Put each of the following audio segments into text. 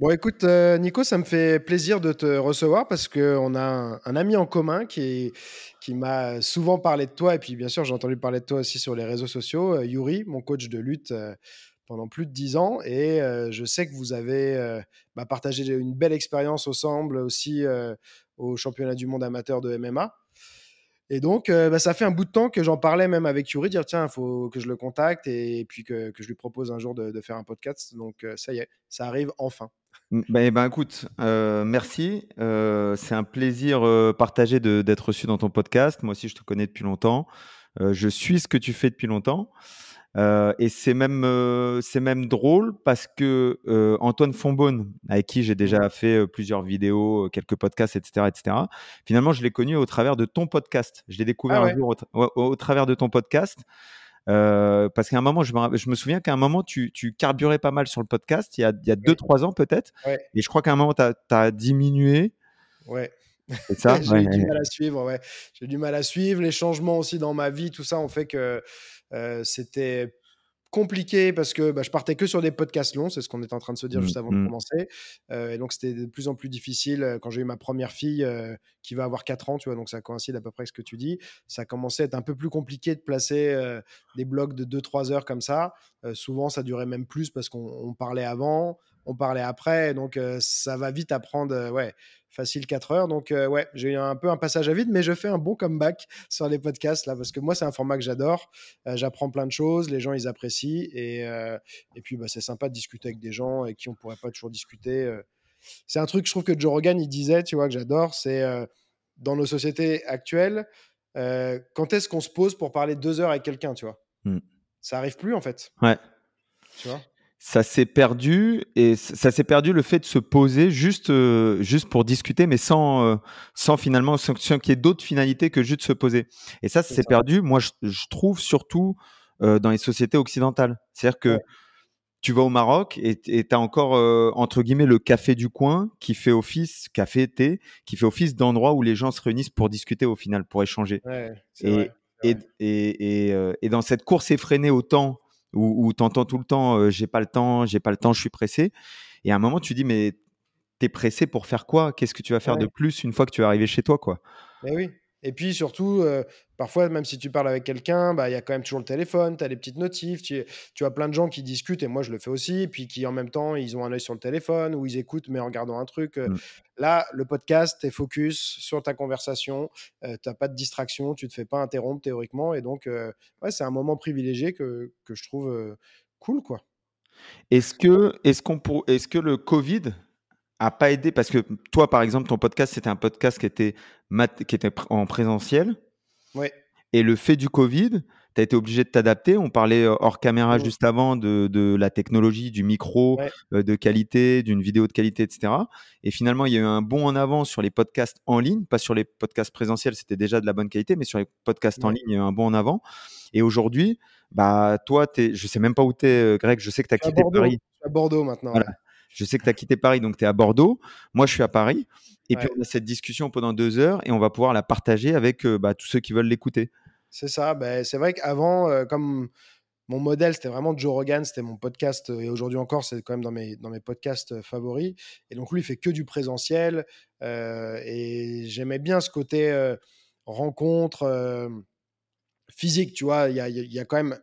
Bon, écoute, euh, Nico, ça me fait plaisir de te recevoir parce qu'on a un, ami en commun qui, m'a souvent parlé de toi. Et puis, bien sûr, j'ai entendu parler de toi aussi sur les réseaux sociaux. Euh, Yuri, mon coach de lutte euh, pendant plus de 10 ans. Et je sais que vous avez bah, partagé une belle expérience ensemble aussi au championnat du monde amateur de MMA. Et donc, bah, ça fait un bout de temps que j'en parlais même avec Yuri, dire tiens, il faut que je le contacte et, puis que, je lui propose un jour de, faire un podcast. Donc, ça y est, ça arrive enfin. Ben, eh ben, écoute, euh, merci. Euh, c'est un plaisir euh, partagé de- d'être reçu dans ton podcast. Moi aussi, je te connais depuis longtemps. Euh, je suis ce que tu fais depuis longtemps. Euh, et c'est même, euh, c'est même drôle parce que euh, Antoine Fonbonne, avec qui j'ai déjà fait plusieurs vidéos, quelques podcasts, etc., etc., finalement, je l'ai connu au travers de ton podcast. Je l'ai découvert Ah un ouais, jour au, tra- au- au travers de ton podcast. Euh, parce qu'à un moment, je me, rapp- je me souviens qu'à un moment, tu, tu carburais pas mal sur le podcast, il y a, il y a deux, oui, trois ans peut-être. ouais, Et je crois qu'à un moment, tu as, diminué. ouais. C'est ça? J'ai Ouais. eu du mal à suivre, ouais. J'ai du mal à suivre. Les changements aussi dans ma vie, tout ça ont fait que euh, c'était compliqué parce que bah, je partais que sur des podcasts longs, c'est ce qu'on était en train de se dire Mm, juste avant de mm. commencer. Euh, et donc c'était de plus en plus difficile euh, quand j'ai eu ma première fille euh, qui va avoir 4 ans, tu vois, donc ça coïncide à peu près avec ce que tu dis. Ça commençait à être un peu plus compliqué de placer euh, des blogs de 2-3 heures comme ça. Souvent ça durait même plus parce qu'on on parlait avant, on parlait après, donc euh, ça va vite à prendre, euh, ouais, facile 4 heures. Donc euh, ouais, j'ai eu un peu un passage à vide, mais je fais un bon comeback sur les podcasts là parce que moi c'est un format que j'adore. J'apprends plein de choses, les gens ils apprécient et, et puis bah, c'est sympa de discuter avec des gens avec qui on pourrait pas toujours discuter. C'est un truc, je trouve que Joe Rogan il disait, tu vois, que j'adore, c'est dans nos sociétés actuelles, quand est-ce qu'on se pose pour parler deux heures avec quelqu'un, tu vois? Mm. Ça arrive plus en fait, Ouais. tu vois? Ça s'est perdu et ça s'est perdu le fait de se poser juste, euh, juste pour discuter, mais sans, euh, sans finalement, sans, sans qu'il y ait d'autres finalités que juste se poser. Et ça, ça s'est perdu, moi, je, je trouve surtout euh, dans les sociétés occidentales. C'est-à-dire que Ouais, tu vas au Maroc et tu as encore, entre guillemets, le café du coin qui fait office, café, thé, qui fait office d'endroit où les gens se réunissent pour discuter au final, pour échanger. ouais, Et, et, et, et, et dans cette course effrénée au temps, où, où tu entends tout le temps, euh, j'ai pas le temps, j'ai pas le temps, je suis pressé. Et à un moment, tu dis, mais t'es pressé pour faire quoi? Qu'est-ce que tu vas faire de plus une fois que tu es arrivé chez toi, quoi? Mais oui. Et puis surtout, euh, parfois, même si tu parles avec quelqu'un, bah, il y a quand même toujours le téléphone, tu as les petites notifs, tu, tu as plein de gens qui discutent, et moi je le fais aussi, puis qui en même temps, ils ont un œil sur le téléphone, ou ils écoutent, mais en regardant un truc. euh. Mm. Là, le podcast, tu es focus sur ta conversation, euh, tu n'as pas de distraction, tu te fais pas interrompre théoriquement, et donc, euh, ouais, c'est un moment privilégié que, que je trouve cool, quoi. Est-ce que, est-ce qu'on pour, est-ce que le Covid a pas aidé Parce que toi, par exemple, ton podcast, c'était un podcast qui était, mat- qui était en présentiel. Ouais. Et le fait du Covid, tu as été obligé de t'adapter. On parlait euh, hors caméra Mm. juste avant de, de la technologie, du micro, Ouais. euh, de qualité, d'une vidéo de qualité, etc. Et finalement, il y a eu un bond en avant sur les podcasts en ligne, pas sur les podcasts présentiels, c'était déjà de la bonne qualité, mais sur les podcasts en ligne, il y a eu un bond en avant. Et aujourd'hui, bah, toi, t'es, je sais même pas où tu es, Greg, je sais que tu as quitté Bordeaux, Paris. je suis à Bordeaux maintenant, Voilà. Je sais que tu as quitté Paris, donc tu es à Bordeaux. Moi, je suis à Paris. Et puis, on a cette discussion pendant deux heures et on va pouvoir la partager avec euh, bah, tous ceux qui veulent l'écouter. C'est ça. Ben, c'est vrai qu'avant, euh, comme mon modèle, c'était vraiment Joe Rogan, c'était mon podcast, euh, et aujourd'hui encore, c'est quand même dans mes, dans mes podcasts favoris. Et donc, lui, il fait que du présentiel. et j'aimais bien ce côté rencontre physique, tu vois. Il y a, y a quand même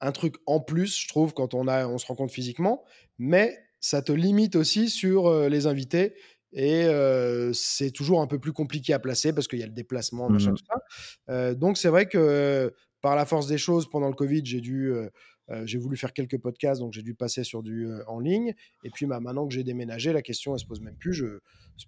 un truc en plus, je trouve, quand on, a, on se rencontre physiquement. Mais ça te limite aussi sur les invités. Et euh, c'est toujours un peu plus compliqué à placer parce qu'il y a le déplacement, machin, Mhm. tout ça. Euh, donc c'est vrai que par la force des choses, pendant le Covid, j'ai dû, euh, j'ai voulu faire quelques podcasts, donc j'ai dû passer sur du euh, en ligne. Et puis bah, maintenant que j'ai déménagé, la question elle se pose même plus. Je,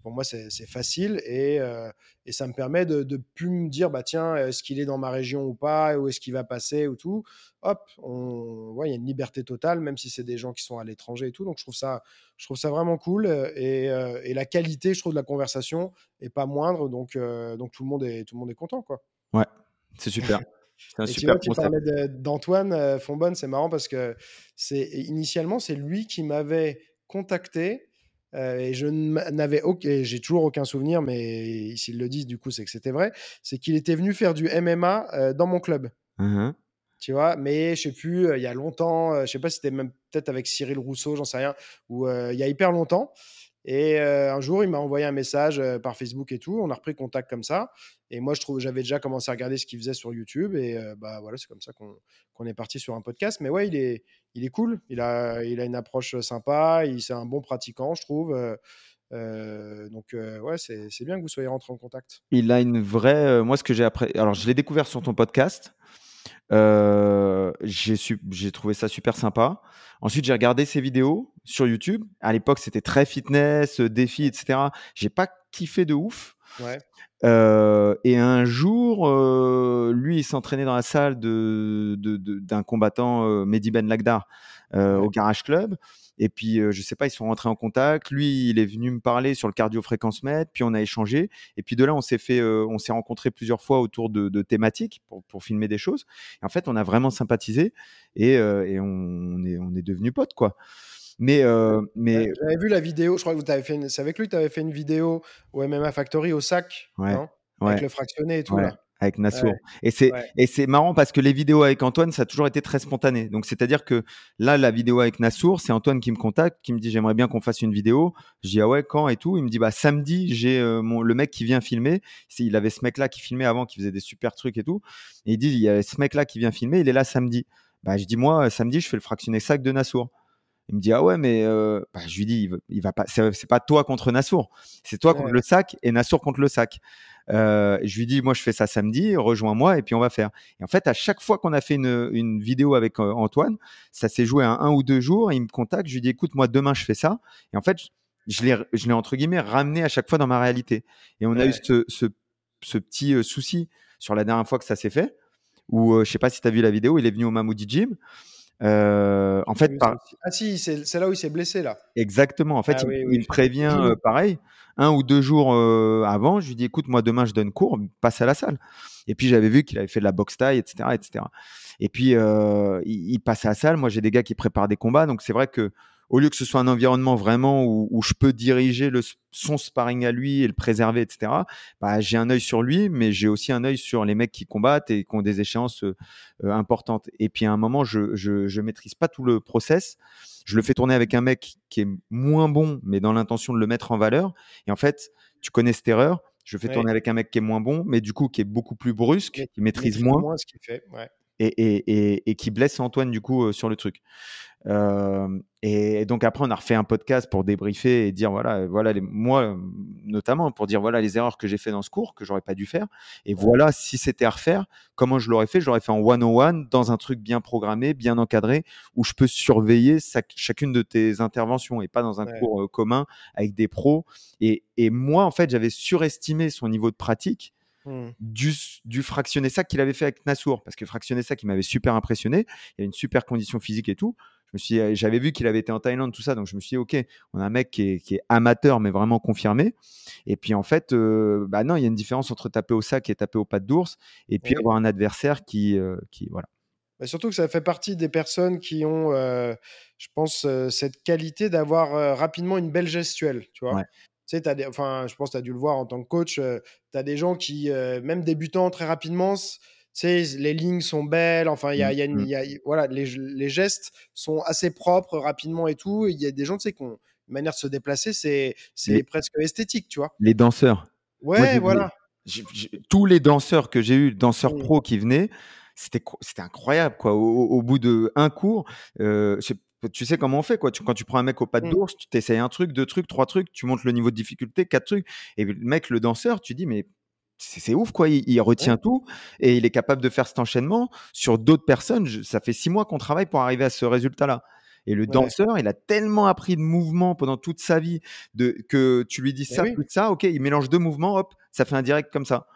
pour moi, c'est facile et, euh, et ça me permet de, de plus me dire bah tiens, est-ce qu'il est dans ma région ou pas, où est-ce qu'il va passer ou tout? Hop, on, ouais, il y a une liberté totale, même si c'est des gens qui sont à l'étranger et tout. Donc je trouve ça, je trouve ça vraiment cool et, et la qualité, je trouve, de la conversation est pas moindre. Donc donc tout le monde est tout le monde est content quoi. Ouais, c'est super. C'est un Et tu super vois, tu parlais d'Antoine euh, Fonbonne, c'est marrant parce que c'est initialement c'est lui qui m'avait contacté euh, et je n'avais aucun, j'ai toujours aucun souvenir, mais s'ils le disent du coup c'est que c'était vrai. C'est qu'il était venu faire du MMA euh, dans mon club. Mhm. tu vois. Mais je sais plus, il y a longtemps, je sais pas si c'était même peut-être avec Cyril Rousseau, j'en sais rien, ou il y a hyper longtemps. Et un jour, il m'a envoyé un message par Facebook et tout. On a repris contact comme ça. Et moi, je trouve, j'avais déjà commencé à regarder ce qu'il faisait sur YouTube. Et bah voilà, c'est comme ça qu'on est parti sur un podcast. Mais ouais, il est, il est cool. Il a, il a une approche sympa. Il c'est un bon pratiquant, je trouve. donc ouais, c'est bien que vous soyez rentré en contact. Il a une vraie. moi, ce que j'ai appris. Alors, je l'ai découvert sur ton podcast. Euh, j'ai trouvé ça super sympa. Ensuite, j'ai regardé ses vidéos sur YouTube. À l'époque, c'était très fitness, défi, etc. J'ai pas kiffé de ouf. Ouais. Euh, et un jour, euh, lui, il s'entraînait dans la salle de, d'un de, combattant, euh, Mehdi Ben Lagdar, euh, au Garage Club. Et puis, euh, je sais pas, ils sont rentrés en contact. Lui, il est venu me parler sur le cardio fréquence mètre. Puis on a échangé. Et puis de là, on s'est fait, euh, on s'est rencontrés plusieurs fois autour de, de thématiques pour, pour, filmer des choses. Et en fait, on a vraiment sympathisé et, euh, et on, est, on est devenus potes, quoi. Mais, euh, mais... j'avais vu la vidéo. Je crois que vous avez fait. Une... C'est avec lui que tu avais fait une vidéo au MMA Factory au sac, ouais, avec le fractionné et tout ouais. là avec Nassour. Et c'est et c'est marrant parce que les vidéos avec Antoine, ça a toujours été très spontané. Donc c'est-à-dire que là, la vidéo avec Nassour, c'est Antoine qui me contacte, qui me dit j'aimerais bien qu'on fasse une vidéo. Je dis ah ouais quand et tout. Il me dit bah samedi j'ai euh, mon le mec qui vient filmer. Il avait ce mec là qui filmait avant, qui faisait des super trucs et tout. Et il dit il y a ce mec là qui vient filmer, il est là samedi. Bah je dis moi samedi je fais le fractionné sac de Nassour. Il me dit ah ouais mais euh... bah, je lui dis il, il va pas c'est pas toi contre Nassour c'est toi ouais. contre le sac et Nassour contre le sac euh, je lui dis moi je fais ça samedi rejoins-moi et puis on va faire et en fait à chaque fois qu'on a fait une, une vidéo avec euh, Antoine ça s'est joué à un ou deux jours il me contacte je lui dis écoute moi demain je fais ça et en fait je l'ai je l'ai entre guillemets ramené à chaque fois dans ma réalité. Et on ouais. a eu ce, ce, ce petit euh, souci sur la dernière fois que ça s'est fait où je sais pas si tu as vu la vidéo il est venu au Mamoudi Gym euh, en fait, par... ah si, c'est là où il s'est blessé là. Exactement. En fait, ah, il, oui, oui. il, prévient euh, pareil un ou deux jours euh, avant. Je lui dis, écoute, moi demain je donne cours, passe à la salle. Et puis j'avais vu qu'il avait fait de la boxe taille, etc., etc. Et puis il, il, passe à la salle. Moi, j'ai des gars qui préparent des combats, donc c'est vrai que au lieu que ce soit un environnement vraiment où, où, je peux diriger le, son sparring à lui et le préserver, etc., bah, j'ai un œil sur lui, mais j'ai aussi un œil sur les mecs qui combattent et qui ont des échéances euh, importantes. Et puis à un moment, je, je, je maîtrise pas tout le process. Je le fais tourner avec un mec qui est moins bon, mais dans l'intention de le mettre en valeur. Et en fait, tu connais cette erreur. Je fais ouais. tourner avec un mec qui est moins bon, mais du coup qui est beaucoup plus brusque, qui maîtrise moins, moins ce qu'il fait. Ouais. Et, et, et, et, qui blesse Antoine du coup euh, sur le truc. Euh, et donc après, on a refait un podcast pour débriefer et dire voilà, voilà les, moi notamment pour dire voilà les erreurs que j'ai fait dans ce cours que j'aurais pas dû faire. Et voilà si c'était à refaire, comment je l'aurais fait? Je l'aurais fait en one on one dans un truc bien programmé, bien encadré, où je peux surveiller chacune de tes interventions et pas dans un ouais. cours euh, commun avec des pros. Et, et moi, en fait, j'avais surestimé son niveau de pratique. Mmh. Du, du, fractionné sac qu'il avait fait avec Nassour parce que fractionné sac il m'avait super impressionné il y a une super condition physique et tout je me suis, j'avais vu qu'il avait été en Thaïlande, tout ça, donc je me suis dit, ok, on a un mec qui est, qui est amateur, mais vraiment confirmé. Et puis en fait, euh, bah non, il y a une différence entre taper au sac et taper au pas d'ours, et puis avoir un adversaire qui, euh, qui voilà. Bah surtout que ça fait partie des personnes qui ont, euh, je pense, euh, cette qualité d'avoir euh, rapidement une belle gestuelle, tu vois? Ouais. Tu sais, as des, enfin, je pense que tu as dû le voir en tant que coach, tu as des gens qui, même débutants très rapidement, sais, les lignes sont belles. Enfin, il y a, y a, une, y a voilà, les, les, gestes sont assez propres rapidement et tout. Il y a des gens, tu sais, qui ont une manière de se déplacer, c'est c'est presque esthétique, tu vois. Les danseurs. Ouais, Moi, voilà. J ai, j ai, tous les danseurs que j'ai eu, danseurs mmh. pro qui venaient, c'était c'était incroyable, quoi. Au, au, bout de un cours, euh, tu sais comment on fait quoi tu, quand tu prends un mec au pas de mmh. d'ours tu t'essayes un truc deux trucs trois trucs tu montes le niveau de difficulté quatre trucs et le mec le danseur tu dis mais c'est ouf quoi, il, il retient ouais. tout et il est capable de faire cet enchaînement sur d'autres personnes. Je, ça fait six mois qu'on travaille pour arriver à ce résultat-là. Et le ouais. danseur, il a tellement appris de mouvements pendant toute sa vie de, que tu lui dis ça, oui. plus de ça, ok, il mélange deux mouvements, hop, ça fait un direct comme ça.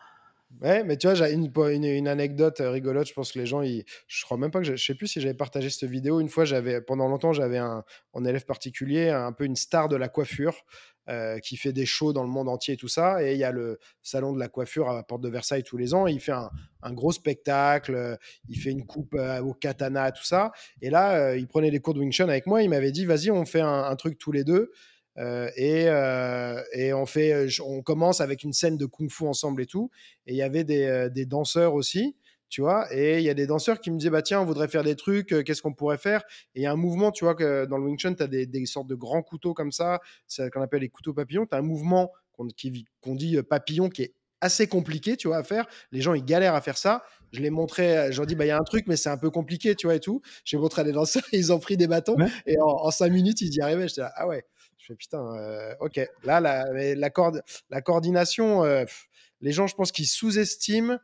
Ouais, mais tu vois, j'ai une, anecdote rigolote. Je pense que les gens, ils, je crois même pas que je, sais plus si j'avais partagé cette vidéo. Une fois, j'avais pendant longtemps, j'avais un, élève particulier, un peu une star de la coiffure. Euh, qui fait des shows dans le monde entier et tout ça. Et il y a le salon de la coiffure à la porte de Versailles tous les ans. il fait un, gros spectacle. Euh, il fait une coupe euh, au katana, tout ça. Et là, euh, il prenait les cours de Wing Chun avec moi. Il m'avait dit, vas-y, on fait un, un, truc tous les deux. Et, et on fait, on commence avec une scène de kung-fu ensemble et tout. Et il y avait des, des danseurs aussi tu vois. Et il y a des danseurs qui me disaient, bah tiens, on voudrait faire des trucs, euh, qu'est-ce qu'on pourrait faire? Et il y a un mouvement, tu vois, que dans le Wing Chun, tu as des, sortes de grands couteaux comme ça, c'est qu'on appelle les couteaux papillons. Tu as un mouvement qu'on dit euh, papillon qui est assez compliqué, tu vois, à faire. Les gens, ils galèrent à faire ça. Je l'ai montré, euh, je leur dis, bah, il y a un truc, mais c'est un peu compliqué, tu vois, et tout. J'ai montré à des danseurs, ils ont pris des bâtons, et en, cinq minutes, ils y arrivaient. J'étais là, ah ouais. Je fais, putain, ok. Là, la, la, la coordination, les gens, je pense qu'ils sous-estiment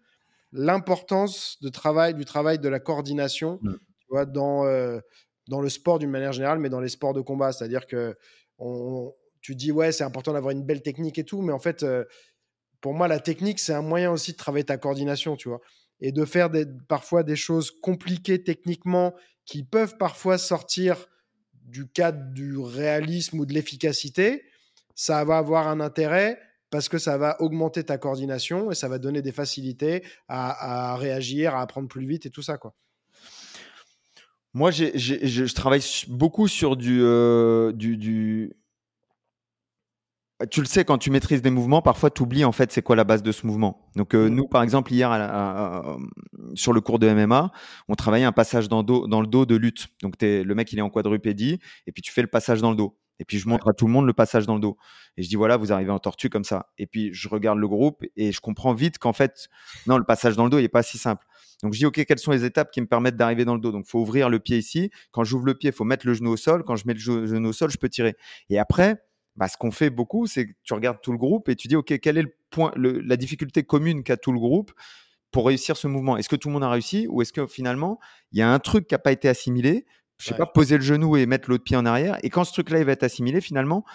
l'importance de travail, du travail de la coordination mmh. tu vois, dans, euh, dans le sport d'une manière générale, mais dans les sports de combat. C'est-à-dire que on, tu dis, ouais, c'est important d'avoir une belle technique et tout, mais en fait, euh, pour moi, la technique, c'est un moyen aussi de travailler ta coordination, tu vois, et de faire des, parfois des choses compliquées techniquement qui peuvent parfois sortir du cadre du réalisme ou de l'efficacité. Ça va avoir un intérêt, parce que ça va augmenter ta coordination et ça va donner des facilités à, réagir, à apprendre plus vite et tout ça. Quoi. Moi, je travaille beaucoup sur du, euh, du, du, Tu le sais, quand tu maîtrises des mouvements, parfois tu oublies en fait c'est quoi la base de ce mouvement. Donc euh, mmh. nous, par exemple, hier sur le cours de MMA, on travaillait un passage dans, dans le dos de lutte. Donc le mec il est en quadrupédie et puis tu fais le passage dans le dos. Et puis je montre à tout le monde le passage dans le dos. Et je dis voilà, vous arrivez en tortue comme ça. Et puis je regarde le groupe et je comprends vite qu'en fait, non, le passage dans le dos, il n'est pas si simple. Donc je dis ok, quelles sont les étapes qui me permettent d'arriver dans le dos? Donc il faut ouvrir le pied ici. Quand j'ouvre le pied, il faut mettre le genou au sol. Quand je mets le genou au sol, je peux tirer. Et après, bah, ce qu'on fait beaucoup, c'est que tu regardes tout le groupe et tu dis ok, quelle est le point, la difficulté commune qu'a tout le groupe pour réussir ce mouvement? Est-ce que tout le monde a réussi ou est-ce que finalement il y a un truc qui n'a pas été assimilé? Je sais pas, poser le genou et mettre l'autre pied en arrière. Et quand ce truc-là, il va être assimilé, finalement,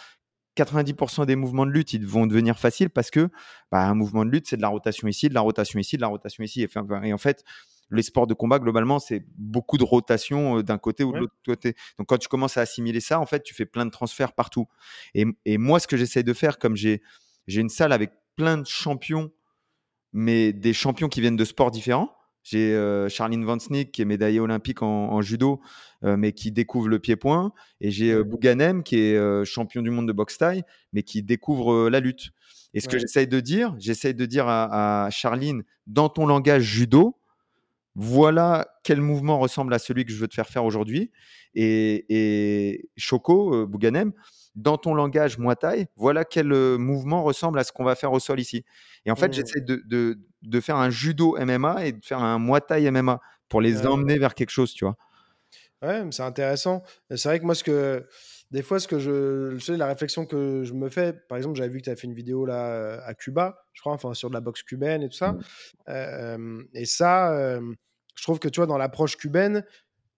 90% des mouvements de lutte, ils vont devenir faciles parce que bah, un mouvement de lutte, c'est de la rotation ici, de la rotation ici, de la rotation ici. Et, en fait, les sports de combat, globalement, c'est beaucoup de rotation euh, d'un côté ou de l'autre côté. Donc, quand tu commences à assimiler ça, en fait, tu fais plein de transferts partout. Et, et moi, ce que j'essaie de faire, comme j'ai une salle avec plein de champions, mais des champions qui viennent de sports différents, j'ai euh, Charline Van Snick qui est médaillée olympique en, judo, euh, mais qui découvre le pied-point. Et j'ai euh, Bouganem qui est champion du monde de boxe taille, mais qui découvre la lutte. Et ce que j'essaye de dire, j'essaye de dire à, Charline, dans ton langage judo, voilà quel mouvement ressemble à celui que je veux te faire faire aujourd'hui. Et, et Choco, Bouganem, dans ton langage Muay Thai, voilà quel mouvement ressemble à ce qu'on va faire au sol ici. Et en fait, mmh. j'essaie de, de, faire un judo MMA et de faire un Muay Thai MMA pour les emmener vers quelque chose, tu vois. Ouais, c'est intéressant. C'est vrai que moi, ce que, des fois, ce que je, sais, la réflexion que je me fais, par exemple, j'avais vu que tu avais fait une vidéo là à Cuba, je crois, enfin sur de la boxe cubaine et tout ça. Mmh. et ça, je trouve que tu vois, dans l'approche cubaine,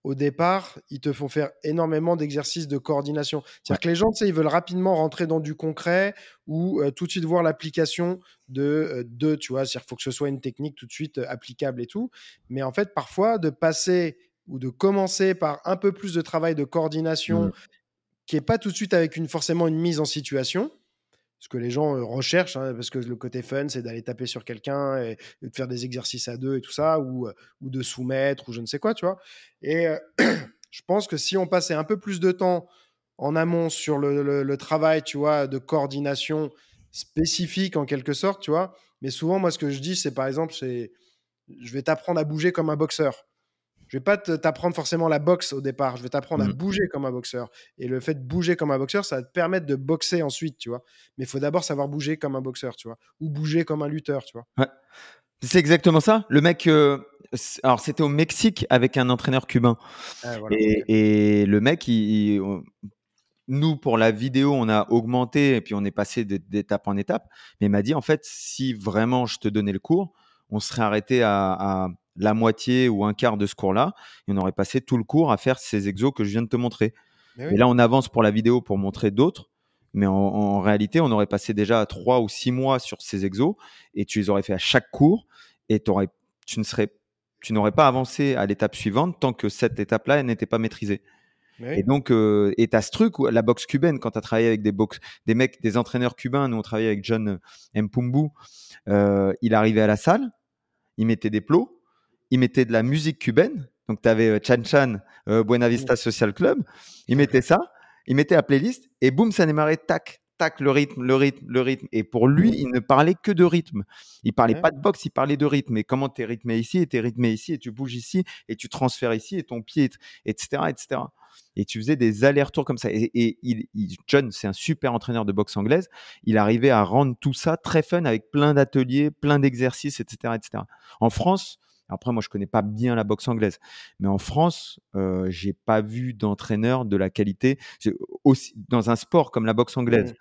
au départ, ils te font faire énormément d'exercices de coordination. C'est-à-dire que les gens, tu sais, ils veulent rapidement rentrer dans du concret ou euh, tout de suite voir l'application de, euh, tu vois. C'est-à-dire qu'il faut que ce soit une technique tout de suite euh, applicable et tout. Mais en fait, parfois, de passer ou de commencer par un peu plus de travail de coordination mmh. qui n'est pas tout de suite avec une, forcément une mise en situation, ce que les gens euh, recherchent, hein, parce que le côté fun, c'est d'aller taper sur quelqu'un et, de faire des exercices à deux et tout ça, ou, euh, ou de soumettre, ou je ne sais quoi, tu vois. Et euh, je pense que si on passait un peu plus de temps en amont sur le, travail, tu vois, de coordination spécifique en quelque sorte, tu vois. Mais souvent, moi, ce que je dis, c'est par exemple, c'est je vais t'apprendre à bouger comme un boxeur. Je vais pas t'apprendre forcément la boxe au départ. Je vais t'apprendre à mmh. bouger comme un boxeur. Et le fait de bouger comme un boxeur, ça va te permettre de boxer ensuite, tu vois. Mais il faut d'abord savoir bouger comme un boxeur, tu vois. Ou bouger comme un lutteur, tu vois. C'est exactement ça. Le mec, euh, alors c'était au Mexique avec un entraîneur cubain. Ah, et, le mec, nous, pour la vidéo, on a augmenté et puis on est passé d'étape en étape. Mais il m'a dit, en fait, si vraiment je te donnais le cours, on serait arrêté à la moitié ou un quart de ce cours-là, et on aurait passé tout le cours à faire ces exos que je viens de te montrer. Et là, on avance pour la vidéo pour montrer d'autres, mais en, réalité, on aurait passé déjà trois ou six mois sur ces exos, et tu les aurais fait à chaque cours, et tu ne serais tu n'aurais pas avancé à l'étape suivante tant que cette étape-là n'était pas maîtrisée. Et donc, euh, et tu as ce truc, où, la boxe cubaine, quand tu as travaillé avec des, box, des mecs, des entraîneurs cubains, nous on travaillait avec John Mpumbu, euh, il arrivait à la salle, il mettait des plots, il mettait de la musique cubaine. Donc, tu avais euh, Chan Chan, euh, Buena Vista Social Club. Il mettait ça, il mettait la playlist et boum, ça démarrait, tac, tac, le rythme, le rythme, le rythme. Et pour lui, il ne parlait que de rythme. Il parlait pas de boxe, il parlait de rythme. Et comment tu es rythmé ici, et tu es rythmé ici, et tu bouges ici, et tu transfères ici, et ton pied, etc., etc. Et tu faisais des allers-retours comme ça. Et, John, c'est un super entraîneur de boxe anglaise. Il arrivait à rendre tout ça très fun avec plein d'ateliers, plein d'exercices, etc., etc. En France, après, moi, je connais pas bien la boxe anglaise, mais en France, euh, j'ai pas vu d'entraîneur de la qualité aussi dans un sport comme la boxe anglaise, mmh.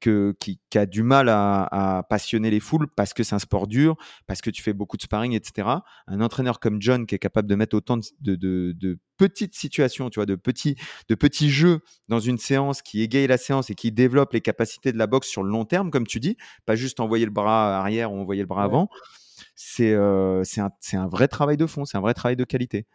que, qui, a du mal à, passionner les foules parce que c'est un sport dur, parce que tu fais beaucoup de sparring, etc. Un entraîneur comme John qui est capable de mettre autant de, de, petites situations, tu vois, de petits, de petits jeux dans une séance qui égaye la séance et qui développe les capacités de la boxe sur le long terme, comme tu dis, pas juste envoyer le bras arrière ou envoyer le bras avant c'est euh, un, un, vrai travail de fond, c'est un vrai travail de qualité.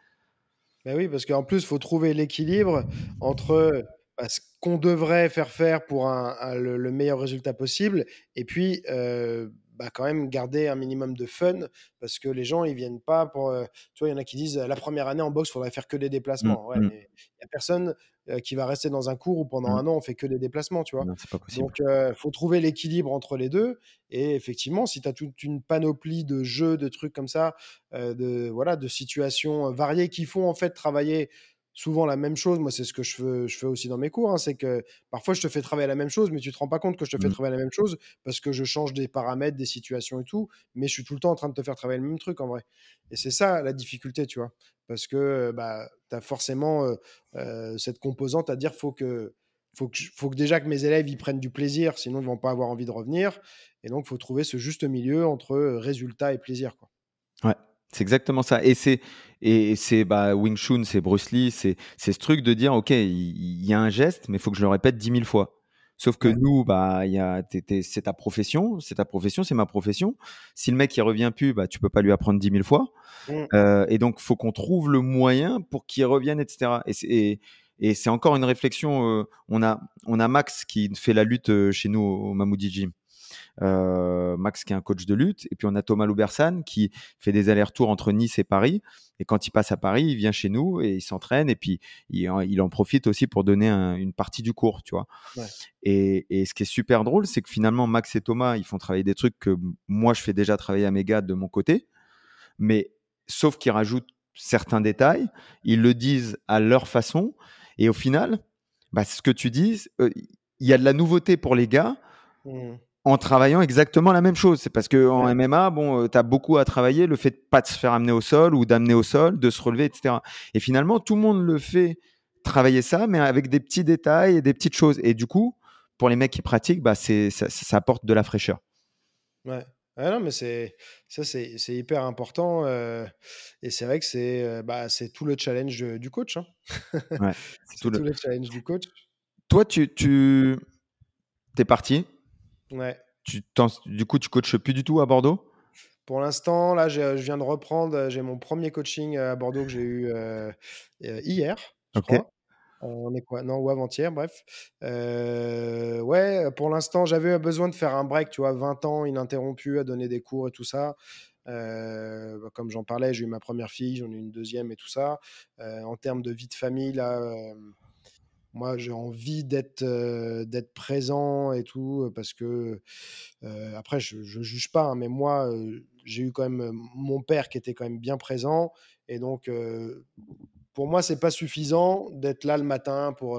Ben oui, parce qu'en plus, il faut trouver l'équilibre entre bah, ce qu'on devrait faire faire pour le, meilleur résultat possible et puis euh, bah, quand même garder un minimum de fun parce que les gens ils viennent pas pour euh, tu vois il y en a qui disent la première année en boxe faudrait faire que des déplacements mmh, mmh. y a personne euh, qui va rester dans un cours où pendant mmh. un an on fait que des déplacements, tu vois. Donc euh, faut trouver l'équilibre entre les deux. Et effectivement, si tu as toute une panoplie de jeux, de trucs comme ça, euh, de voilà, de situations variées qui font en fait travailler souvent la même chose. Moi, c'est ce que je fais, je fais aussi dans mes cours. Hein, c'est que parfois, je te fais travailler la même chose, mais tu te rends pas compte que je te fais mmh. travailler la même chose parce que je change des paramètres, des situations et tout. Mais je suis tout le temps en train de te faire travailler le même truc en vrai. Et c'est ça la difficulté, tu vois. Parce que bah, tu as forcément cette composante à dire faut que, faut, que, faut que déjà que mes élèves ils prennent du plaisir, sinon ils vont pas avoir envie de revenir. Et donc, il faut trouver ce juste milieu entre résultat et plaisir. Quoi. Ouais. C'est exactement ça. Et c'est et c'est bah, Wing Chun, c'est Bruce Lee, c'est ce truc de dire ok, il y, a un geste, mais il faut que je le répète dix mille fois. Sauf que nous, bah, y a, c'est ta profession, c'est ta profession, c'est ma profession. Si le mec il revient plus, bah, tu peux pas lui apprendre dix mille fois. Mmh. Euh, et donc, faut qu'on trouve le moyen pour qu'il revienne, etc. Et, et, c'est encore une réflexion. Euh, on a on a Max qui fait la lutte euh, chez nous au Mamoudi Gym. Euh, Max qui est un coach de lutte, et puis on a Thomas Loubersan qui fait des allers-retours entre Nice et Paris. Et quand il passe à Paris, il vient chez nous et il s'entraîne, et puis il, en profite aussi pour donner une partie du cours, tu vois. Et, ce qui est super drôle, c'est que finalement Max et Thomas, ils font travailler des trucs que moi je fais déjà travailler à mes gars de mon côté, mais sauf qu'ils rajoutent certains détails, ils le disent à leur façon, et au final, bah, ce que tu dis, euh, il y a de la nouveauté pour les gars. Mmh en travaillant exactement la même chose. C'est parce que en MMA, bon, euh, tu as beaucoup à travailler, le fait de pas se faire amener au sol ou d'amener au sol, de se relever, etc. Et finalement, tout le monde le fait travailler ça, mais avec des petits détails et des petites choses. Et du coup, pour les mecs qui pratiquent, bah, c'est, ça, apporte de la fraîcheur. Ouais. non, mais c'est ça, c'est, hyper important. Euh, et c'est vrai que c'est, euh, bah, c'est tout le challenge du coach. Hein. Ouais, c'est, tout, le... challenge du coach. Toi, tu, tu es parti Ouais. Tu du coup, tu coaches plus du tout à Bordeaux? Pour l'instant, là, je viens de reprendre. J'ai mon premier coaching à Bordeaux que j'ai eu euh, euh, hier, je crois. On est quoi? Non, ou avant-hier, bref. Euh, ouais, pour l'instant, j'avais besoin de faire un break, tu vois, 20 ans ininterrompu à donner des cours et tout ça. Bah, comme j'en parlais, j'ai eu ma première fille, j'en ai eu une deuxième et tout ça. en termes de vie de famille, là, moi, j'ai envie d'être présent et tout, parce que après, je, ne juge pas, hein, mais moi, j'ai eu quand même mon père qui était quand même bien présent, et donc pour moi, c'est pas suffisant d'être là le matin pour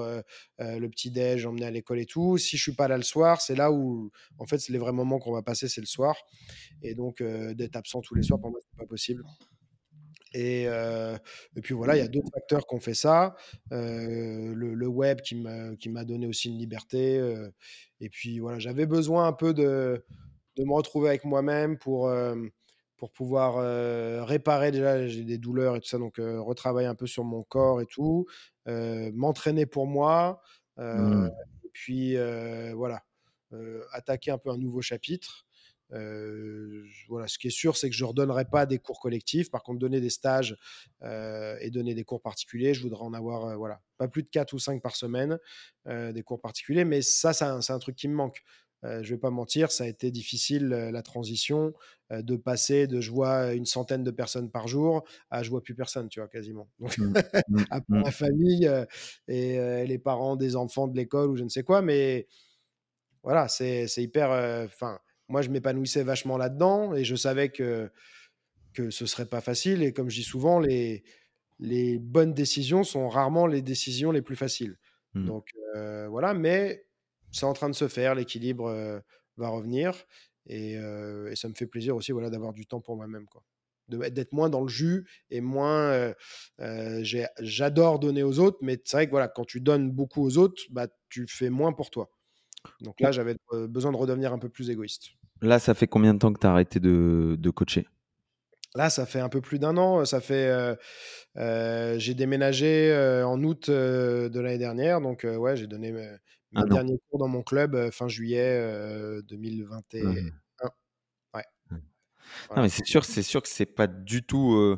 le petit déj, emmener à l'école et tout. Si je suis pas là le soir, c'est là où, en fait, les vrais moments qu'on va passer, c'est le soir, et donc d'être absent tous les soirs pour moi, c'est pas possible. Et, et, puis voilà, il y a d'autres facteurs qui ont fait ça. le, web qui m'a donné aussi une liberté. et puis voilà, j'avais besoin un peu de, de me retrouver avec moi-même pour, pour pouvoir réparer déjà, j'ai des douleurs et tout ça, donc retravailler un peu sur mon corps et tout, m'entraîner pour moi. Mmh. Et puis voilà, attaquer un peu un nouveau chapitre voilà, ce qui est sûr, c'est que je ne redonnerai pas des cours collectifs. Par contre, donner des stages et donner des cours particuliers, je voudrais en avoir voilà, pas plus de 4 ou 5 par semaine, des cours particuliers. Mais ça, c'est un, truc qui me manque. je ne vais pas mentir, ça a été difficile la transition de passer de je vois une centaine de personnes par jour à je vois plus personne, tu vois, quasiment. Donc, mmh, mmh, après la mmh. famille et les parents des enfants de l'école ou je ne sais quoi, mais voilà, c'est hyper. Enfin, moi, je m'épanouissais vachement là-dedans et je savais que, que ce serait pas facile. Et comme je dis souvent, les, les bonnes décisions sont rarement les décisions les plus faciles. Mmh. Donc voilà, mais c'est en train de se faire, l'équilibre va revenir et, et, ça me fait plaisir aussi voilà, d'avoir du temps pour moi-même. quoi d'être moins dans le jus et moins. J'adore donner aux autres, mais c'est vrai que voilà, quand tu donnes beaucoup aux autres, bah, tu fais moins pour toi. Donc là, j'avais besoin de redevenir un peu plus égoïste. Là, ça fait combien de temps que tu as arrêté de, de, coacher? Là, ça fait un peu plus d'un an. Ça fait, j'ai déménagé en août de l'année dernière, donc ouais, j'ai donné mes, derniers cours dans mon club fin juillet 2021. Ouais. Non, mais c'est sûr, c'est sûr que c'est pas du tout,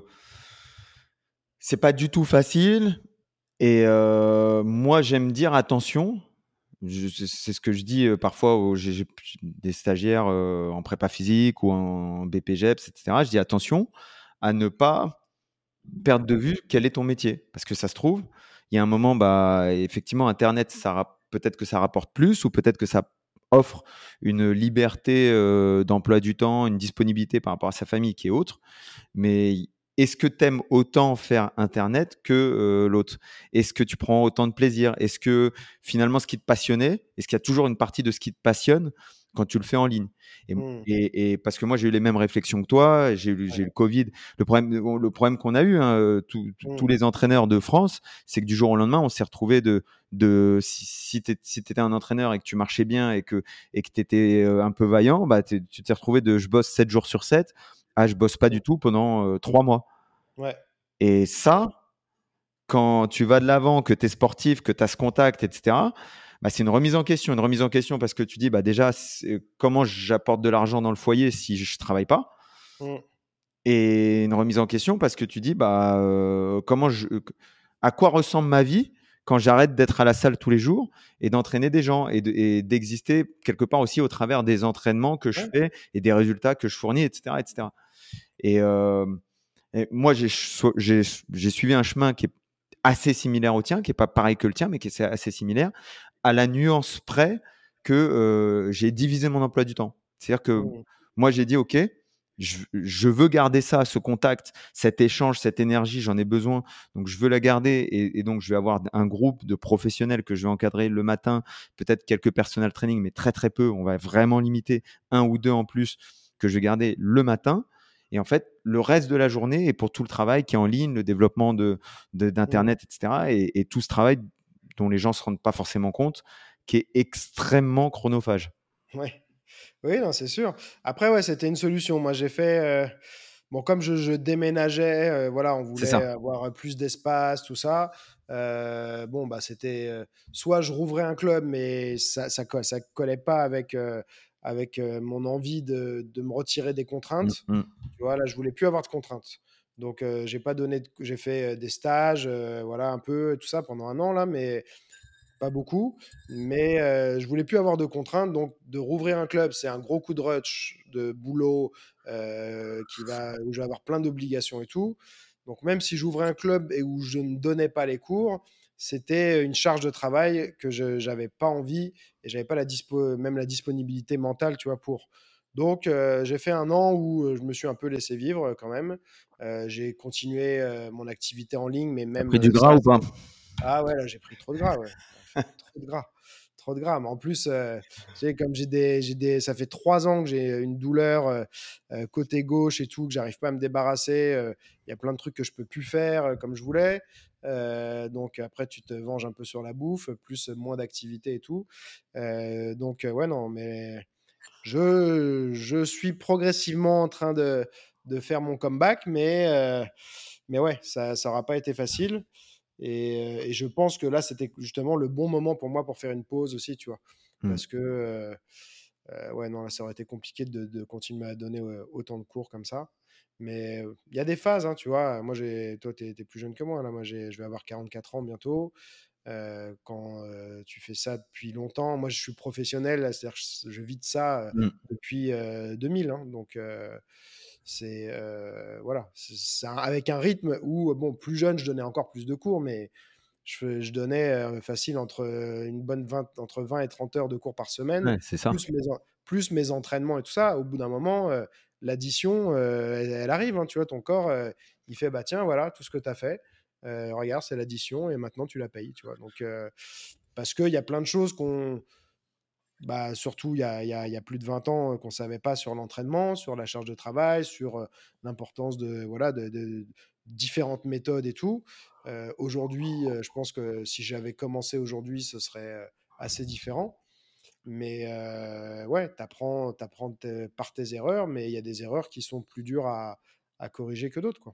c'est pas du tout facile. Et moi, j'aime dire attention. C'est ce que je dis parfois aux j'ai des stagiaires en prépa physique ou en BPGEPS, etc. Je dis attention à ne pas perdre de vue quel est ton métier. Parce que ça se trouve, il y a un moment, bah, effectivement, Internet, ça peut-être que ça rapporte plus ou peut-être que ça offre une liberté d'emploi du temps, une disponibilité par rapport à sa famille qui est autre. Mais est-ce que tu aimes autant faire Internet que l'autre? Est-ce que tu prends autant de plaisir? Est-ce que finalement ce qui te passionnait, est-ce qu'il y a toujours une partie de ce qui te passionne quand tu le fais en ligne? Mmh. Et, parce que moi, j'ai eu les mêmes réflexions que toi, j'ai eu, le Covid. Le problème, le problème qu'on a eu, hein, tous mmh. les entraîneurs de France, c'est que du jour au lendemain, on s'est retrouvé de, de si, tu étais un entraîneur et que tu marchais bien et que et que tu étais un peu vaillant, bah, tu t'es retrouvé de je bosse 7 jours sur 7 à je bosse pas du tout pendant 3 mois. Ouais. Et ça, quand tu vas de l'avant, que tu es sportif, que tu as ce contact, etc., bah, c'est une remise en question. Une remise en question parce que tu dis, bah, déjà, comment j'apporte de l'argent dans le foyer si je ne travaille pas? Mmh. Et une remise en question parce que tu dis, bah, euh, comment je, à quoi ressemble ma vie quand j'arrête d'être à la salle tous les jours et d'entraîner des gens et d'exister quelque part aussi au travers des entraînements que je fais et des résultats que je fournis, etc. etc. Et, euh, et moi, j'ai suivi un chemin qui est assez similaire au tien, qui est pas pareil que le tien, mais qui est assez similaire, à la nuance près que j'ai divisé mon emploi du temps. C'est-à-dire que mmh. moi, j'ai dit, OK, je, veux garder ça, ce contact, cet échange, cette énergie, j'en ai besoin. Donc, je veux la garder. Et, donc, je vais avoir un groupe de professionnels que je vais encadrer le matin, peut-être quelques personal training, mais très, très peu. On va vraiment limiter un ou deux en plus que je vais garder le matin. Et en fait, le reste de la journée est pour tout le travail qui est en ligne, le développement de, d'Internet, etc. Et, et, tout ce travail dont les gens ne se rendent pas forcément compte, qui est extrêmement chronophage. Ouais. Oui, non, c'est sûr. Après, ouais, c'était une solution. Moi, j'ai fait. Euh, bon, comme je, déménageais, euh, voilà, on voulait avoir plus d'espace, tout ça. Euh, bon, bah, c'était. soit je rouvrais un club, mais ça ça, ça collait pas avec, avec mon envie de, de, me retirer des contraintes. Mmh, mmh. Tu vois, là, je voulais plus avoir de contraintes. Donc, j'ai pas donné, j'ai fait des stages, voilà, un peu, tout ça pendant un an là, mais pas beaucoup. Mais je voulais plus avoir de contraintes, donc de rouvrir un club, c'est un gros coup de rush, de boulot, qui va, où je vais avoir plein d'obligations et tout. Donc, même si j'ouvrais un club et où je ne donnais pas les cours, c'était une charge de travail que je n'avais pas envie et j'avais pas la dispo, même la disponibilité mentale, tu vois, pour. Donc, j'ai fait un an où je me suis un peu laissé vivre quand même. j'ai continué mon activité en ligne, mais même. pris du gras ou pas? Ah ouais, là, j'ai pris trop de gras, ouais. Trop de gras. Trop de gras. Mais en plus, tu comme j'ai des, des. Ça fait trois ans que j'ai une douleur côté gauche et tout, que j'arrive pas à me débarrasser. Il y a plein de trucs que je peux plus faire comme je voulais. donc après, tu te venges un peu sur la bouffe, plus moins d'activité et tout. donc ouais, non, mais je, je suis progressivement en train de, de faire mon comeback, mais, euh, mais ouais, ça n'aura pas été facile. Et, et, je pense que là, c'était justement le bon moment pour moi pour faire une pause aussi, tu vois. Mmh. Parce que, euh, euh, ouais, non, là, ça aurait été compliqué de, de continuer à donner autant de cours comme ça. Mais il y a des phases, hein, tu vois. Moi, toi, tu es, es, plus jeune que moi. Là. Moi, je vais avoir 44 ans bientôt quand tu fais ça depuis longtemps. Moi, je suis professionnel, c'est-à-dire que je vis de ça mmh. depuis 2000. Hein, donc, c'est voilà, c'est avec un rythme où, bon, plus jeune, je donnais encore plus de cours, mais je, je donnais facile entre une bonne 20, entre 20 et 30 heures de cours par semaine, c'est ça. Plus, mes, plus mes entraînements et tout ça. Au bout d'un moment, l'addition, elle, arrive. Hein, tu vois, ton corps, il fait bah tiens, voilà, tout ce que tu as fait. regarde, c'est l'addition et maintenant tu la payes. Tu vois. Donc, parce qu'il y a plein de choses qu'on bah, surtout il y, a, plus de 20 ans qu'on ne savait pas sur l'entraînement, sur la charge de travail, sur l'importance de, voilà, de, différentes méthodes et tout. aujourd'hui, je pense que si j'avais commencé aujourd'hui, ce serait assez différent. Mais ouais, tu apprends, par tes erreurs, mais il y a des erreurs qui sont plus dures à, à corriger que d'autres.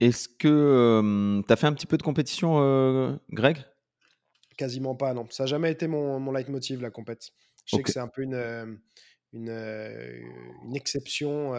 Est-ce que tu as fait un petit peu de compétition, Greg? Quasiment pas, non. Ça n'a jamais été mon, mon leitmotiv, la compète. Je sais que c'est un peu une, une, une exception.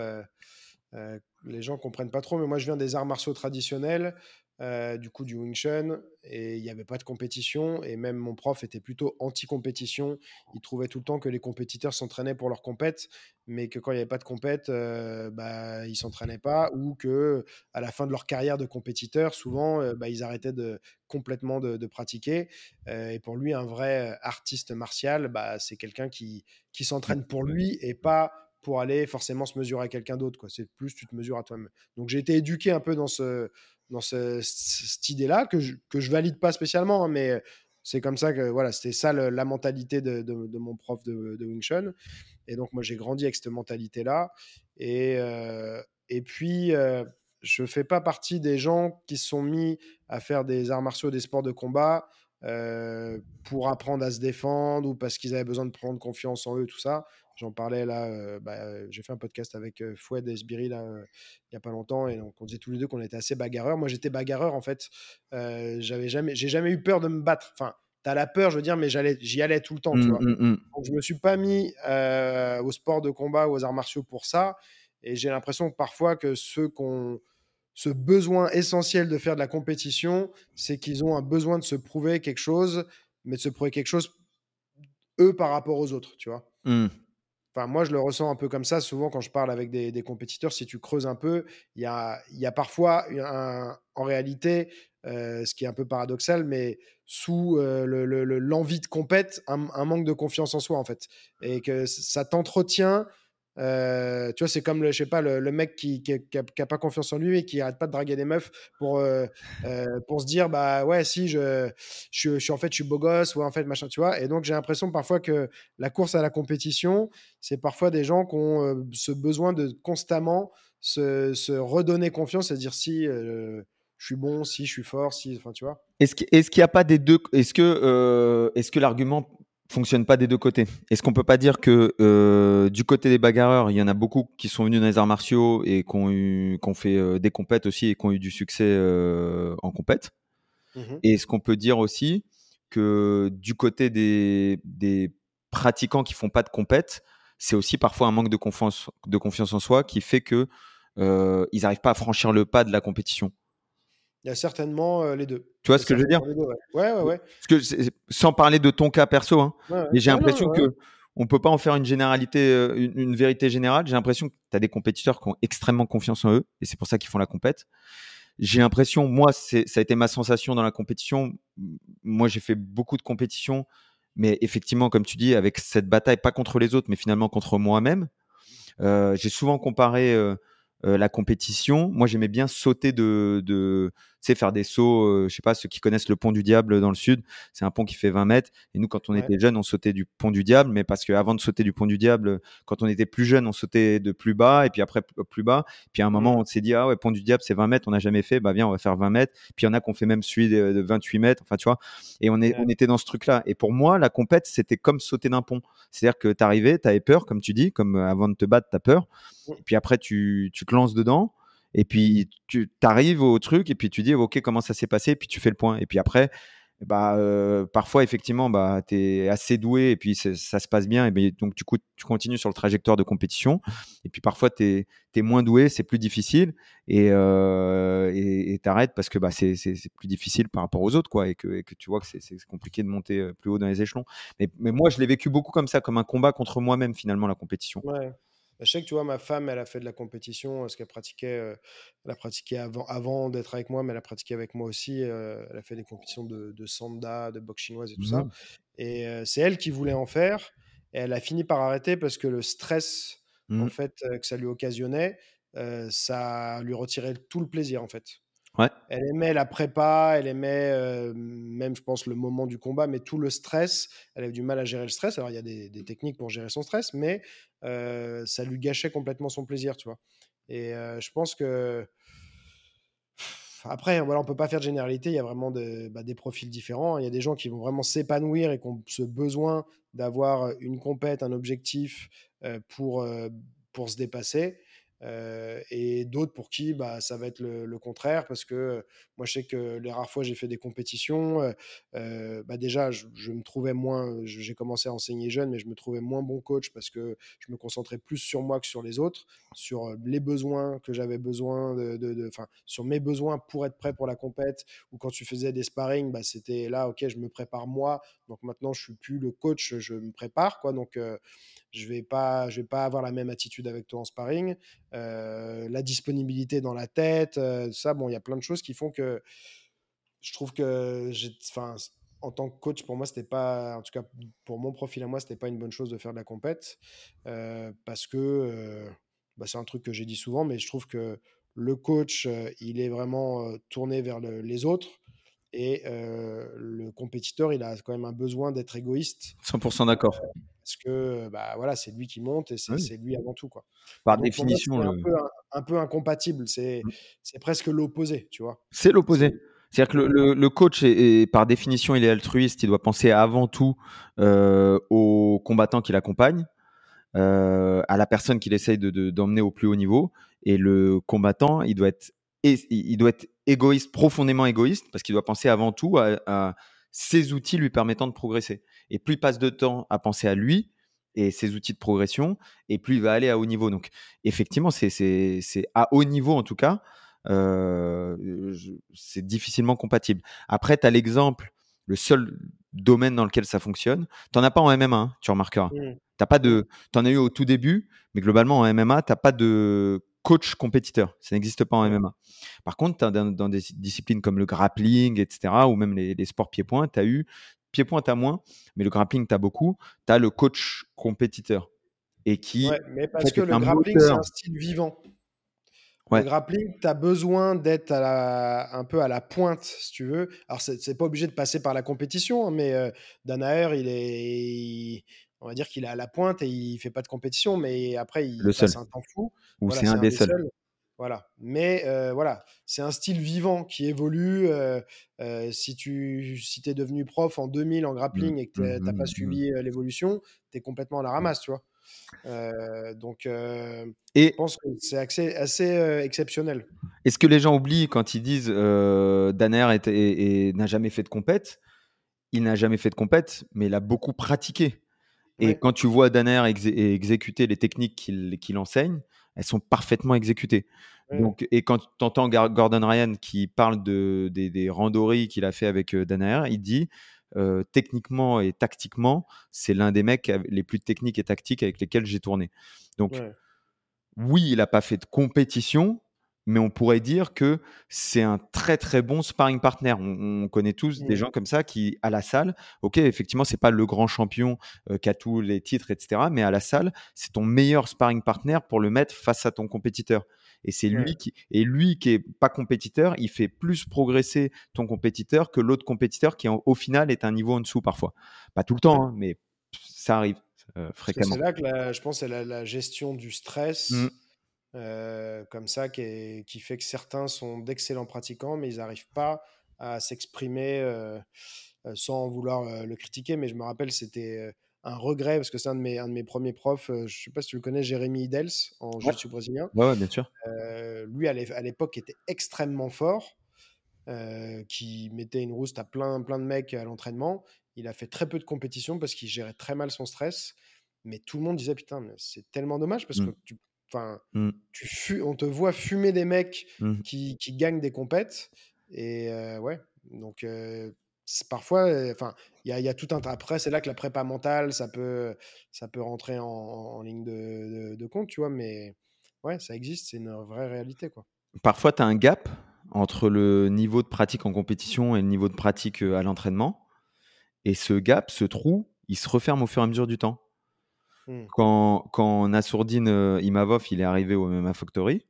les gens comprennent pas trop, mais moi je viens des arts martiaux traditionnels. Euh, du coup du Wing Chun et il n'y avait pas de compétition et même mon prof était plutôt anti-compétition. Il trouvait tout le temps que les compétiteurs s'entraînaient pour leur compète, mais que quand il n'y avait pas de compète, euh, bah, ils s'entraînaient pas ou que à la fin de leur carrière de compétiteur, souvent euh, bah, ils arrêtaient de, complètement de, pratiquer. et pour lui, un vrai artiste martial, bah, c'est quelqu'un qui, qui s'entraîne pour lui et pas pour aller forcément se mesurer à quelqu'un d'autre. C'est plus tu te mesures à toi-même. Donc j'ai été éduqué un peu dans ce, dans cette idée-là, que je, que je valide pas spécialement, hein, mais c'est comme ça que voilà, c'était ça la mentalité de, de, mon prof de, Wing Chun. Et donc, moi, j'ai grandi avec cette mentalité-là. Et, euh, et puis, euh, je fais pas partie des gens qui se sont mis à faire des arts martiaux, des sports de combat euh, pour apprendre à se défendre ou parce qu'ils avaient besoin de prendre confiance en eux, tout ça. J'en parlais là, bah, j'ai fait un podcast avec Foued et Sbiri là, il n'y a pas longtemps, et donc on disait tous les deux qu'on était assez bagarreurs. Moi j'étais bagarreur en fait, j'avais jamais, j'ai jamais eu peur de me battre. Enfin, t'as la peur, je veux dire, mais j'allais, j'y allais tout le temps, tu mmh, vois. Mmh, mmh. Donc je me suis pas mis au sport de combat ou aux arts martiaux pour ça, et j'ai l'impression parfois que ceux qu'on ce besoin essentiel de faire de la compétition, c'est qu'ils ont un besoin de se prouver quelque chose, mais de se prouver quelque chose eux par rapport aux autres, tu vois. Moi, je le ressens un peu comme ça. Souvent, quand je parle avec des, compétiteurs, si tu creuses un peu, il y a, y a, parfois, en réalité, euh, ce qui est un peu paradoxal, mais sous euh, l'envie de compète, un, manque de confiance en soi, en fait. Et que ça t'entretient euh, tu vois, c'est comme le, je sais pas, le, mec qui, qui, pas confiance en lui et qui arrête pas de draguer des meufs pour, euh, euh, pour se dire, bah ouais, si, je, je, suis en fait, je suis beau gosse, ou en fait, machin, tu vois. Et donc, j'ai l'impression parfois que la course à la compétition, c'est parfois des gens qui ont ce besoin de constamment se, se redonner confiance et dire si je suis bon, si je suis fort, si, enfin, tu vois. Est-ce qu'il n'y a pas des deux, est-ce que, est-ce que l'argument fonctionne pas des deux côtés. Est-ce qu'on peut pas dire que euh, du côté des bagarreurs, il y en a beaucoup qui sont venus dans les arts martiaux et qui ont, eu, fait euh, des compètes aussi et qui ont eu du succès euh, en compète? Mmh Et est-ce qu'on peut dire aussi que du côté des, des pratiquants qui font pas de compète, c'est aussi parfois un manque de confiance, de confiance en soi qui fait que ils n'arrivent pas à franchir le pas de la compétition? Il y a certainement les deux. Tu vois ce que je veux dire? ouais. ouais, ouais, que, Sans parler de ton cas perso, hein, mais j'ai l'impression que on peut pas en faire une généralité, une, vérité générale. J'ai l'impression que tu as des compétiteurs qui ont extrêmement confiance en eux, et c'est pour ça qu'ils font la compète. J'ai l'impression, moi, ça a été ma sensation dans la compétition. Moi, j'ai fait beaucoup de compétitions, mais effectivement, comme tu dis, avec cette bataille, pas contre les autres, mais finalement contre moi-même. j'ai souvent comparé euh, la compétition. Moi, j'aimais bien sauter de, sais, faire des sauts. Euh, je sais pas, ceux qui connaissent le pont du diable dans le sud, c'est un pont qui fait 20 mètres. Et nous, quand on était jeunes, on sautait du pont du diable, mais parce qu'avant de sauter du pont du diable, quand on était plus jeune, on sautait de plus bas, et puis après plus bas. Puis à un moment, mmh. on s'est dit, ah ouais, pont du diable, c'est 20 mètres, on n'a jamais fait, bah viens, on va faire 20 mètres. Puis il y en a qu'on fait même celui de, 28 mètres, enfin, tu vois. Et on, est, on était dans ce truc-là. Et pour moi, la compète, c'était comme sauter d'un pont. C'est-à-dire que tu arrivais, tu avais peur, comme tu dis, comme avant de te battre, tu as peur. Et puis après, tu, tu te lances dedans. Et puis, tu arrives au truc et puis tu dis, OK, comment ça s'est passé? Et puis tu fais le point. Et puis après, bah, parfois, effectivement, bah, tu es assez doué et puis ça se passe bien. Et ben, donc, du coup, tu continues sur le trajectoire de compétition. Et puis parfois, tu es, moins doué, c'est plus difficile. Et euh, tu arrêtes parce que bah, c'est plus difficile par rapport aux autres. Quoi, et, que, que tu vois que c'est compliqué de monter plus haut dans les échelons. Mais, mais moi, je l'ai vécu beaucoup comme ça, comme un combat contre moi-même, finalement, la compétition. Ouais. Je sais que tu vois, ma femme, elle a fait de la compétition, ce qu'elle pratiquait, elle a pratiqué avant, avant d'être avec moi, mais elle a pratiqué avec moi aussi. elle a fait des compétitions de, de sanda, de boxe chinoise et tout ça. Mmh. Et c'est elle qui voulait en faire. Et elle a fini par arrêter parce que le stress, en Mmh. fait, que ça lui occasionnait, ça lui retirait tout le plaisir, en fait. Elle aimait la prépa, elle aimait même, je pense, le moment du combat, mais tout le stress, elle avait du mal à gérer le stress. Alors, il y a des, techniques pour gérer son stress, mais ça lui gâchait complètement son plaisir, tu vois. Et je pense que. Après, voilà, on peut pas faire de généralité. Il y a vraiment bah, des profils différents. Il y a des gens qui vont vraiment s'épanouir et qui ont ce besoin d'avoir une compète, un objectif pour, pour se dépasser. Euh, et d'autres pour qui bah, ça va être le, contraire parce que moi je sais que les rares fois j'ai fait des compétitions euh, euh, bah déjà je, me trouvais moins j'ai commencé à enseigner jeune mais je me trouvais moins bon coach parce que je me concentrais plus sur moi que sur les autres sur les besoins que j'avais besoin de, de, de sur mes besoins pour être prêt pour la compète ou quand tu faisais des sparring bah, c'était là ok je me prépare moi donc maintenant je suis plus le coach je me prépare quoi donc je vais pas, je vais pas avoir la même attitude avec toi en sparring. Euh, la disponibilité dans la tête, euh, ça, bon, il y a plein de choses qui font que je trouve que, enfin, en tant que coach, pour moi, c'était pas, en tout cas pour mon profil à moi, c'était pas une bonne chose de faire de la compète euh, parce que euh, bah, c'est un truc que j'ai dit souvent, mais je trouve que le coach, il est vraiment tourné vers le, les autres. Et le compétiteur, il a quand même un besoin d'être égoïste. 100% d'accord parce que bah, voilà, c'est lui qui monte et c'est oui. lui avant tout. Quoi. Par Donc, définition. Moi, le... un, peu, un, un, peu incompatible, c'est mmh. presque l'opposé, tu vois. C'est l'opposé. C'est-à-dire que le, le, le coach, est, est, par définition, il est altruiste, il doit penser avant tout euh, aux combattants qui l'accompagnent, euh, à la personne qu'il essaye d'emmener de, de, au plus haut niveau. Et le combattant, il doit être, il doit être égoïste, profondément égoïste, parce qu'il doit penser avant tout à, à ses outils lui permettant de progresser. Et plus il passe de temps à penser à lui et ses outils de progression, et plus il va aller à haut niveau. Donc, effectivement, c'est à haut niveau en tout cas, euh, c'est difficilement compatible. Après, tu as l'exemple, le seul domaine dans lequel ça fonctionne. Tu n'en as pas en MMA, hein, tu remarqueras. Mmh. T'as pas de, t'en as eu au tout début, mais globalement en MMA, t'as pas de coach compétiteur. Ça n'existe pas en MMA. Par contre, dans, dans, des disciplines comme le grappling, etc., ou même les, les sports pieds-points, tu as eu pieds-points, tu as moins, mais le grappling, tu as beaucoup. Tu as le coach compétiteur. Et qui. Ouais, mais parce que le grappling, c'est un style vivant. Ouais. Le grappling, tu as besoin d'être un peu à la pointe, si tu veux. Alors, c'est pas obligé de passer par la compétition, hein, mais euh, Danaher, il est. Il, on va dire qu'il est à la pointe et il fait pas de compétition, mais après, il le passe seul. un temps fou. Ou voilà, c'est un, un, des seuls. Voilà. Mais euh, voilà, c'est un style vivant qui évolue. Euh, euh, si tu si es devenu prof en 2000 en grappling et que tu n'as mmh, pas mmh, suivi mmh. l'évolution, tu es complètement à la ramasse, tu vois. donc, et je pense que c'est assez, assez exceptionnel. Et ce que les gens oublient quand ils disent Danner n'a jamais fait de compète, il n'a jamais fait de compète, mais il a beaucoup pratiqué. Et Ouais. quand tu vois Danner exé- exécuter les techniques qu'il enseigne, elles sont parfaitement exécutées. Ouais. Donc, et quand tu entends Gordon Ryan qui parle de, des, des randonnées qu'il a fait avec euh, Danner, il dit euh, techniquement et tactiquement, c'est l'un des mecs les plus techniques et tactiques avec lesquels j'ai tourné. Donc, Ouais. oui, il n'a pas fait de compétition, mais on pourrait dire que c'est un très très bon sparring partner. On, on connaît tous des Mm. gens comme ça qui, à la salle, ok, effectivement, c'est pas le grand champion euh, qui a tous les titres, etc. Mais à la salle, c'est ton meilleur sparring partner pour le mettre face à ton compétiteur. Et c'est lui qui, et lui qui est pas compétiteur, il fait plus progresser ton compétiteur que l'autre compétiteur qui, en- au final, est un niveau en dessous parfois. Pas tout le temps, hein, mais ça arrive euh, fréquemment. c'est là que la- je pense la, la gestion du stress Mm. Euh, comme ça qui, est- qui fait que certains sont d'excellents pratiquants, mais ils n'arrivent pas à s'exprimer euh, euh, sans vouloir le critiquer. Mais je me rappelle, c'était un regret parce que c'est un, de mes- un de mes premiers profs. je ne sais pas si tu le connais, Jérémy Idels en Ouais. jiu-jitsu brésilien. Ouais, ouais, bien sûr. Euh, lui, à l'é- à l'époque, était extrêmement fort, euh, qui mettait une rouste à plein, plein de mecs à l'entraînement. Il a fait très peu de compétition parce qu'il gérait très mal son stress. Mais tout le monde disait Putain, mais c'est tellement dommage parce Mm. que tu, enfin, Mm. tu fu- on te voit fumer des mecs Mm. qui, qui gagnent des compètes. Et euh, ouais, donc euh, parfois, enfin, il y, a tout un. Après, c'est là que la prépa mentale, ça peut, ça peut rentrer en, ligne de, de, compte, tu vois. Mais ouais, ça existe, c'est une vraie réalité, quoi. Parfois, tu as un gap entre le niveau de pratique en compétition et le niveau de pratique à l'entraînement. Et ce gap, ce trou, il se referme au fur et à mesure du temps. Mmh. Quand, quand Nassourdine Imavov il est arrivé au MMA Factory,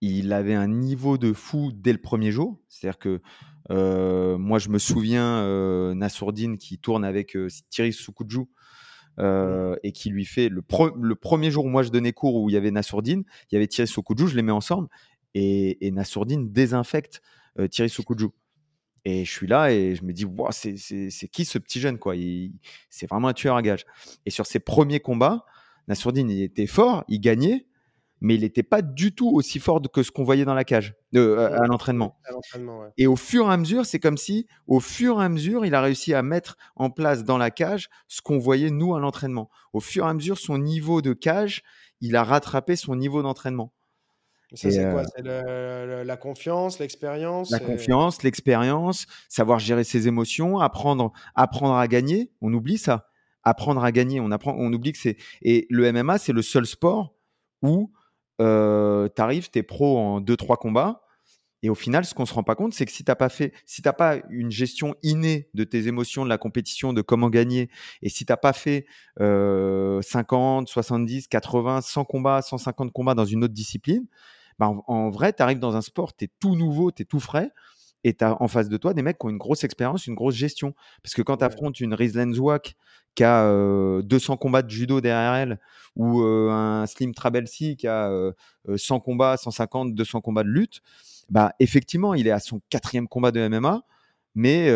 il avait un niveau de fou dès le premier jour. C'est-à-dire que moi, je me souviens euh, Nassourdine qui tourne avec Thierry Soukudjou mmh. et qui lui fait le, premier jour où moi je donnais cours où il y avait Nassourdine, il y avait Thierry Soukudjou, je les mets ensemble et, et désinfecte Thierry Soukudjou. Et je suis là et je me dis, wow, c'est qui ce petit jeune quoi? C'est vraiment un tueur à gage. Et sur ses premiers combats, Nassourdine, il était fort, il gagnait, mais il n'était pas du tout aussi fort que ce qu'on voyait dans la cage, euh, à, l'entraînement. Et au fur et à mesure, c'est comme si, au fur et à mesure, il a réussi à mettre en place dans la cage ce qu'on voyait nous à l'entraînement. Au fur et à mesure, son niveau de cage, il a rattrapé son niveau d'entraînement. Ça, c'est quoi? Euh, C'est la confiance, l'expérience La confiance, l'expérience, savoir gérer ses émotions, apprendre, apprendre à gagner. On oublie ça. Apprendre à gagner. On, apprend, on oublie que c'est. Et le MMA, c'est le seul sport où euh, tu arrives, tu es pro en 2-3 combats. Et au final, ce qu'on se rend pas compte, c'est que si tu n'as pas fait, si t'as pas une gestion innée de tes émotions, de la compétition, de comment gagner, et si tu n'as pas fait 50, 70, 80, 100 combats, 150 combats dans une autre discipline, bah, en, vrai, tu arrives dans un sport, tu es tout nouveau, tu es tout frais, et tu as en face de toi des mecs qui ont une grosse expérience, une grosse gestion. Parce que quand tu affrontes une Rizlenzwak qui a 200 combats de judo derrière elle, ou un Slim Trabelsi qui a 100 combats, 150, 200 combats de lutte, bah, effectivement, il est à son quatrième combat de MMA, mais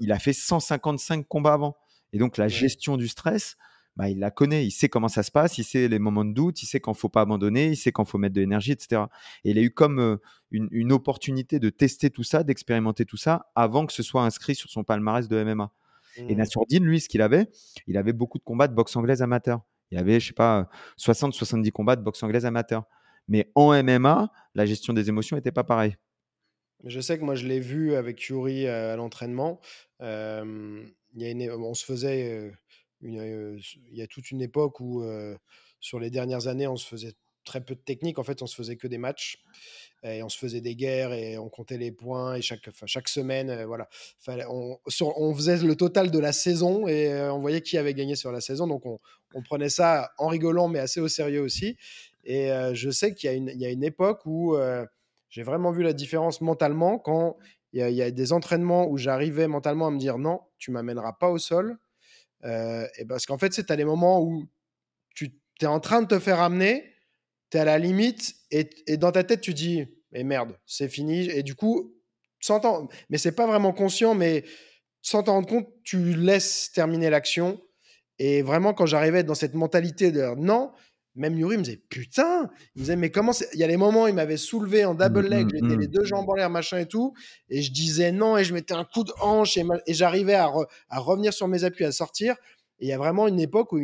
il a fait 155 combats avant. Et donc, la gestion du stress, bah, il la connaît, il sait comment ça se passe, il sait les moments de doute, il sait quand faut pas abandonner, il sait quand faut mettre de l'énergie, etc. Et il a eu comme une, opportunité de tester tout ça, d'expérimenter tout ça avant que ce soit inscrit sur son palmarès de MMA. Et mmh. Nassourdine, lui, ce qu'il avait, il avait beaucoup de combats de boxe anglaise amateur. Il avait, je sais pas, 60-70 combats de boxe anglaise amateur. Mais en MMA, la gestion des émotions n'était pas pareille. Je sais que moi, je l'ai vu avec Yuri à l'entraînement. on se faisait il y a toute une époque où, sur les dernières années, on se faisait très peu de technique. En fait, on se faisait que des matchs et on se faisait des guerres et on comptait les points et chaque, semaine, voilà, on, faisait le total de la saison et on voyait qui avait gagné sur la saison. Donc on, prenait ça en rigolant, mais assez au sérieux aussi. Et je sais qu'il y, a une époque où j'ai vraiment vu la différence mentalement quand il y, y, a des entraînements où j'arrivais mentalement à me dire non, tu m'amèneras pas au sol et parce qu'en fait, c'est à des moments où tu es en train de te faire amener, tu es à la limite, et, et, dans ta tête, tu dis, mais merde, c'est fini. Et du coup, sans mais c'est pas vraiment conscient, mais sans t'en rendre compte, tu laisses terminer l'action. Et vraiment, quand j'arrivais dans cette mentalité de non, même Yuri me disait putain, il me disait mais comment Il y a les moments il m'avait soulevé en double mmh, leg, mmh, j'étais les mmh. deux jambes en l'air machin et tout, et je disais non et je mettais un coup de hanche et, j'arrivais à, revenir sur mes appuis, à sortir. Et il y a vraiment une époque où,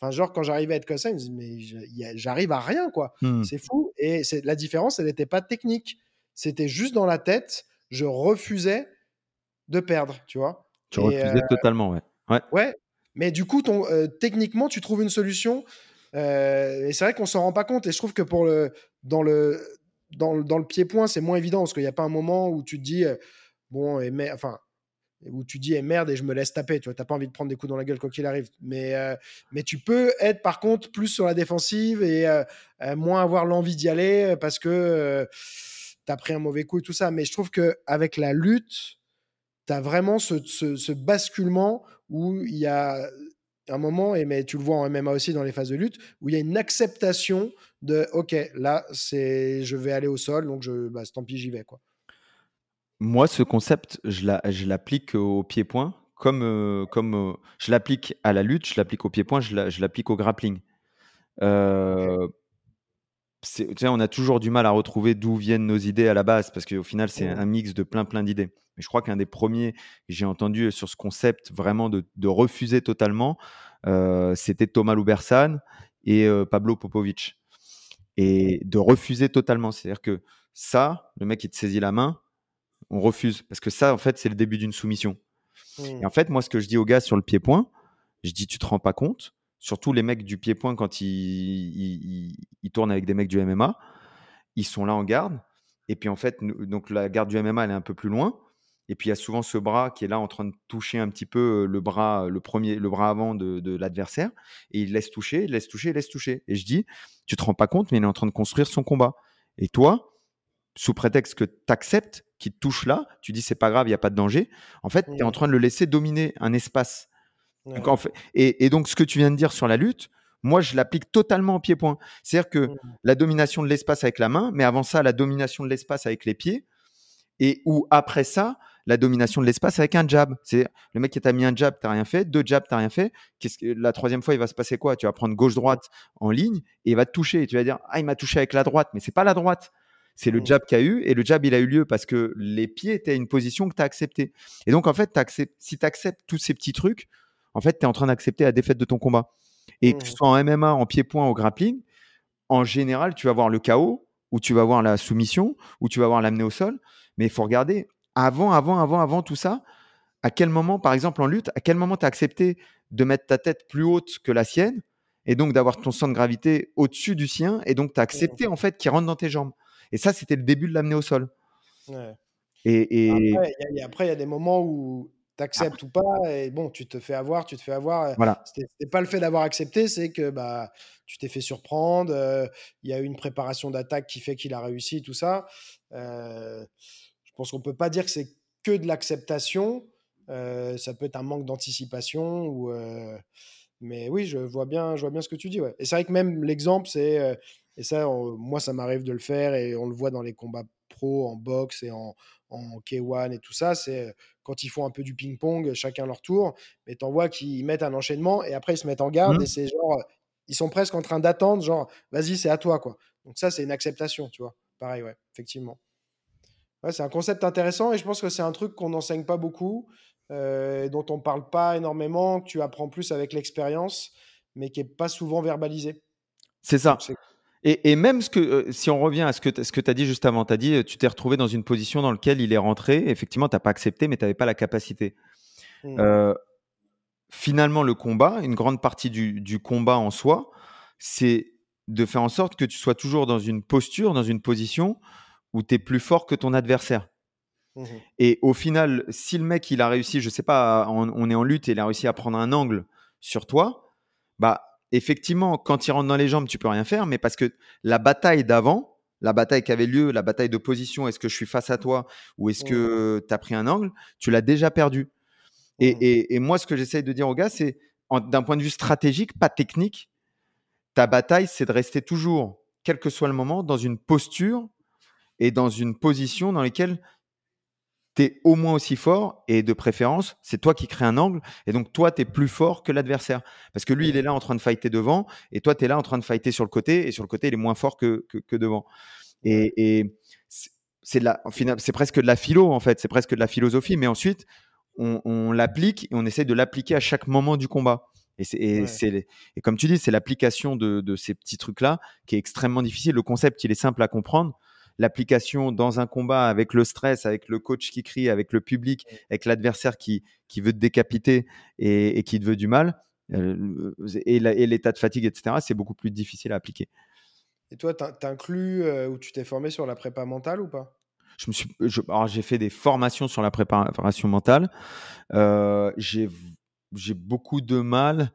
enfin genre quand j'arrivais à être comme ça, il me disait mais j'arrive à rien quoi, c'est fou. Et c'est la différence, elle n'était pas technique, c'était juste dans la tête. Je refusais de perdre, tu vois. Tu refusais euh, totalement, ouais. Ouais. Ouais. Mais du coup, ton, euh, techniquement, tu trouves une solution euh, et c'est vrai qu'on s'en rend pas compte. Et je trouve que pour le, dans, le, dans, le pied-point, c'est moins évident parce qu'il n'y a pas un moment où tu te dis, euh, bon, et mais, enfin, où tu dis, eh, merde, et je me laisse taper. Tu n'as pas envie de prendre des coups dans la gueule quoi qu'il arrive. Mais, euh, mais tu peux être par contre plus sur la défensive et moins avoir l'envie d'y aller parce que tu as pris un mauvais coup et tout ça. Mais je trouve qu'avec la lutte, tu as vraiment ce, ce basculement où il y a un moment, et mais tu le vois en MMA aussi dans les phases de lutte, où il y a une acceptation de OK, là, c'est je vais aller au sol, donc je, bah, tant pis, j'y vais. Quoi. Moi, ce concept, je l'applique au pied-point, comme, euh, comme euh, je l'applique à la lutte, je l'applique au pied-point, je l'applique au grappling. Euh, on a toujours du mal à retrouver d'où viennent nos idées à la base, parce qu'au final, c'est mmh. un mix de plein, plein d'idées. Mais je crois qu'un des premiers que j'ai entendu sur ce concept vraiment de, refuser totalement, euh, c'était Thomas Loubersan et euh, Pablo Popovic. Et de refuser totalement. C'est-à-dire que ça, le mec, il te saisit la main, on refuse. Parce que ça, en fait, c'est le début d'une soumission. Mmh. Et en fait, moi, ce que je dis aux gars sur le pied-point, je dis, tu te rends pas compte, surtout les mecs du pied-point quand ils, ils, ils, tournent avec des mecs du MMA, ils sont là en garde. Et puis en fait, donc la garde du MMA, elle est un peu plus loin. Et puis il y a souvent ce bras qui est là en train de toucher un petit peu le bras, le premier, le bras avant de, de l'adversaire. Et il laisse toucher, il laisse toucher, il laisse toucher. Et je dis, tu te rends pas compte, mais il est en train de construire son combat. Et toi, sous prétexte que tu acceptes qu'il te touche là, tu dis c'est pas grave, il n'y a pas de danger. En fait, tu es en train de le laisser dominer un espace. Donc, en fait, et, et, donc, ce que tu viens de dire sur la lutte, moi, je l'applique totalement au pied-point. C'est-à-dire que la domination de l'espace avec la main, mais avant ça, la domination de l'espace avec les pieds, et ou après ça, la domination de l'espace avec un jab. C'est le mec qui t'a mis un jab, t'as rien fait, deux jabs, t'as rien fait. Qu'est-ce que la troisième fois, il va se passer quoi? Tu vas prendre gauche-droite en ligne et il va te toucher. Et tu vas dire ah il m'a touché avec la droite, mais c'est pas la droite. C'est le jab qu'il a eu et le jab il a eu lieu parce que les pieds étaient à une position que tu as acceptée. Et donc en fait, si tu acceptes tous ces petits trucs, en fait, tu es en train d'accepter la défaite de ton combat. Et que ce soit en MMA, en pied-point, au grappling, en général, tu vas voir le chaos, ou tu vas voir la soumission, ou tu vas voir l'amener au sol. Mais il faut regarder avant, avant, avant, avant tout ça, à quel moment, par exemple en lutte, à quel moment tu as accepté de mettre ta tête plus haute que la sienne, et donc d'avoir ton centre de gravité au-dessus du sien, et donc tu as accepté en fait qu'il rentre dans tes jambes. Et ça, c'était le début de l'amener au sol. Et, Après, il y, a des moments où tu acceptes ou pas, et bon, tu te fais avoir, tu te fais avoir. Voilà. C'était pas le fait d'avoir accepté, c'est que bah, tu t'es fait surprendre, il y a eu une préparation d'attaque qui fait qu'il a réussi, tout ça. je pense qu'on peut pas dire que c'est que de l'acceptation, ça peut être un manque d'anticipation, ou, mais oui, je vois, bien, je vois bien ce que tu dis. Ouais. Et c'est vrai que même l'exemple, c'est, et ça, moi, ça m'arrive de le faire, et on le voit dans les combats pro, en boxe et en, en K1 et tout ça, c'est quand ils font un peu du ping-pong, chacun leur tour, mais t'en vois qu'ils mettent un enchaînement et après ils se mettent en garde mmh. et c'est genre, ils sont presque en train d'attendre, genre, vas-y, c'est à toi, quoi. Donc ça, c'est une acceptation, tu vois. Pareil, ouais, effectivement. Ouais, c'est un concept intéressant et je pense que c'est un truc qu'on n'enseigne pas beaucoup, euh, dont on parle pas énormément, que tu apprends plus avec l'expérience, mais qui est pas souvent verbalisé. C'est ça. Et, même ce que, euh, si on revient à ce que, tu as dit juste avant, tu as dit euh, tu t'es retrouvé dans une position dans laquelle il est rentré. Effectivement, tu n'as pas accepté, mais tu n'avais pas la capacité. Mmh. Euh, finalement, le combat, une grande partie du, combat en soi, c'est de faire en sorte que tu sois toujours dans une posture, dans une position où tu es plus fort que ton adversaire. Mmh et au final, si le mec, il a réussi, je sais pas, on, est en lutte et il a réussi à prendre un angle sur toi, bah, effectivement, quand il rentre dans les jambes, tu peux rien faire, mais parce que la bataille d'avant, la bataille qui avait lieu, la bataille de position, est-ce que je suis face à toi ou est-ce que tu as pris un angle, tu l'as déjà perdu. Et, moi, ce que j'essaye de dire aux gars, c'est d'un point de vue stratégique, pas technique, ta bataille, c'est de rester toujours, quel que soit le moment, dans une posture et dans une position dans laquelle tu es au moins aussi fort et de préférence, c'est toi qui crée un angle et donc toi, tu es plus fort que l'adversaire. Parce que lui, il est là en train de fighter devant et toi, tu es là en train de fighter sur le côté et sur le côté, il est moins fort que, que, devant. Et, c'est c'est presque de la philo en fait, c'est presque de la philosophie, mais ensuite, on, l'applique et on essaie de l'appliquer à chaque moment du combat. Et, c'est, et, comme tu dis, c'est l'application de, de ces petits trucs-là qui est extrêmement difficile. Le concept, il est simple à comprendre l'application dans un combat avec le stress, avec le coach qui crie, avec le public, avec l'adversaire qui, qui veut te décapiter et, qui te veut du mal, euh, et l'état de fatigue, etc., c'est beaucoup plus difficile à appliquer. Et toi, t'inclus euh, où tu t'es formé sur la prépa mentale ou pas? Je me suis, j'ai fait des formations sur la préparation mentale. Euh, j'ai beaucoup de mal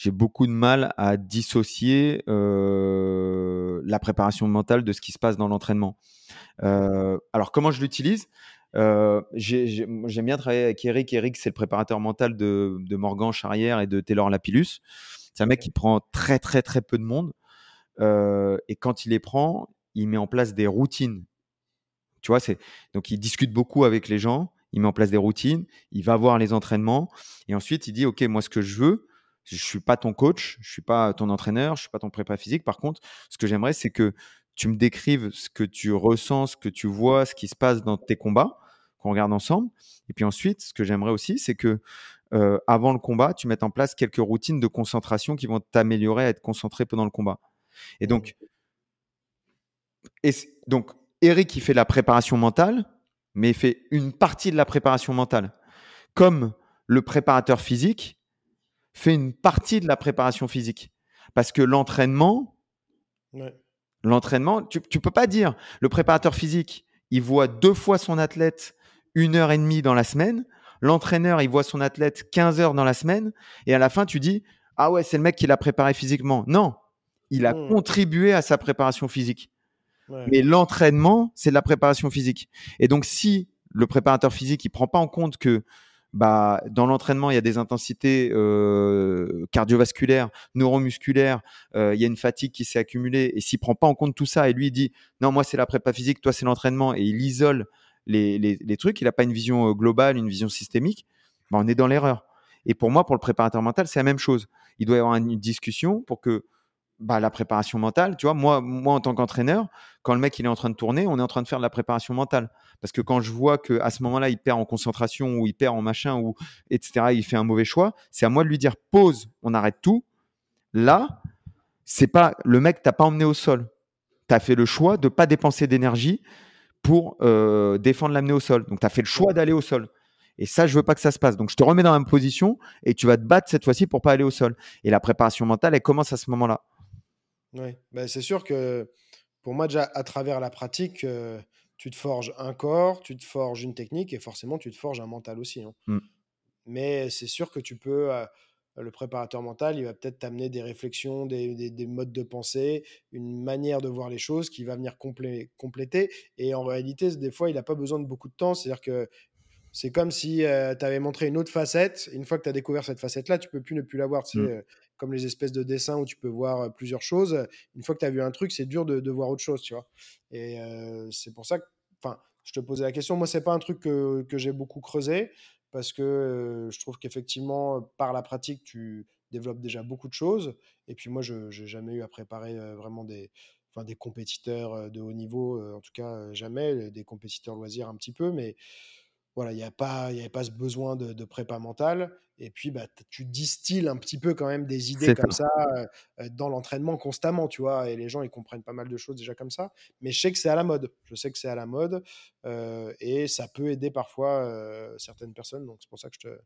j'ai beaucoup de mal à dissocier euh, la préparation mentale de ce qui se passe dans l'entraînement. Euh, alors, comment je l'utilise? Euh, J'aime bien travailler avec Eric. Eric, c'est le préparateur mental de, Morgan Charrière et de Taylor Lapillus. C'est un mec qui prend très, très, très peu de monde. et quand il les prend, il met en place des routines. Tu vois, c'est donc il discute beaucoup avec les gens, il met en place des routines, il va voir les entraînements et ensuite il dit OK, moi ce que je veux, je suis pas ton coach, je suis pas ton entraîneur, je suis pas ton prépa physique. Par contre, ce que j'aimerais, c'est que tu me décrives ce que tu ressens, ce que tu vois, ce qui se passe dans tes combats, qu'on regarde ensemble. Et puis ensuite, ce que j'aimerais aussi, c'est que euh, avant le combat, tu mettes en place quelques routines de concentration qui vont t'améliorer à être concentré pendant le combat. Et donc, et donc, Eric, qui fait la préparation mentale, mais fait une partie de la préparation mentale. Comme le préparateur physique fait une partie de la préparation physique. Parce que l'entraînement, l'entraînement, tu ne peux pas dire le préparateur physique, il voit deux fois son athlète une heure et demie dans la semaine. L'entraîneur, il voit son athlète 15 heures dans la semaine. Et à la fin, tu dis, ah ouais, c'est le mec qui l'a préparé physiquement. Non, il a mmh. contribué à sa préparation physique. Mais l'entraînement, c'est de la préparation physique. Et donc, si le préparateur physique, il prend pas en compte que bah, dans l'entraînement, il y a des intensités euh, cardiovasculaires, neuromusculaires, euh, il y a une fatigue qui s'est accumulée, et s'il prend pas en compte tout ça, et lui il dit non, moi c'est la prépa physique, toi c'est l'entraînement, et il isole les, les, trucs, il n'a pas une vision euh, globale, une vision systémique, bah, on est dans l'erreur. Et pour moi, pour le préparateur mental, c'est la même chose. Il doit y avoir une discussion pour que bah, la préparation mentale, tu vois, moi, moi en tant qu'entraîneur, quand le mec il est en train de tourner, on est en train de faire de la préparation mentale. Parce que quand je vois qu'à ce moment-là, il perd en concentration ou il perd en machin ou etc., il fait un mauvais choix, c'est à moi de lui dire pause, on arrête tout. Là, c'est pas le mec t'as pas emmené au sol. Tu as fait le choix de pas dépenser d'énergie pour euh, défendre l'amener au sol. Donc tu as fait le choix d'aller au sol. Et ça, je veux pas que ça se passe. Donc je te remets dans la même position et tu vas te battre cette fois-ci pour pas aller au sol. Et la préparation mentale, elle commence à ce moment-là. Oui, bah, c'est sûr que pour moi, déjà, à travers la pratique, euh, tu te forges un corps, tu te forges une technique et forcément, tu te forges un mental aussi. Hein. Mmh. Mais c'est sûr que tu peux, euh, le préparateur mental, il va peut-être t'amener des réflexions, des, des, modes de pensée, une manière de voir les choses qui va venir compléter. Et en réalité, des fois, il n'a pas besoin de beaucoup de temps. C'est-à-dire que c'est comme si tu avais montré une autre facette. Une fois que tu as découvert cette facette-là, tu peux plus ne plus la voir. Comme les espèces de dessins où tu peux voir plusieurs choses. Une fois que tu as vu un truc, c'est dur de, voir autre chose, tu vois. Et c'est pour ça que, enfin, je te posais la question. Moi, c'est pas un truc que, que j'ai beaucoup creusé parce que je trouve qu'effectivement, par la pratique, tu développes déjà beaucoup de choses. Et puis moi, je n'ai jamais eu à préparer vraiment des, enfin, des compétiteurs de haut niveau, en tout cas jamais, des compétiteurs loisirs un petit peu, mais voilà, il n'y avait pas ce besoin de, prépa mentale. Et puis, bah, tu distilles un petit peu quand même des idées comme ça, dans l'entraînement constamment, tu vois. Et les gens, ils comprennent pas mal de choses déjà comme ça. Mais je sais que c'est à la mode. Je sais que c'est à la mode. et ça peut aider parfois certaines personnes. Donc, c'est pour ça que je te,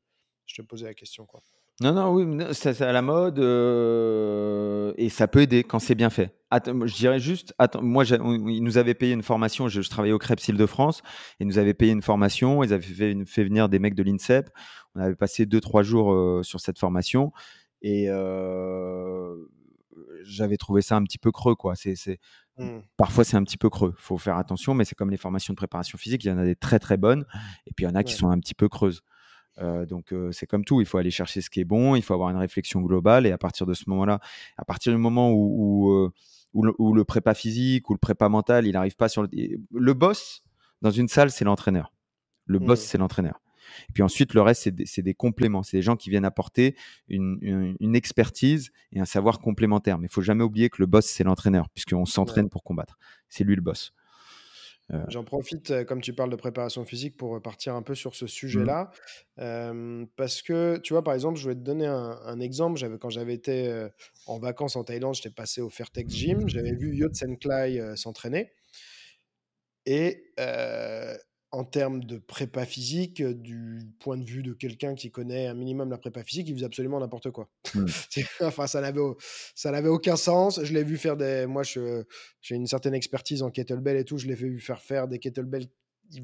je te posais la question, quoi. Non, non, oui, c'est à la mode euh, et ça peut aider quand c'est bien fait. je dirais juste, attends, moi, ils nous avaient payé une formation. Je, travaillais au Crêpes de France. Ils nous avaient payé une formation. Ils avaient fait, venir des mecs de l'INSEP. On avait passé deux, trois jours euh, sur cette formation et euh, j'avais trouvé ça un petit peu creux, quoi. C'est, mmh. Parfois, c'est un petit peu creux. Il faut faire attention, mais c'est comme les formations de préparation physique. Il y en a des très, très bonnes et puis il y en a qui sont un petit peu creuses. Euh, donc c'est comme tout, il faut aller chercher ce qui est bon, il faut avoir une réflexion globale et à partir de ce moment-là, à partir du moment où, où, le, prépa physique ou le prépa mental, il n'arrive pas sur le... Le boss dans une salle, c'est l'entraîneur. Le boss, mmh. c'est l'entraîneur. Et puis ensuite, le reste, c'est des, compléments. C'est des gens qui viennent apporter une, une, expertise et un savoir complémentaire. Mais il faut jamais oublier que le boss, c'est l'entraîneur, puisqu'on s'entraîne pour combattre. C'est lui le boss. Euh, J'en profite, comme tu parles de préparation physique, pour partir un peu sur ce mmh. sujet-là. parce que, tu vois, par exemple, je vais te donner un, exemple. J'avais, quand j'avais été en vacances en Thaïlande, j'étais passé au Fairtex Gym. J'avais vu Yotsen Klai s'entraîner. Et en termes de prépa physique, du point de vue de quelqu'un qui connaît un minimum la prépa physique, il faisait absolument n'importe quoi. Mmh. enfin, ça n'avait, ça n'avait aucun sens. Je l'ai vu faire des. Moi, j'ai une certaine expertise en kettlebell et tout. Je l'ai vu faire faire des kettlebells.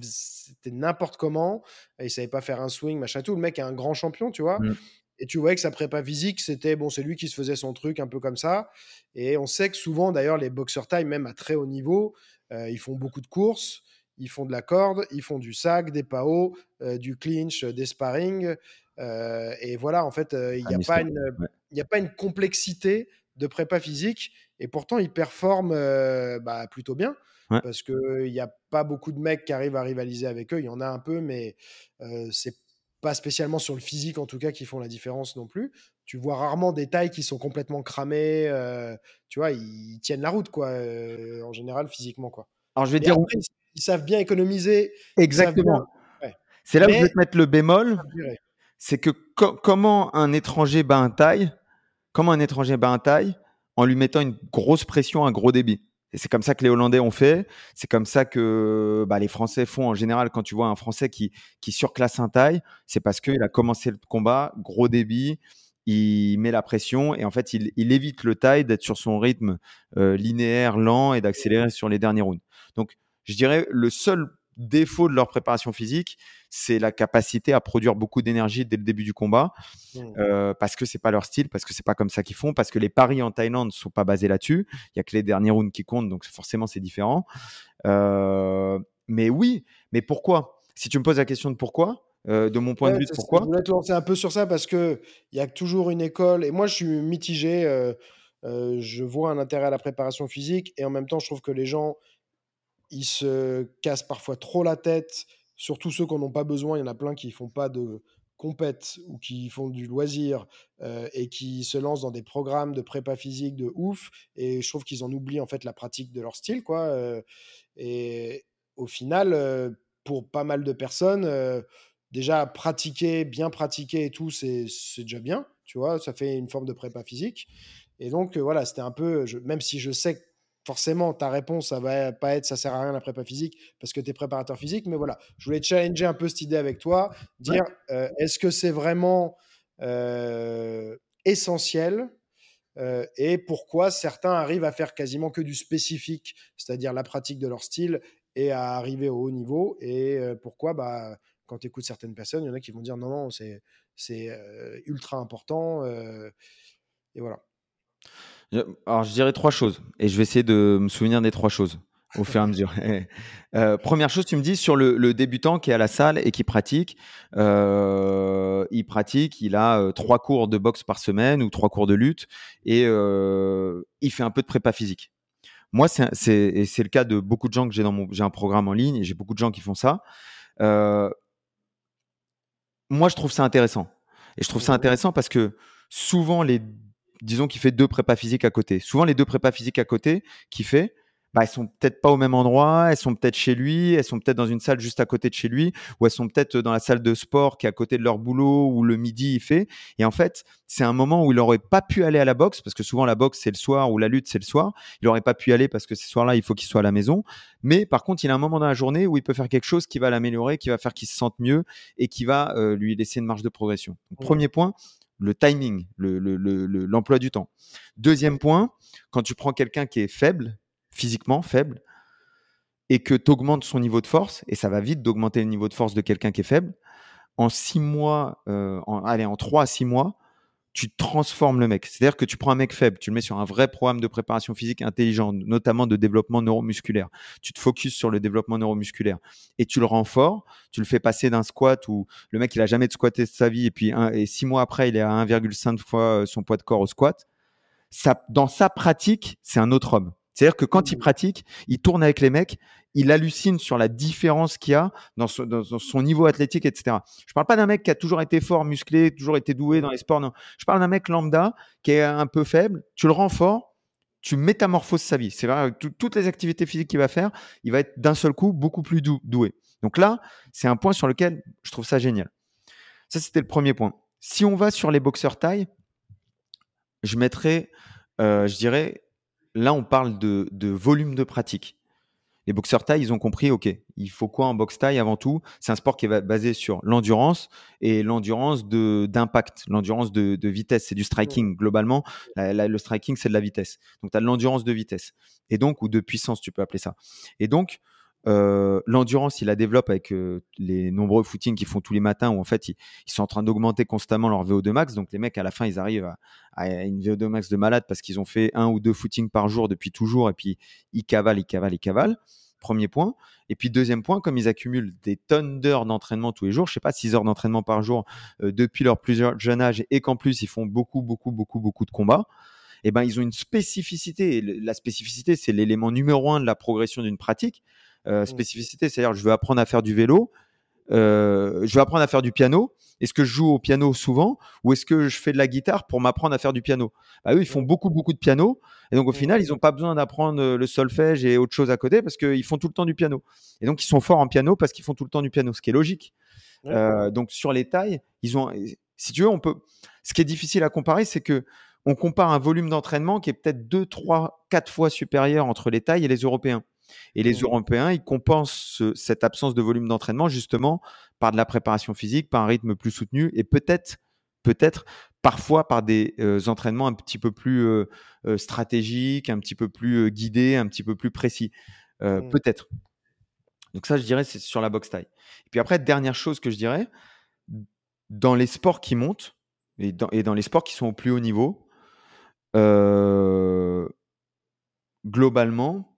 C'était n'importe comment. Il savait pas faire un swing, machin tout. Le mec est un grand champion, tu vois. Mmh. Et tu voyais que sa prépa physique, c'était bon, c'est lui qui se faisait son truc un peu comme ça. Et on sait que souvent, d'ailleurs, les boxers taille, même à très haut niveau, euh, ils font beaucoup de courses ils font de la corde, ils font du sac, des PAO, euh, du clinch, des sparring. Euh, et voilà, en fait, euh, il n'y a, pas une, a pas une complexité de prépa physique. Et pourtant, ils performent bah, plutôt bien. Parce qu'il n'y a pas beaucoup de mecs qui arrivent à rivaliser avec eux. Il y en a un peu, mais c'est pas spécialement sur le physique, en tout cas, qui font la différence non plus. Tu vois rarement des tailles qui sont complètement cramées. tu vois, ils tiennent la route, quoi, en général, physiquement, quoi. Alors, je vais dire ils savent bien économiser. Exactement. C'est là où je vais te mettre le bémol. C'est que comment un étranger bat un taille, comment un étranger bat un taille en lui mettant une grosse pression, un gros débit. Et c'est comme ça que les Hollandais ont fait. C'est comme ça que bah, les Français font en général. Quand tu vois un Français qui, qui surclasse un taille, c'est parce qu'il a commencé le combat, gros débit, il met la pression et en fait, il, il évite le taille d'être sur son rythme euh, linéaire, lent et d'accélérer sur les derniers rounds. Donc, je dirais le seul défaut de leur préparation physique, c'est la capacité à produire beaucoup d'énergie dès le début du combat, mmh. euh, parce que c'est pas leur style, parce que c'est pas comme ça qu'ils font, parce que les paris en Thaïlande ne sont pas basés là-dessus. Il y a que les derniers rounds qui comptent, donc forcément c'est différent. Euh, mais oui, mais pourquoi? Si tu me poses la question de pourquoi, euh, de mon point de vue, pourquoi Je voulais te lancer un peu sur ça parce que il y a toujours une école, et moi je suis mitigé. je vois un intérêt à la préparation physique et en même temps, je trouve que les gens ils se cassent parfois trop la tête, surtout ceux qui n'en pas besoin. Il y en a plein qui font pas de compète ou qui font du loisir euh, et qui se lancent dans des programmes de prépa physique de ouf. Et je trouve qu'ils en oublient en fait la pratique de leur style. quoi. Euh, et au final, euh, pour pas mal de personnes, déjà pratiquer, bien pratiquer et tout, c'est déjà bien. Tu vois, ça fait une forme de prépa physique. Et donc, voilà, c'était un peu, même si je sais forcément, ta réponse, ça va pas être ça sert à rien la prépa physique parce que tu es préparateur physique. Mais voilà, je voulais challenger un peu cette idée avec toi, dire euh, est-ce que c'est vraiment euh, essentiel euh, et pourquoi certains arrivent à faire quasiment que du spécifique, c'est-à-dire la pratique de leur style et à arriver au haut niveau. Et pourquoi, bah, quand tu écoutes certaines personnes, il y en a qui vont dire non, non, c'est ultra important. et voilà. Alors, je dirais trois choses et je vais essayer de me souvenir des trois choses au fur et à mesure. euh, première chose, tu me dis sur le, le, débutant qui est à la salle et qui pratique. Euh, il pratique, il a euh, trois cours de boxe par semaine ou trois cours de lutte et il fait un peu de prépa physique. Moi, c'est le cas de beaucoup de gens que j'ai dans mon j'ai un programme en ligne et j'ai beaucoup de gens qui font ça. Moi, je trouve ça intéressant et je trouve ça intéressant parce que souvent les disons qu'il fait deux prépas physiques à côté. Souvent, les deux prépas physiques à côté qu'il fait, bah, elles sont peut-être pas au même endroit, elles sont peut-être chez lui, elles sont peut-être dans une salle juste à côté de chez lui, ou elles sont peut-être dans la salle de sport qui est à côté de leur boulot, ou le midi il fait. Et en fait, c'est un moment où il aurait pas pu aller à la boxe, parce que souvent la boxe c'est le soir, ou la lutte c'est le soir. Il aurait pas pu aller parce que ce soir-là, il faut qu'il soit à la maison. Mais par contre, il a un moment dans la journée où il peut faire quelque chose qui va l'améliorer, qui va faire qu'il se sente mieux et qui va euh, lui laisser une marge de progression. Premier point, le timing, l'emploi le, du temps. Deuxième point, quand tu prends quelqu'un qui est faible, physiquement faible, et que tu augmentes son niveau de force, et ça va vite d'augmenter le niveau de force de quelqu'un qui est faible, en six mois, euh, en, allez, en trois à six mois, tu transformes le mec. C'est-à-dire que tu prends un mec faible, tu le mets sur un vrai programme de préparation physique intelligent, notamment de développement neuromusculaire. Tu te focuses sur le développement neuromusculaire et tu le rends. Tu le fais passer d'un squat où le mec il a jamais de squatté sa vie et puis six mois après il est à 1,5 fois son poids de corps au squat. Dans sa pratique, c'est un autre homme. C'est-à-dire que quand il mmh. pratique, il tourne avec les mecs, il hallucine sur la différence qu'il y a dans, son niveau athlétique, etc. Je parle pas d'un mec qui a toujours été fort, musclé, toujours été doué dans les sports. Non. Je parle d'un mec lambda qui est un peu faible. Tu le rends fort, tu métamorphoses sa vie. C'est vrai, toutes les activités physiques qu'il va faire, il va être d'un seul coup beaucoup plus doué. Donc là, c'est un point sur lequel je trouve ça génial. Ça, c'était le premier point. Si on va sur les boxeurs taille, je mettrais, euh, je dirais, là, on parle de, volume de pratique. Les boxeurs taille, ils ont compris, OK, il faut quoi en boxe taille avant tout? C'est un sport qui est basé sur l'endurance et l'endurance d'impact, l'endurance de, vitesse. C'est du striking globalement. le striking, c'est de la vitesse. Donc, tu as de l'endurance de vitesse. Et donc, ou de puissance, tu peux appeler ça. Et donc, euh, l'endurance, il la développe avec euh, les nombreux footings qu'ils font tous les matins où en fait ils, sont en train d'augmenter constamment leur VO2 max. Donc les mecs à la fin ils arrivent à, une VO2 max de malade parce qu'ils ont fait un ou deux footings par jour depuis toujours et puis ils cavalent, ils cavalent, ils cavalent. Premier point. Et puis deuxième point, comme ils accumulent des tonnes d'heures d'entraînement tous les jours, je sais pas, 6 heures d'entraînement par jour euh, depuis leur plus jeune âge et qu'en plus ils font beaucoup, beaucoup, beaucoup, beaucoup de combats. Eh ben, ils ont une spécificité. la spécificité, c'est l'élément numéro un de la progression d'une pratique euh, mmh. spécificité. C'est-à-dire, je veux apprendre à faire du vélo, euh, je veux apprendre à faire du piano. Est-ce que je joue au piano souvent ou est-ce que je fais de la guitare pour m'apprendre à faire du piano? Bah, Eux, ils font mmh. beaucoup, beaucoup de piano. Et donc, au mmh. final, ils n'ont pas besoin d'apprendre euh, le solfège et autre chose à côté parce qu'ils font tout le temps du piano. Et donc, ils sont forts en piano parce qu'ils font tout le temps du piano, ce qui est logique. donc, sur les tailles, ils ont, si tu veux, on peut. Ce qui est difficile à comparer, c'est que on compare un volume d'entraînement qui est peut-être 2, 3, 4 fois supérieur entre les tailles et les Européens. Et les Mmh. Européens, ils compensent ce- cette absence de volume d'entraînement justement par de la préparation physique, par un rythme plus soutenu et peut-être, peut-être parfois par des euh, entraînements un petit peu plus euh, euh, stratégiques, un petit peu plus euh, guidés, un petit peu plus précis. Euh, Mm. Peut-être. Donc ça, je dirais, c'est sur la boxe taille. Et puis après, dernière chose que je dirais, dans les sports qui montent et dans, et dans les sports qui sont au plus haut niveau, euh, globalement,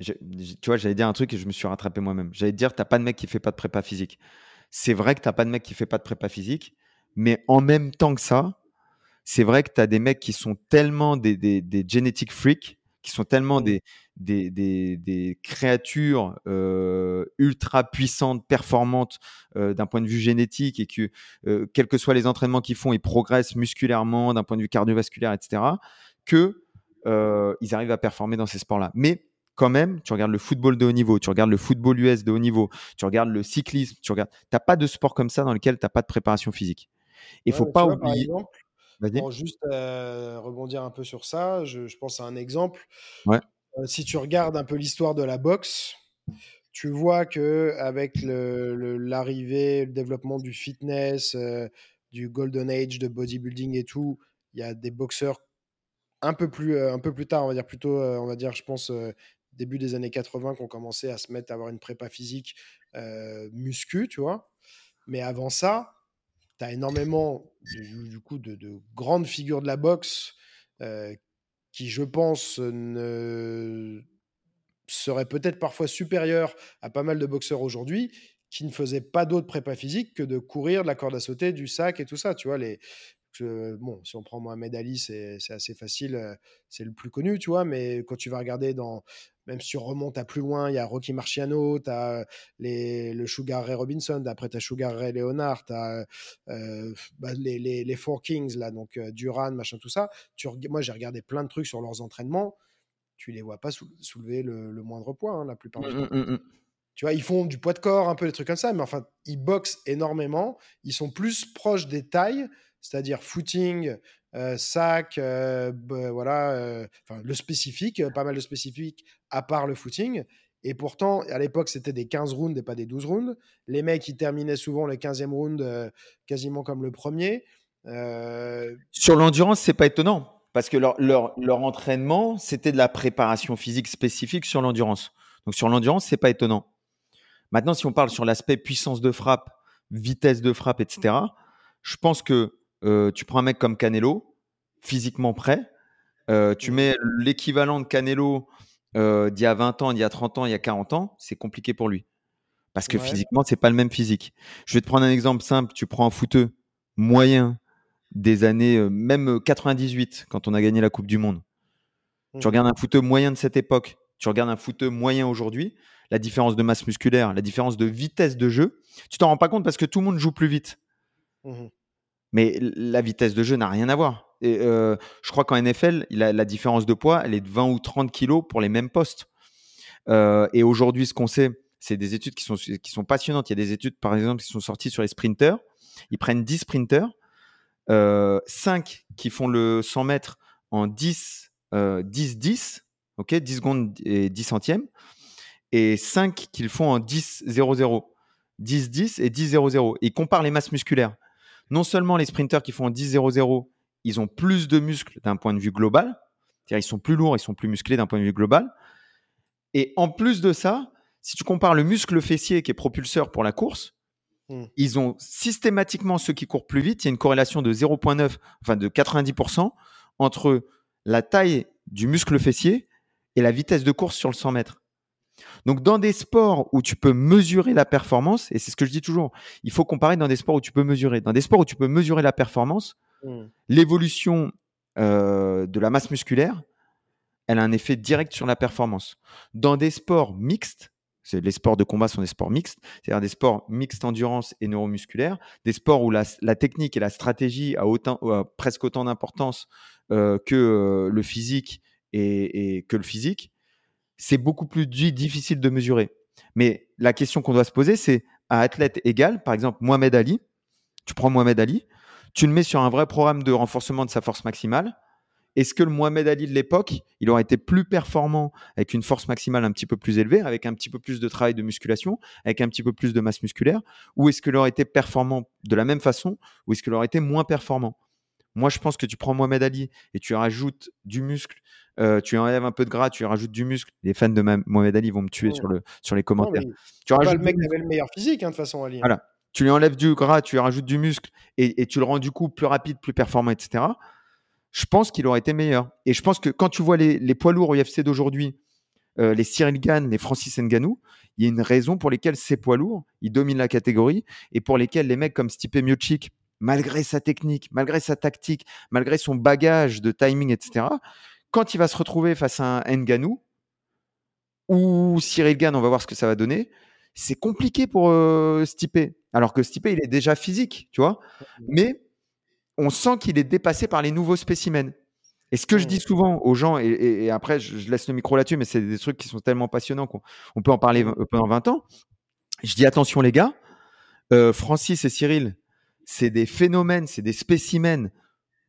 tu vois, j'allais dire un truc et je me suis rattrapé moi-même. J'allais dire, t'as pas de mec qui fait pas de prépa physique. C'est vrai que t'as pas de mec qui fait pas de prépa physique, mais en même temps que ça, c'est vrai que tu as des mecs qui sont tellement des, des, des genetic freaks, qui sont tellement Mm. des, des, des, des créatures euh, ultra puissantes, performantes euh, d'un point de vue génétique et que, euh, quels que soient les entraînements qu'ils font, ils progressent musculairement, d'un point de vue cardiovasculaire, etc., que euh, ils arrivent à performer dans ces sports-là. Mais quand même, tu regardes le football de haut niveau, tu regardes le football US de haut niveau, tu regardes le cyclisme, tu regardes, t'as pas de sport comme ça dans lequel t'as pas de préparation physique. Il Ouais, faut pas vois, oublier. exemple, pour juste euh, rebondir un peu sur ça, je, je pense à un exemple. Ouais. Euh, si tu regardes un peu l'histoire de la boxe, tu vois que avec le- le- l'arrivée, le, développement du fitness, euh, du golden age de bodybuilding et tout, il y a des boxeurs un peu plus, un peu plus tard, on va dire plutôt, on va dire, je pense, début des années 80, qui ont commencé à se mettre à avoir une prépa physique euh, muscu, tu vois. Mais avant ça, tu as énormément, du, du coup, de, de grandes figures de la boxe qui, je pense, ne seraient peut-être parfois supérieurs à pas mal de boxeurs aujourd'hui qui ne faisaient pas d'autre prépa physique que de courir, de la corde à sauter, du sac et tout ça. Tu vois, les, bon, si on prend Mohamed Ali, c'est assez facile, c'est le plus connu, tu vois, mais quand tu vas regarder dans, même si on remonte à plus loin, il y a Rocky Marciano, tu as les, le Sugar Ray Robinson, après tu as Sugar Ray Leonard, tu as les, les, les Four Kings, là, donc Duran, machin, tout ça. Tu, moi, j'ai regardé plein de trucs sur leurs entraînements, tu les vois pas sou- soulever le, le moindre poids, hein, la plupart du temps. Mm, mm, mm. Tu vois, ils font du poids de corps, un peu des trucs comme ça, mais enfin, ils boxent énormément. Ils sont plus proches des tailles, c'est-à-dire footing, sac, euh, b- voilà, euh, enfin, le spécifique, euh, pas mal de spécifiques, à part le footing. Et pourtant, à l'époque, c'était des 15 rounds et pas des 12 rounds. Les mecs, ils terminaient souvent le 15e round euh, quasiment comme le premier. Euh, Sur l'endurance, c'est pas étonnant parce que leur, leur, leur entraînement, c'était de la préparation physique spécifique sur l'endurance. Donc sur l'endurance, c'est pas étonnant. Maintenant, si on parle sur l'aspect puissance de frappe, vitesse de frappe, etc., je pense que euh, tu prends un mec comme Canelo, physiquement prêt, euh, tu Mhm. mets l'équivalent de Canelo euh, d'il y a 20 ans, d'il y a 30 ans, il y a 40 ans, c'est compliqué pour lui. Parce que Ouais. physiquement, c'est pas le même physique. Je vais te prendre un exemple simple. Tu prends un footeux moyen des années, même euh, 98, quand on a gagné la Coupe du Monde. Tu Mhm. regardes un footeux moyen de cette époque, tu regardes un footeux moyen aujourd'hui, la différence de masse musculaire, la différence de vitesse de jeu, tu t'en rends pas compte parce que tout le monde joue plus vite. Mhm. Mais la vitesse de jeu n'a rien à voir. Et, euh, je crois qu'en NFL, la, la différence de poids, elle est de 20 ou 30 kilos pour les mêmes postes. Euh, et aujourd'hui, ce qu'on sait, c'est des études qui sont, qui sont passionnantes. Il y a des études, par exemple, qui sont sorties sur les sprinters. Ils prennent 10 sprinters, euh, 5 qui font le 100 mètres en 10, euh, 10, 10, ok, 10 secondes et 10 centièmes, et 5 qui le font en 10, 0, 0. 10, 10 et 10, 0, 0. Ils comparent les masses musculaires. Non seulement les sprinters qui font en 10, 0, 0, ils ont plus de muscles d'un point de vue global, c'est-à-dire ils sont plus lourds, ils sont plus musclés d'un point de vue global. Et en plus de ça, si tu compares le muscle fessier qui est propulseur pour la course, Mm. ils ont systématiquement ceux qui courent plus vite. Il y a une corrélation de 0,9, enfin de 90% entre la taille du muscle fessier et la vitesse de course sur le 100 mètres. Donc, dans des sports où tu peux mesurer la performance, et c'est ce que je dis toujours, il faut comparer dans des sports où tu peux mesurer. Dans des sports où tu peux mesurer la performance, Mhm. l'évolution euh, de la masse musculaire, elle a un effet direct sur la performance. Dans des sports mixtes, les sports de combat sont des sports mixtes, c'est-à-dire des sports mixtes endurance et neuromusculaire, des sports où la, la technique et la stratégie a autant, a presque autant d'importance euh, que euh, le physique et, et que le physique, c'est beaucoup plus di- difficile de mesurer. Mais la question qu'on doit se poser, c'est à athlète égal, par exemple Mohamed Ali, tu prends Mohamed Ali, tu le mets sur un vrai programme de renforcement de sa force maximale. Est-ce que le Mohamed Ali de l'époque, il aurait été plus performant avec une force maximale un petit peu plus élevée, avec un petit peu plus de travail de musculation, avec un petit peu plus de masse musculaire, ou est-ce qu'il aurait été performant de la même façon, ou est-ce qu'il aurait été moins performant? Moi, je pense que tu prends Mohamed Ali et tu rajoutes du muscle, euh, tu enlèves un peu de gras, tu rajoutes du muscle. Les fans de Mohamed Ali vont me tuer sur, le, sur les commentaires. tu rajoutes le mec avait le meilleur physique, hein, de toute façon, Ali. Hein. Voilà. Tu lui enlèves du gras, tu lui rajoutes du muscle et, et tu le rends du coup plus rapide, plus performant, etc je pense qu'il aurait été meilleur. Et je pense que quand tu vois les, poids lourds au UFC d'aujourd'hui, euh, les Cyril Gann, les Francis Ngannou, il y a une raison pour lesquelles ces poids lourds, ils dominent la catégorie et pour lesquels les mecs comme Stipe Miocic, malgré sa technique, malgré sa tactique, malgré son bagage de timing, etc., quand il va se retrouver face à un Ngannou ou Cyril Gann, on va voir ce que ça va donner, c'est compliqué pour euh, Stipe. Alors que Stipe, il est déjà physique, tu vois. Mais on sent qu'il est dépassé par les nouveaux spécimens. Et ce que je dis souvent aux gens, et, après je, laisse le micro là-dessus, mais c'est des trucs qui sont tellement passionnants qu'on peut en parler pendant 20 ans. Je dis attention les gars, euh, Francis et Cyril, c'est des phénomènes, c'est des spécimens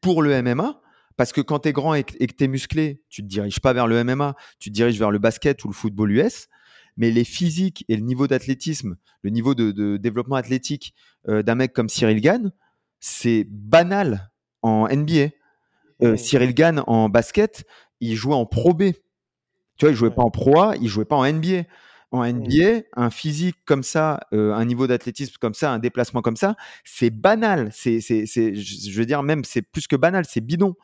pour le MMA. Parce que quand tu es grand et que tu es musclé, tu te diriges pas vers le MMA, tu te diriges vers le basket ou le football US. Mais les physiques et le niveau d'athlétisme, le niveau de, développement athlétique euh, d'un mec comme Cyril Gann, c'est banal en NBA. Euh, Cyril Gann en basket, il jouait en Pro B. Tu vois, il jouait pas en Pro A, il jouait pas en NBA. En NBA, un physique comme ça, euh, un niveau d'athlétisme comme ça, un déplacement comme ça, c'est banal. C'est, c'est, je veux dire même, c'est plus que banal, c'est bidon.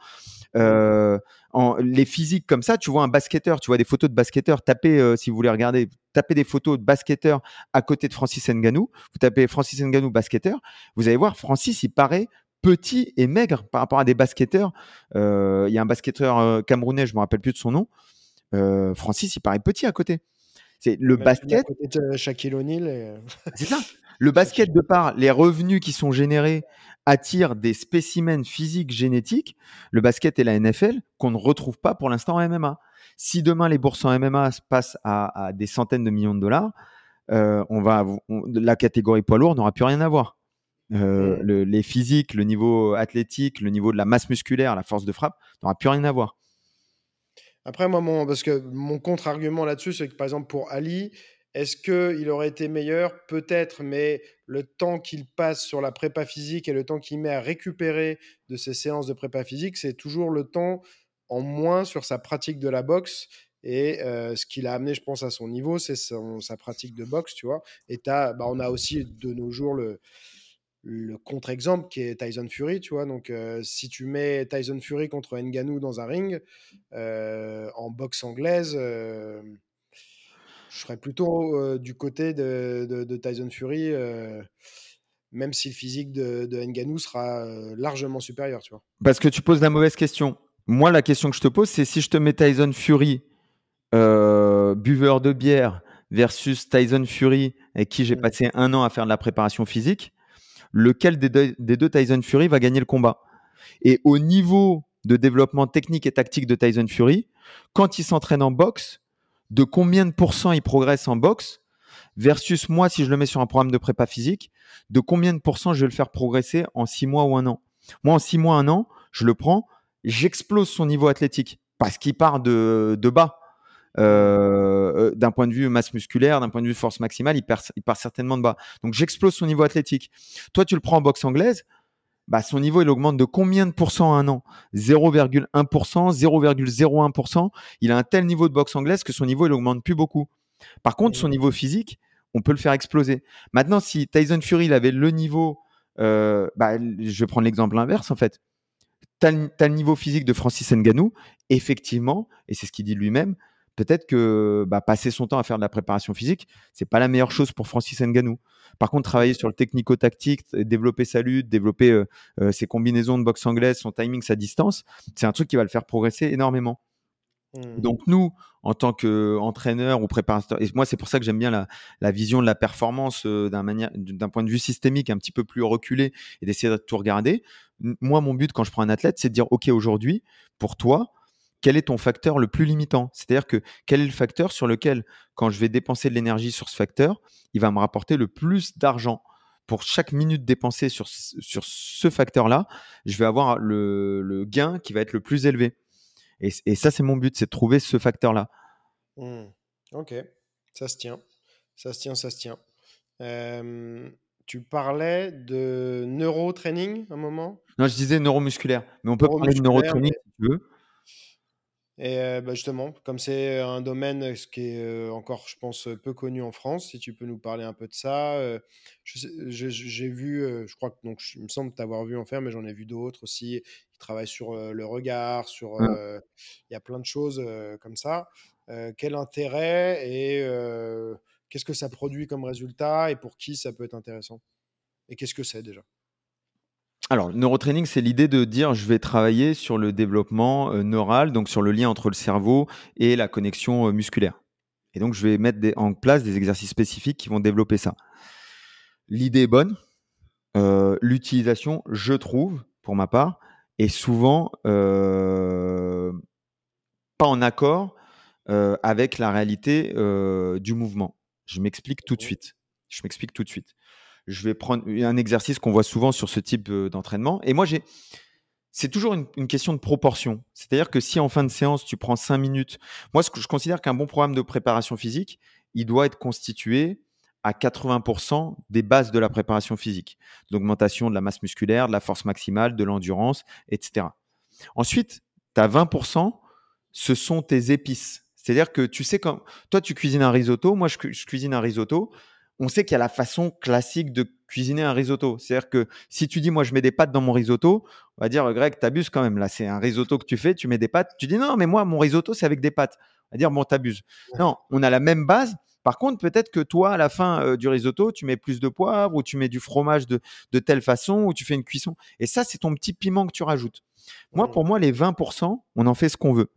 Euh, en, les physiques comme ça, tu vois un basketteur, tu vois des photos de basketteurs, tapez, euh, si vous voulez regarder, tapez des photos de basketteurs à côté de Francis Nganou, vous tapez Francis Nganou basketteur, vous allez voir, Francis, il paraît petit et maigre par rapport à des basketteurs. Euh, il y a un basketteur camerounais, je me rappelle plus de son nom. Francis, il paraît petit à côté. C'est le basket. Shaquille O'Neal. C'est ça. Le basket, de par les revenus qui sont générés, attire des spécimens physiques génétiques, le basket et la NFL, qu'on ne retrouve pas pour l'instant en MMA. Si demain les bourses en MMA passent à, des centaines de millions de dollars, euh, on va, la catégorie poids lourd n'aura plus rien à voir. Euh, mmh. les physiques, le niveau athlétique, le niveau de la masse musculaire, la force de frappe n'aura plus rien à voir. Après, moi, mon, parce que mon contre-argument là-dessus, c'est que par exemple pour Ali, est-ce qu'il aurait été meilleur? Peut-être, mais le temps qu'il passe sur la prépa physique et le temps qu'il met à récupérer de ses séances de prépa physique, c'est toujours le temps en moins sur sa pratique de la boxe. Et euh, ce qu'il a amené, je pense, à son niveau, c'est sa pratique de boxe, tu vois. Et bah, on a aussi de nos jours le, le contre-exemple qui est Tyson Fury, tu vois? Donc, euh, si tu mets Tyson Fury contre Ngannou dans un ring, euh, en boxe anglaise, je serais plutôt euh, du côté de, Tyson Fury, euh, même si le physique de, de Nganou sera euh, largement supérieur, tu vois? Parce que tu poses la mauvaise question. Moi, la question que je te pose, c'est si je te mets Tyson Fury, buveur de bière, versus Tyson Fury, avec qui j'ai mmh. passé un an à faire de la préparation physique, lequel des deux, Tyson Fury va gagner le combat Et au niveau de développement technique et tactique de Tyson Fury, quand il s'entraîne en boxe, de combien de pourcents il progresse en boxe versus moi, si je le mets sur un programme de prépa physique, de combien de pourcents je vais le faire progresser en six mois ou un an? Moi, en six mois, un an, je le prends, j'explose son niveau athlétique parce qu'il part de, bas. Euh, euh, d'un point de vue masse musculaire, d'un point de vue force maximale, il, il part certainement de bas. Donc j'explose son niveau athlétique. Toi, tu le prends en boxe anglaise, bah, son niveau, il augmente de combien de pourcents en un an? 0,1%, 0,01%. Il a un tel niveau de boxe anglaise que son niveau, il augmente plus beaucoup. Par contre, son niveau physique, on peut le faire exploser. Maintenant, si Tyson Fury il avait le niveau, euh, bah, je vais prendre l'exemple inverse en fait. Tu as, le niveau physique de Francis Ngannou, effectivement, et c'est ce qu'il dit lui-même, peut-être que bah, passer son temps à faire de la préparation physique, c'est pas la meilleure chose pour Francis Ngannou. Par contre, travailler sur le technico-tactique, développer sa lutte, développer euh, euh, ses combinaisons de boxe anglaise, son timing, sa distance, c'est un truc qui va le faire progresser énormément. Mmh. Donc nous, en tant qu'entraîneur ou préparateur, et moi c'est pour ça que j'aime bien la, vision de la performance euh, d'un point de vue systémique un petit peu plus reculé et d'essayer de tout regarder. Moi, mon but quand je prends un athlète, c'est de dire, OK, aujourd'hui, pour toi, quel est ton facteur le plus limitant? C'est-à-dire que quel est le facteur sur lequel, quand je vais dépenser de l'énergie sur ce facteur, il va me rapporter le plus d'argent? Pour chaque minute dépensée sur, sur ce facteur-là, je vais avoir le, gain qui va être le plus élevé. Et, ça, c'est mon but, c'est de trouver ce facteur-là. Mmh. Ok, ça se tient. Ça se tient, ça se tient. tu parlais de neurotraining un moment? Non, je disais neuromusculaire. Mais on peut parler de neurotraining si tu veux. Et bah, justement, comme c'est un domaine qui est encore, je pense, peu connu en France, si tu peux nous parler un peu de ça. j'ai vu, je crois que donc, il me semble t'avoir vu en faire, mais j'en ai vu d'autres aussi qui travaillent sur le regard, sur, mmh. il y a plein de choses comme ça. quel intérêt et qu'est-ce que ça produit comme résultat et pour qui ça peut être intéressant? Et qu'est-ce que c'est déjà? Alors, le neurotraining, c'est l'idée de dire je vais travailler sur le développement euh, neural, donc sur le lien entre le cerveau et la connexion euh, musculaire. Et donc, je vais mettre en place des exercices spécifiques qui vont développer ça. L'idée est bonne. Euh, l'utilisation, je trouve, pour ma part, est souvent pas en accord avec la réalité du mouvement. Je m'explique tout de suite. Je m'explique tout de suite je vais prendre un exercice qu'on voit souvent sur ce type d'entraînement. Et moi, j'ai, c'est toujours une, question de proportion. C'est-à-dire que si en fin de séance, tu prends 5 minutes, moi, ce que je considère qu'un bon programme de préparation physique, il doit être constitué à 80% des bases de la préparation physique. L'augmentation de la masse musculaire, de la force maximale, de l'endurance, etc. Ensuite, tu as 20%, ce sont tes épices. C'est-à-dire que tu sais quand toi tu cuisines un risotto, moi je cuisine un risotto, on sait qu'il y a la façon classique de cuisiner un risotto. C'est-à-dire que si tu dis, moi, je mets des pâtes dans mon risotto, on va dire, Greg, t'abuses quand même. Là, c'est un risotto que tu fais, tu mets des pâtes. Tu dis, non, mais moi, mon risotto, c'est avec des pâtes. On va dire, bon, t'abuses. Non, on a la même base. Par contre, peut-être que toi, à la fin euh, du risotto, tu mets plus de poivre ou tu mets du fromage de, telle façon ou tu fais une cuisson. Et ça, c'est ton petit piment que tu rajoutes. Moi, pour moi, les 20%, on en fait ce qu'on veut.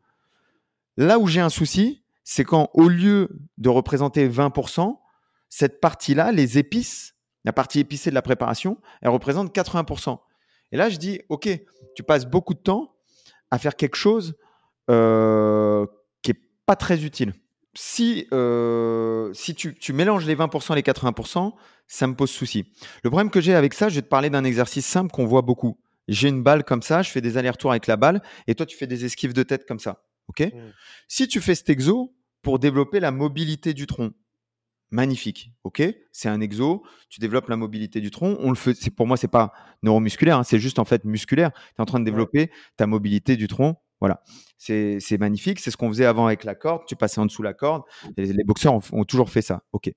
Là où j'ai un souci, c'est quand, au lieu de représenter 20%, cette partie-là, les épices, la partie épicée de la préparation, elle représente 80%. Et là, je dis, OK, tu passes beaucoup de temps à faire quelque chose euh, qui n'est pas très utile. Si, euh, si tu, tu, mélanges les 20% et les 80%, ça me pose souci. Le problème que j'ai avec ça, je vais te parler d'un exercice simple qu'on voit beaucoup. J'ai une balle comme ça, je fais des allers-retours avec la balle, et toi, tu fais des esquives de tête comme ça. OK? Mmh. Si tu fais cet exo pour développer la mobilité du tronc, magnifique. Ok, c'est un exo. Tu développes la mobilité du tronc. On le fait. C'est pour moi, c'est pas neuromusculaire. Hein, c'est juste en fait musculaire. Tu es en train de développer ta mobilité du tronc. Voilà, c'est magnifique. C'est ce qu'on faisait avant avec la corde. Tu passais en dessous la corde. Les, boxeurs ont, toujours fait ça. Ok.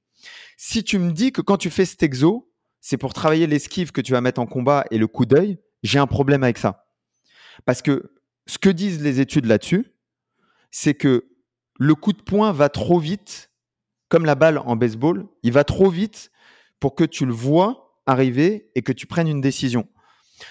Si tu me dis que quand tu fais cet exo, c'est pour travailler l'esquive que tu vas mettre en combat et le coup d'œil, j'ai un problème avec ça. Parce que ce que disent les études là-dessus, c'est que le coup de poing va trop vite comme la balle en baseball, il va trop vite pour que tu le vois arriver et que tu prennes une décision.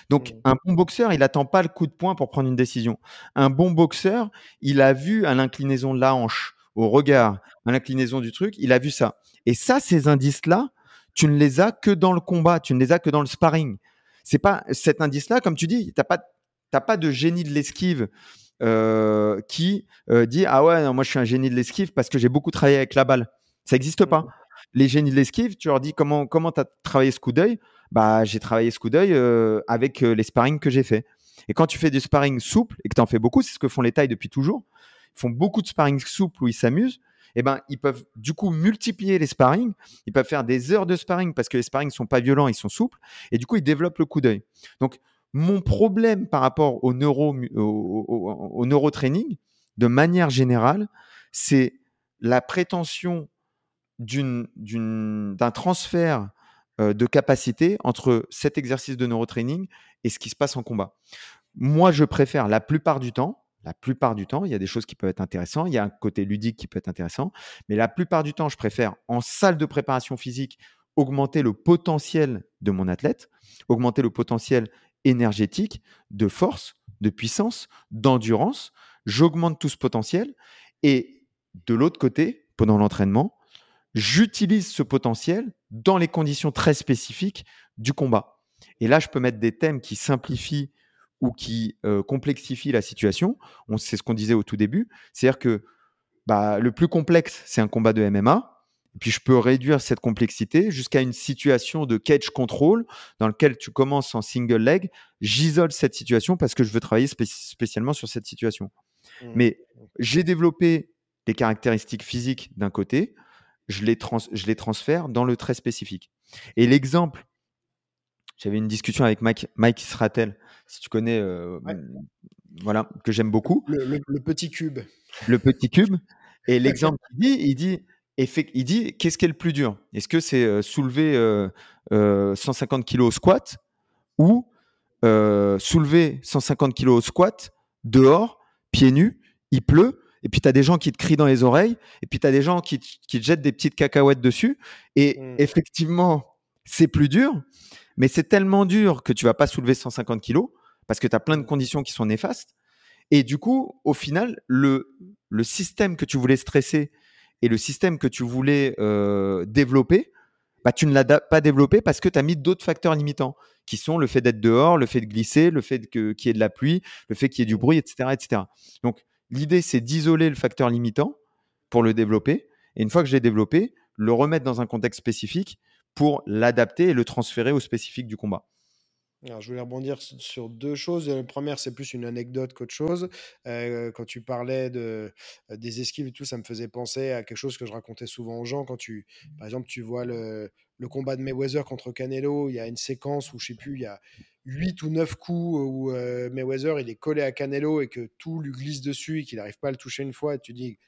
Donc, mmh. un bon boxeur, il n'attend pas le coup de poing pour prendre une décision. Un bon boxeur, il a vu à l'inclinaison de la hanche, au regard, à l'inclinaison du truc, il a vu ça. Et ça, ces indices-là, tu ne les as que dans le combat, tu ne les as que dans le sparring. C'est pas cet indice-là, comme tu dis, tu n'as pas, pas de génie de l'esquive euh, qui euh, dit ah ouais, moi je suis un génie de l'esquive parce que j'ai beaucoup travaillé avec la balle. Ça n'existe pas. Mmh. Les génies de l'esquive, tu leur dis comment comment tu as travaillé ce coup d'œil? Bah, j'ai travaillé ce coup d'œil euh, avec euh, les sparring que j'ai fait. Et quand tu fais du sparring souple et que tu en fais beaucoup, c'est ce que font les tailles depuis toujours. Ils font beaucoup de sparring souple où ils s'amusent. Et eh ben, ils peuvent du coup multiplier les sparring. Ils peuvent faire des heures de sparring parce que les sparring sont pas violents, ils sont souples. Et du coup, ils développent le coup d'œil. Donc, mon problème par rapport au neuro, au, au neurotraining, de manière générale, c'est la prétention d'un transfert de capacité entre cet exercice de neurotraining et ce qui se passe en combat. Moi, je préfère la plupart du temps, la plupart du temps, il y a des choses qui peuvent être intéressantes, il y a un côté ludique qui peut être intéressant, mais la plupart du temps, je préfère en salle de préparation physique augmenter le potentiel de mon athlète, augmenter le potentiel énergétique, de force, de puissance, d'endurance. J'augmente tout ce potentiel et de l'autre côté, pendant l'entraînement, j'utilise ce potentiel dans les conditions très spécifiques du combat. Et là, je peux mettre des thèmes qui simplifient ou qui euh, complexifient la situation. C'est ce qu'on disait au tout début. C'est-à-dire que bah, le plus complexe, c'est un combat de MMA. puis je peux réduire cette complexité jusqu'à une situation de cage control dans lequel tu commences en single leg. J'isole cette situation parce que je veux travailler spécialement sur cette situation. Mmh. Mais j'ai développé les caractéristiques physiques d'un côté, je les, je les transfère dans le très spécifique. Et l'exemple, j'avais une discussion avec Mike, Mike Isratel, si tu connais, euh, voilà, que j'aime beaucoup. Le, petit cube. Le petit cube. Et l'exemple qu'il dit, il dit, il dit qu'est-ce qui est le plus dur? Est-ce que c'est euh, soulever 150 kg au squat ou soulever 150 kg au squat dehors, pieds nus, il pleut, et puis tu as des gens qui te crient dans les oreilles, et puis tu as des gens qui, te jettent des petites cacahuètes dessus. Et mmh. effectivement, c'est plus dur, mais c'est tellement dur que tu vas pas soulever 150 kg parce que tu as plein de conditions qui sont néfastes. Et du coup, au final, le, le système que tu voulais stresser et le système que tu voulais euh, développer, bah, tu ne l'as pas développé parce que tu as mis d'autres facteurs limitants, qui sont le fait d'être dehors, le fait de glisser, le fait qu'il y ait de la pluie, le fait qu'il y ait du bruit, etc. etc. Donc, l'idée, c'est d'isoler le facteur limitant pour le développer. Et une fois que je l'ai développé, le remettre dans un contexte spécifique pour l'adapter et le transférer au spécifique du combat. Alors, je voulais rebondir sur deux choses. La première, c'est plus une anecdote qu'autre chose. Euh, quand tu parlais de, euh, des esquives et tout, ça me faisait penser à quelque chose que je racontais souvent aux gens. Quand tu, par exemple, tu vois le, le combat de Mayweather contre Canelo, il y a une séquence où, je sais plus, il y a 8 ou 9 coups où euh, Mayweather, il est collé à Canelo et que tout lui glisse dessus et qu'il n'arrive pas à le toucher une fois. Et tu dis,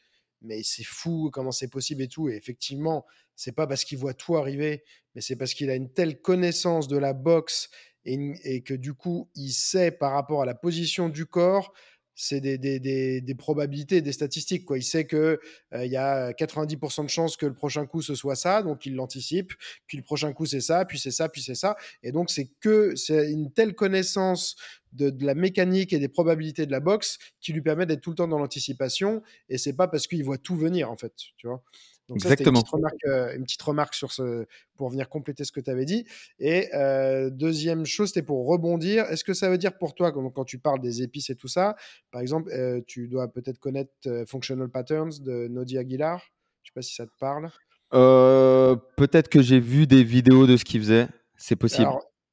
mais c'est fou comment c'est possible et tout. Et effectivement, c'est pas parce qu'il voit tout arriver, mais c'est parce qu'il a une telle connaissance de la boxe et, que du coup, il sait par rapport à la position du corps, c'est des, des, des, probabilités, des statistiques. Quoi. Il sait qu'il il y a 90% de chances que le prochain coup, ce soit ça, donc il l'anticipe, puis le prochain coup, c'est ça, puis c'est ça, puis c'est ça. Et donc, c'est que c'est une telle connaissance de, de, la mécanique et des probabilités de la boxe qui lui permet d'être tout le temps dans l'anticipation, et c'est pas parce qu'il voit tout venir, en fait, tu vois? Donc Exactement. une, petite remarque, euh, une petite remarque sur ce, pour venir compléter ce que tu avais dit. Et euh, deuxième chose, c'était pour rebondir. Est-ce que ça veut dire pour toi, quand, quand, tu parles des épices et tout ça, par exemple, euh, tu dois peut-être connaître Functional Patterns de Nodi Aguilar? Je sais pas si ça te parle. peut-être que j'ai vu des vidéos de ce qu'il faisait. C'est possible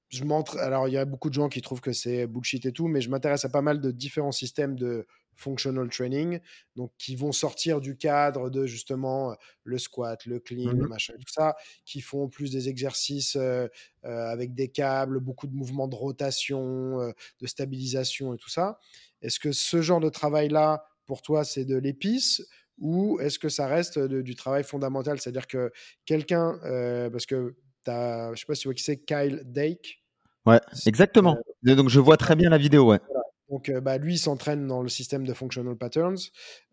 je montre. Alors, il y a beaucoup de gens qui trouvent que c'est bullshit et tout, mais je m'intéresse à pas mal de différents systèmes de functional training, donc qui vont sortir du cadre de justement le squat, le clean, le mmh machin, tout ça, qui font plus des exercices euh, euh, avec des câbles, beaucoup de mouvements de rotation, euh, de stabilisation et tout ça. Est-ce que ce genre de travail-là, pour toi, c'est de l'épice ou est-ce que ça reste du travail fondamental? C'est-à-dire que quelqu'un, parce que je ne sais pas si tu vois qui c'est, Kyle Dake? Ouais, exactement. Euh, donc je vois très bien la vidéo, ouais. Donc, euh, bah, lui, il s'entraîne dans le système de functional patterns.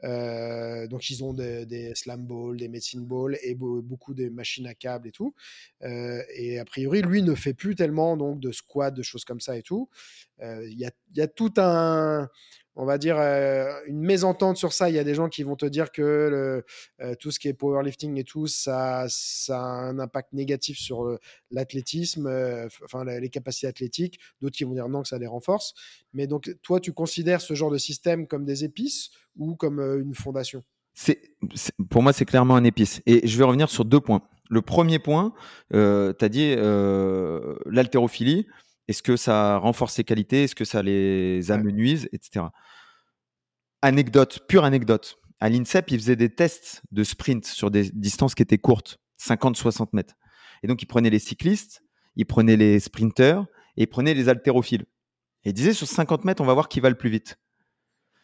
Euh, donc, ils ont des, slam balls, des medicine balls et beaucoup de machines à câbles et tout. et a priori, lui ne fait plus tellement donc de squat, de choses comme ça et tout. Il y, a, tout un, on va dire, euh, une mésentente sur ça. Il y a des gens qui vont te dire que euh, tout ce qui est powerlifting et tout, ça, a un impact négatif sur euh, l'athlétisme, enfin les capacités athlétiques. D'autres qui vont dire non, que ça les renforce. Mais donc, toi, tu considères ce genre de système comme des épices ou comme une fondation? Pour moi, c'est clairement un épice. Et je vais revenir sur deux points. Le premier point, tu as dit l'haltérophilie. Est-ce que ça renforce ses qualités? Est-ce que ça les amenuise, etc. Anecdote, pure anecdote. À l'INSEP, ils faisaient des tests de sprint sur des distances qui étaient courtes, 50-60 mètres. Et donc, ils prenaient les cyclistes, ils prenaient les sprinteurs et ils prenaient les haltérophiles. Et ils disaient sur 50 mètres, on va voir qui va le plus vite.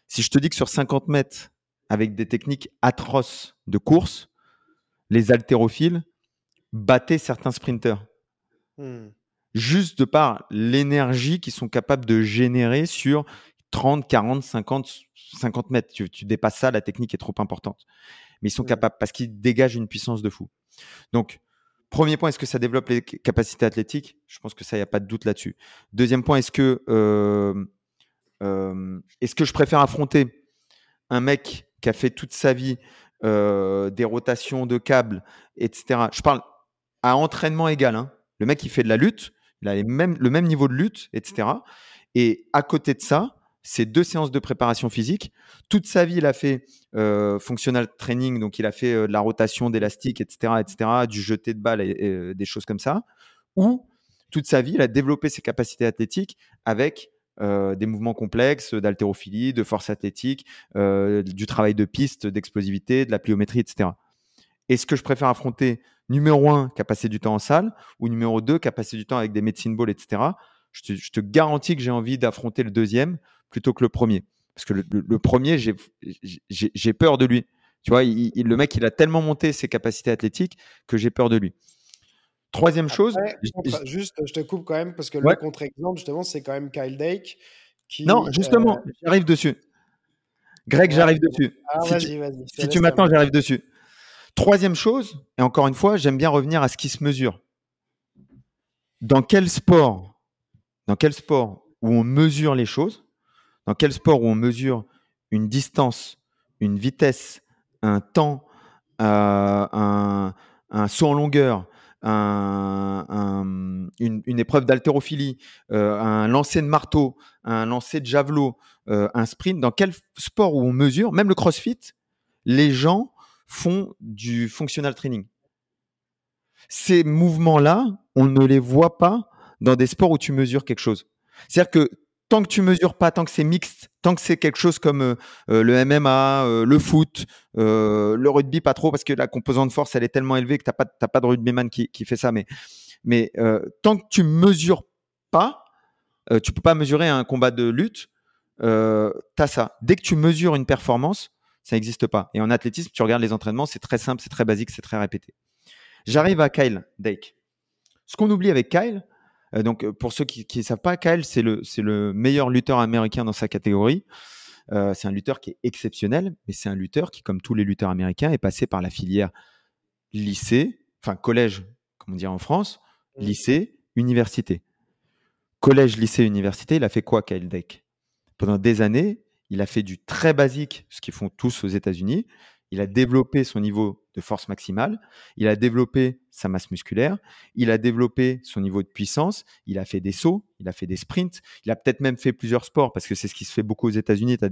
Si je te dis que sur 50 mètres, avec des techniques atroces de course, les haltérophiles battaient certains sprinteurs. Hmm juste de par l'énergie qu'ils sont capables de générer sur 30, 40, 50, 50 mètres. Tu, dépasses ça, la technique est trop importante. Mais ils sont capables parce qu'ils dégagent une puissance de fou. Donc, premier point, est-ce que ça développe les capacités athlétiques? Je pense que ça, il n'y a pas de doute là-dessus. Deuxième point, est-ce que, euh, euh, est-ce que je préfère affronter un mec qui a fait toute sa vie euh, des rotations de câbles, etc. Je parle à entraînement égal. Hein. Le mec qui fait de la lutte, il a le même niveau de lutte, etc. Et à côté de ça, c'est deux séances de préparation physique. Toute sa vie, il a fait euh, functional training, donc il a fait euh, de la rotation d'élastique, etc., etc., du jeté de balle et, euh, des choses comme ça. Ou toute sa vie, il a développé ses capacités athlétiques avec des mouvements complexes, d'haltérophilie, de force athlétique, du travail de piste, d'explosivité, de la pliométrie, etc. Est-ce que je préfère affronter numéro un qui a passé du temps en salle ou numéro 2 qui a passé du temps avec des médecines ball, etc. Je te, je te garantis que j'ai envie d'affronter le deuxième plutôt que le premier. Parce que le, premier, j'ai peur de lui. Tu vois, le mec, il a tellement monté ses capacités athlétiques que j'ai peur de lui. Troisième chose. juste, je te coupe quand même parce que le contre-exemple, justement, c'est quand même Kyle Dake. Qui, non, justement, euh, j'arrive dessus. Greg, j'arrive dessus. Ah, si tu, si tu m'attends, j'arrive dessus. Troisième chose, et encore une fois, j'aime bien revenir à ce qui se mesure. Dans quel sport, dans quel sport où on mesure les choses, dans quel sport où on mesure une distance, une vitesse, un temps, euh, un, saut en longueur, une, épreuve d'haltérophilie, euh, un lancer de marteau, un lancer de javelot, euh, un sprint, dans quel sport où on mesure, même le crossfit, les gens font du functional training. Ces mouvements-là, on ne les voit pas dans des sports où tu mesures quelque chose. C'est-à-dire que tant que tu mesures pas, tant que c'est mixte, tant que c'est quelque chose comme euh, euh, le MMA, euh, le foot, le rugby, pas trop, parce que la composante force, elle est tellement élevée que tu n'as pas, pas de rugbyman qui, qui fait ça. Mais, mais tant que tu mesures pas, tu peux pas mesurer un combat de lutte, tu as ça. Dès que tu mesures une performance, ça n'existe pas. Et en athlétisme, tu regardes les entraînements, c'est très simple, c'est très basique, c'est très répété. J'arrive à Kyle Dake. Ce qu'on oublie avec Kyle, euh, donc pour ceux qui ne savent pas, Kyle, c'est le, le meilleur lutteur américain dans sa catégorie. Euh, c'est un lutteur qui est exceptionnel, mais c'est un lutteur qui, comme tous les lutteurs américains, est passé par la filière lycée, enfin collège, comme on dirait en France, mmh. lycée, université. Collège, lycée, université, il a fait quoi, Kyle Dake? Pendant des années, il a fait du très basique, ce qu'ils font tous aux États-Unis. Il a développé son niveau de force maximale, il a développé sa masse musculaire, il a développé son niveau de puissance, il a fait des sauts, il a fait des sprints, il a peut-être même fait plusieurs sports parce que c'est ce qui se fait beaucoup aux États-Unis. Tu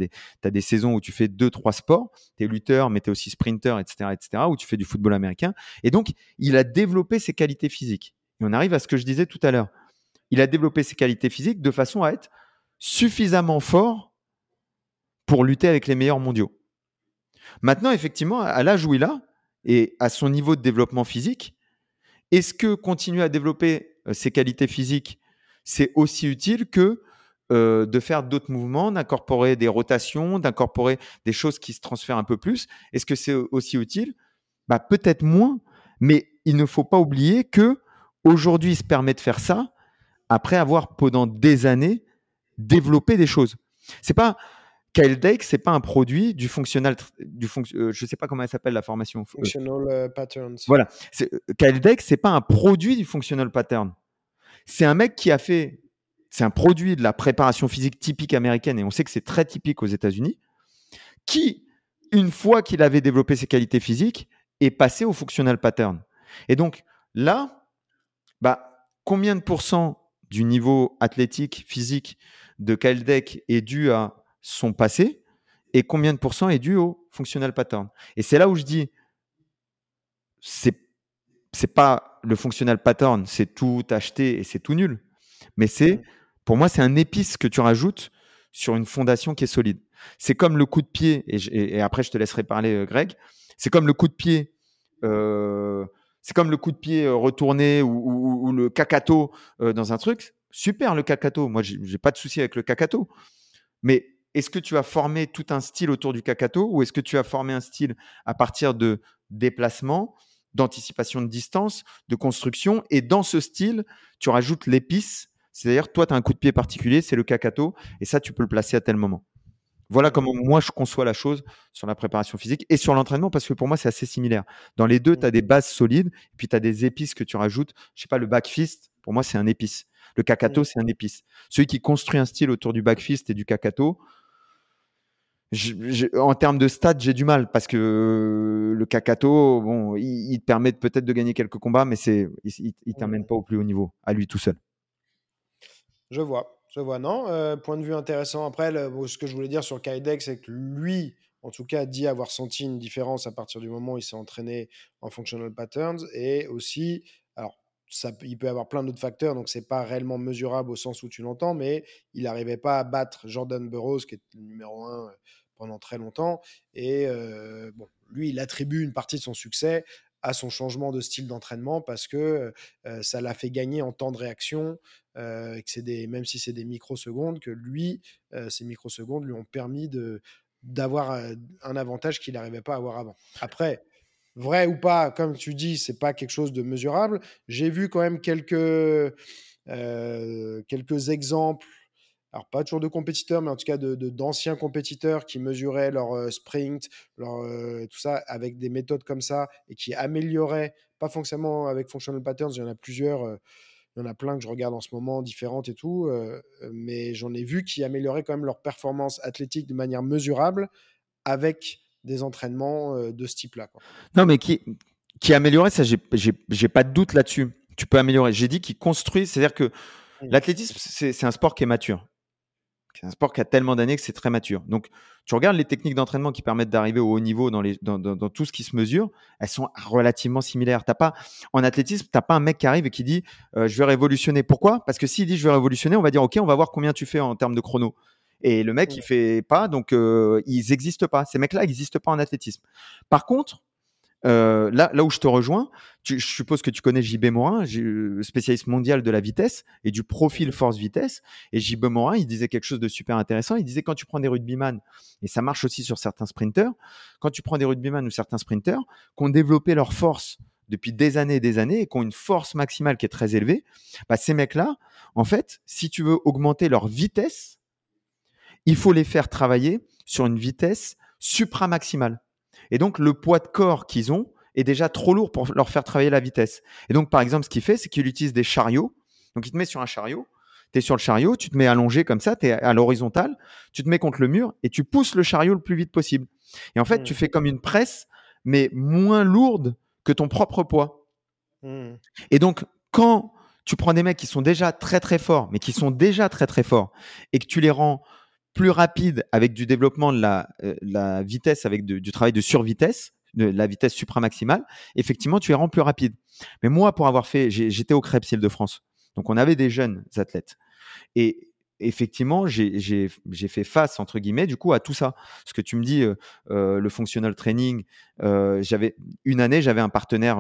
as des, saisons où tu fais deux, trois sports, tu es lutteur, mais tu es aussi sprinter, etc., etc., où tu fais du football américain. Et donc, il a développé ses qualités physiques. Et on arrive à ce que je disais tout à l'heure. Il a développé ses qualités physiques de façon à être suffisamment fort pour lutter avec les meilleurs mondiaux. Maintenant, effectivement, à l'âge où il a et à son niveau de développement physique, est-ce que continuer à développer euh, ses qualités physiques, c'est aussi utile que euh, de faire d'autres mouvements, d'incorporer des rotations, d'incorporer des choses qui se transfèrent un peu plus? Est-ce que c'est aussi utile? Bah, Peut-être moins, mais il ne faut pas oublier que aujourd'hui, il se permet de faire ça après avoir pendant des années développé des choses. C'est pas Kyle Dake, c'est pas un produit du fonctionnal, du euh, je sais pas comment elle s'appelle la formation. Functional euh, patterns. Voilà. Kyle Dake, c'est pas un produit du functional pattern. C'est un mec qui a fait, c'est un produit de la préparation physique typique américaine et on sait que c'est très typique aux États-Unis, qui, une fois qu'il avait développé ses qualités physiques, est passé au functional pattern. Et donc là, bah, combien de pourcents du niveau athlétique, physique de Kyle Dake est dû à son passé et combien de pourcents est dû au functional pattern. Et c'est là où je dis, c'est c'est pas le functional pattern, c'est tout acheté et c'est tout nul. Mais c'est, pour moi, c'est un épice que tu rajoutes sur une fondation qui est solide. C'est comme le coup de pied, et, après je te laisserai parler, euh, Greg. C'est comme le coup de pied, euh, c'est comme le coup de pied euh, retourné ou, le cacato dans un truc. Super le cacato. Moi, j'ai pas de souci avec le cacato. Mais est-ce que tu as formé tout un style autour du kakato ou est-ce que tu as formé un style à partir de déplacement, d'anticipation de distance, de construction et dans ce style, tu rajoutes l'épice, c'est-à-dire toi tu as un coup de pied particulier, c'est le kakato et ça tu peux le placer à tel moment. Voilà comment moi je conçois la chose sur la préparation physique et sur l'entraînement parce que pour moi c'est assez similaire. Dans les deux, tu as des bases solides et puis tu as des épices que tu rajoutes. Je sais pas, le back fist, pour moi c'est un épice. Le kakato, c'est un épice. Celui qui construit un style autour du back fist et du en termes de stats, j'ai du mal parce que le Kakato, bon, il, te permet peut-être de gagner quelques combats, mais c'est, il, ne t'amène pas au plus haut niveau à lui tout seul. Je vois. Je vois, non. euh, point de vue intéressant. Après, ce que je voulais dire sur Kydex, c'est que lui, en tout cas, dit avoir senti une différence à partir du moment où il s'est entraîné en functional patterns. Et aussi, alors, il peut y avoir plein d'autres facteurs, donc c'est pas réellement mesurable au sens où tu l'entends, mais il n'arrivait pas à battre Jordan Burroughs, qui est le numéro un euh, pendant très longtemps. Et bon, lui, il attribue une partie de son succès à son changement de style d'entraînement parce que ça l'a fait gagner en temps de réaction, que c'est des, même si c'est des microsecondes, que lui, ces microsecondes lui ont permis d'avoir un avantage qu'il n'arrivait pas à avoir avant. Après, vrai ou pas, comme tu dis, c'est pas quelque chose de mesurable. J'ai vu quand même quelques, quelques exemples, alors pas toujours de compétiteurs, mais en tout cas de, de- d'anciens compétiteurs qui mesuraient leur euh, sprint, leur, euh, tout ça avec des méthodes comme ça et qui amélioraient, pas forcément avec functional patterns, il y en a plusieurs. euh, il y en a plein que je regarde en ce moment, différentes et tout, mais j'en ai vu qui amélioraient quand même leur performance athlétique de manière mesurable avec des entraînements de ce type-là. quoi. Non, mais qui, qui améliorait, ça, j'ai j'ai- j'ai pas de doute là-dessus. Tu peux améliorer. J'ai dit qu'il construit, c'est-à-dire que l'athlétisme, c'est c'est un sport qui est mature. C'est un sport qui a tellement d'années que c'est très mature. Donc, tu regardes les techniques d'entraînement qui permettent d'arriver au haut niveau dans, les, dans, dans- dans tout ce qui se mesure, elles sont relativement similaires. T'as pas, en athlétisme, tu n'as pas un mec qui arrive et qui dit euh, Je vais révolutionner. Pourquoi? Parce que s'il dit Je vais révolutionner, on va dire Ok, on va voir combien tu fais en termes de chrono. Et le mec, Ouais. il fait pas, donc euh, ils n'existent pas. Ces mecs-là n'existent pas en athlétisme. Par contre, euh, là, là où je te rejoins, tu- je suppose que tu connais JB Morin, euh, spécialiste mondial de la vitesse et du profil force-vitesse. Et JB Morin, il disait quelque chose de super intéressant. Il disait quand tu prends des rugbyman, et ça marche aussi sur certains sprinteurs, quand tu prends des rugbyman ou certains sprinteurs qui ont développé leur force depuis des années et des années et qui ont une force maximale qui est très élevée, bah, ces mecs-là, en fait, si tu veux augmenter leur vitesse, il faut les faire travailler sur une vitesse supramaximale. Et donc, le poids de corps qu'ils ont est déjà trop lourd pour leur faire travailler la vitesse. Et donc, par exemple, ce qu'il fait, c'est qu'il utilise des chariots. Donc, il te met sur un chariot, tu es sur le chariot, tu te mets allongé comme ça, tu es à l'horizontale, tu te mets contre le mur et tu pousses le chariot le plus vite possible. Et en fait, tu fais comme une presse, mais moins lourde que ton propre poids. Mm. Et donc, quand tu prends des mecs qui sont déjà très très forts, mais qui sont déjà très très forts, et que tu les rends plus rapides avec du développement de la, euh, vitesse, avec de- du travail de survitesse, de la vitesse supramaximale, effectivement, tu les rends plus rapides. Mais moi, pour avoir fait, j'étais au Krebs Île-de-France. Donc, on avait des jeunes athlètes. Et effectivement, j'ai fait face, entre guillemets, du coup, à tout ça. Ce que tu me dis, euh, euh, le functional training, euh, j'avais une année, j'avais un partenaire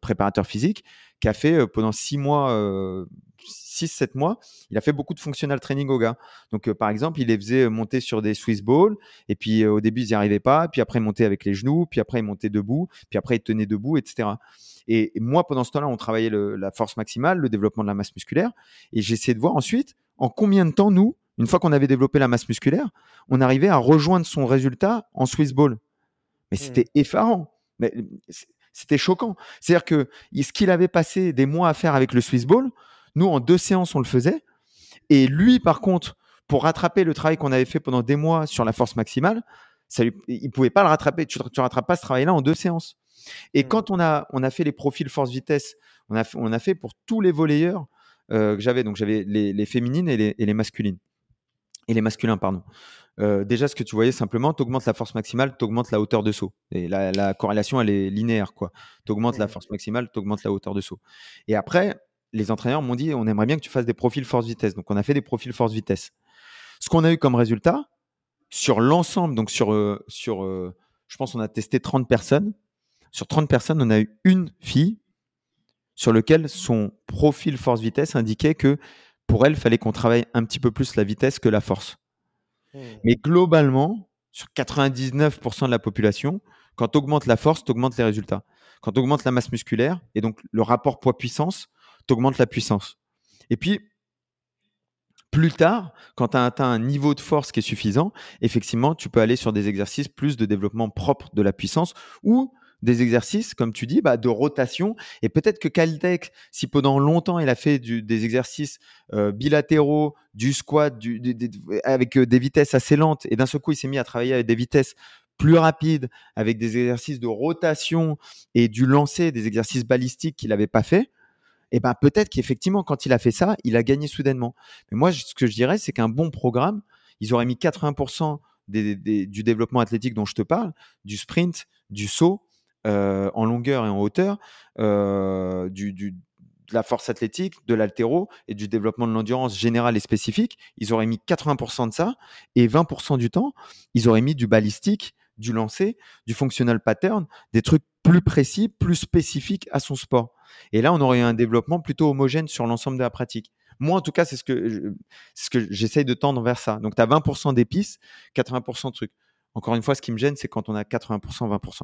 préparateur physique qui a fait pendant six mois, euh, six, sept mois, il a fait beaucoup de functional training au gars. Donc, par exemple, il les faisait monter sur des Swiss balls, et puis au début, ils n'y arrivaient pas, puis après, ils montaient avec les genoux, puis après, ils montaient debout, puis après, ils tenaient debout, etc. Et, moi, pendant ce temps-là, on travaillait la force maximale, le développement de la masse musculaire, et j'essayais de voir ensuite en combien de temps, nous, une fois qu'on avait développé la masse musculaire, on arrivait à rejoindre son résultat en Swiss ball. Mais Hmm. c'était effarant. Mais c- c'était choquant. C'est-à-dire que ce qu'il avait passé des mois à faire avec le Swiss ball, nous, en deux séances, on le faisait. Et lui, par contre, pour rattraper le travail qu'on avait fait pendant des mois sur la force maximale, ça lui- il ne pouvait pas le rattraper. Tu ne rattrapes pas ce travail-là en deux séances. Et Hmm. quand on a, on a fait les profils force-vitesse, on a, fait- on a fait pour tous les volleyeurs euh, que j'avais. Donc, j'avais les, les féminines et les, et les masculines. Et les masculins, pardon. Euh, déjà, ce que tu voyais simplement, tu augmentes la force maximale, tu augmentes la hauteur de saut. Et la, la corrélation, elle est linéaire. Tu augmentes la force maximale, tu augmentes la hauteur de saut. Et après, les entraîneurs m'ont dit on aimerait bien que tu fasses des profils force-vitesse. Donc, on a fait des profils force-vitesse. Ce qu'on a eu comme résultat, sur l'ensemble, donc sur, euh, sur euh, je pense, on a testé 30 personnes. Sur 30 personnes, on a eu une fille sur lequel son profil force-vitesse indiquait que pour elle, il fallait qu'on travaille un petit peu plus la vitesse que la force. Mm. Mais globalement, sur 99% de la population, quand tu augmentes la force, tu augmentes les résultats. Quand tu augmentes la masse musculaire, et donc le rapport poids-puissance, tu augmentes la puissance. Et puis, plus tard, quand tu as atteint un niveau de force qui est suffisant, effectivement, tu peux aller sur des exercices plus de développement propre de la puissance ou des exercices, comme tu dis, bah, de rotation. Et peut-être que Caltech, si pendant longtemps il a fait des exercices euh, bilatéraux, du squat, avec euh, des vitesses assez lentes, et d'un seul coup il s'est mis à travailler avec des vitesses plus rapides, avec des exercices de rotation et du lancer, des exercices balistiques qu'il n'avait pas fait, et ben peut-être qu'effectivement, quand il a fait ça, il a gagné soudainement. Mais moi, ce que je dirais, c'est qu'un bon programme, ils auraient mis 80% du développement athlétique dont je te parle, du sprint, du saut euh, en longueur et en hauteur, euh, du, de la force athlétique, de l'altéro et du développement de l'endurance générale et spécifique. Ils auraient mis 80% de ça et 20% du temps, ils auraient mis du balistique, du lancer, du functional pattern, des trucs plus précis, plus spécifiques à son sport. Et là, on aurait un développement plutôt homogène sur l'ensemble de la pratique. Moi, en tout cas, c'est ce que j'essaye de tendre vers ça. Donc, tu as 20% d'épices, 80% de trucs. Encore une fois, ce qui me gêne, c'est quand on a 80%, 20%.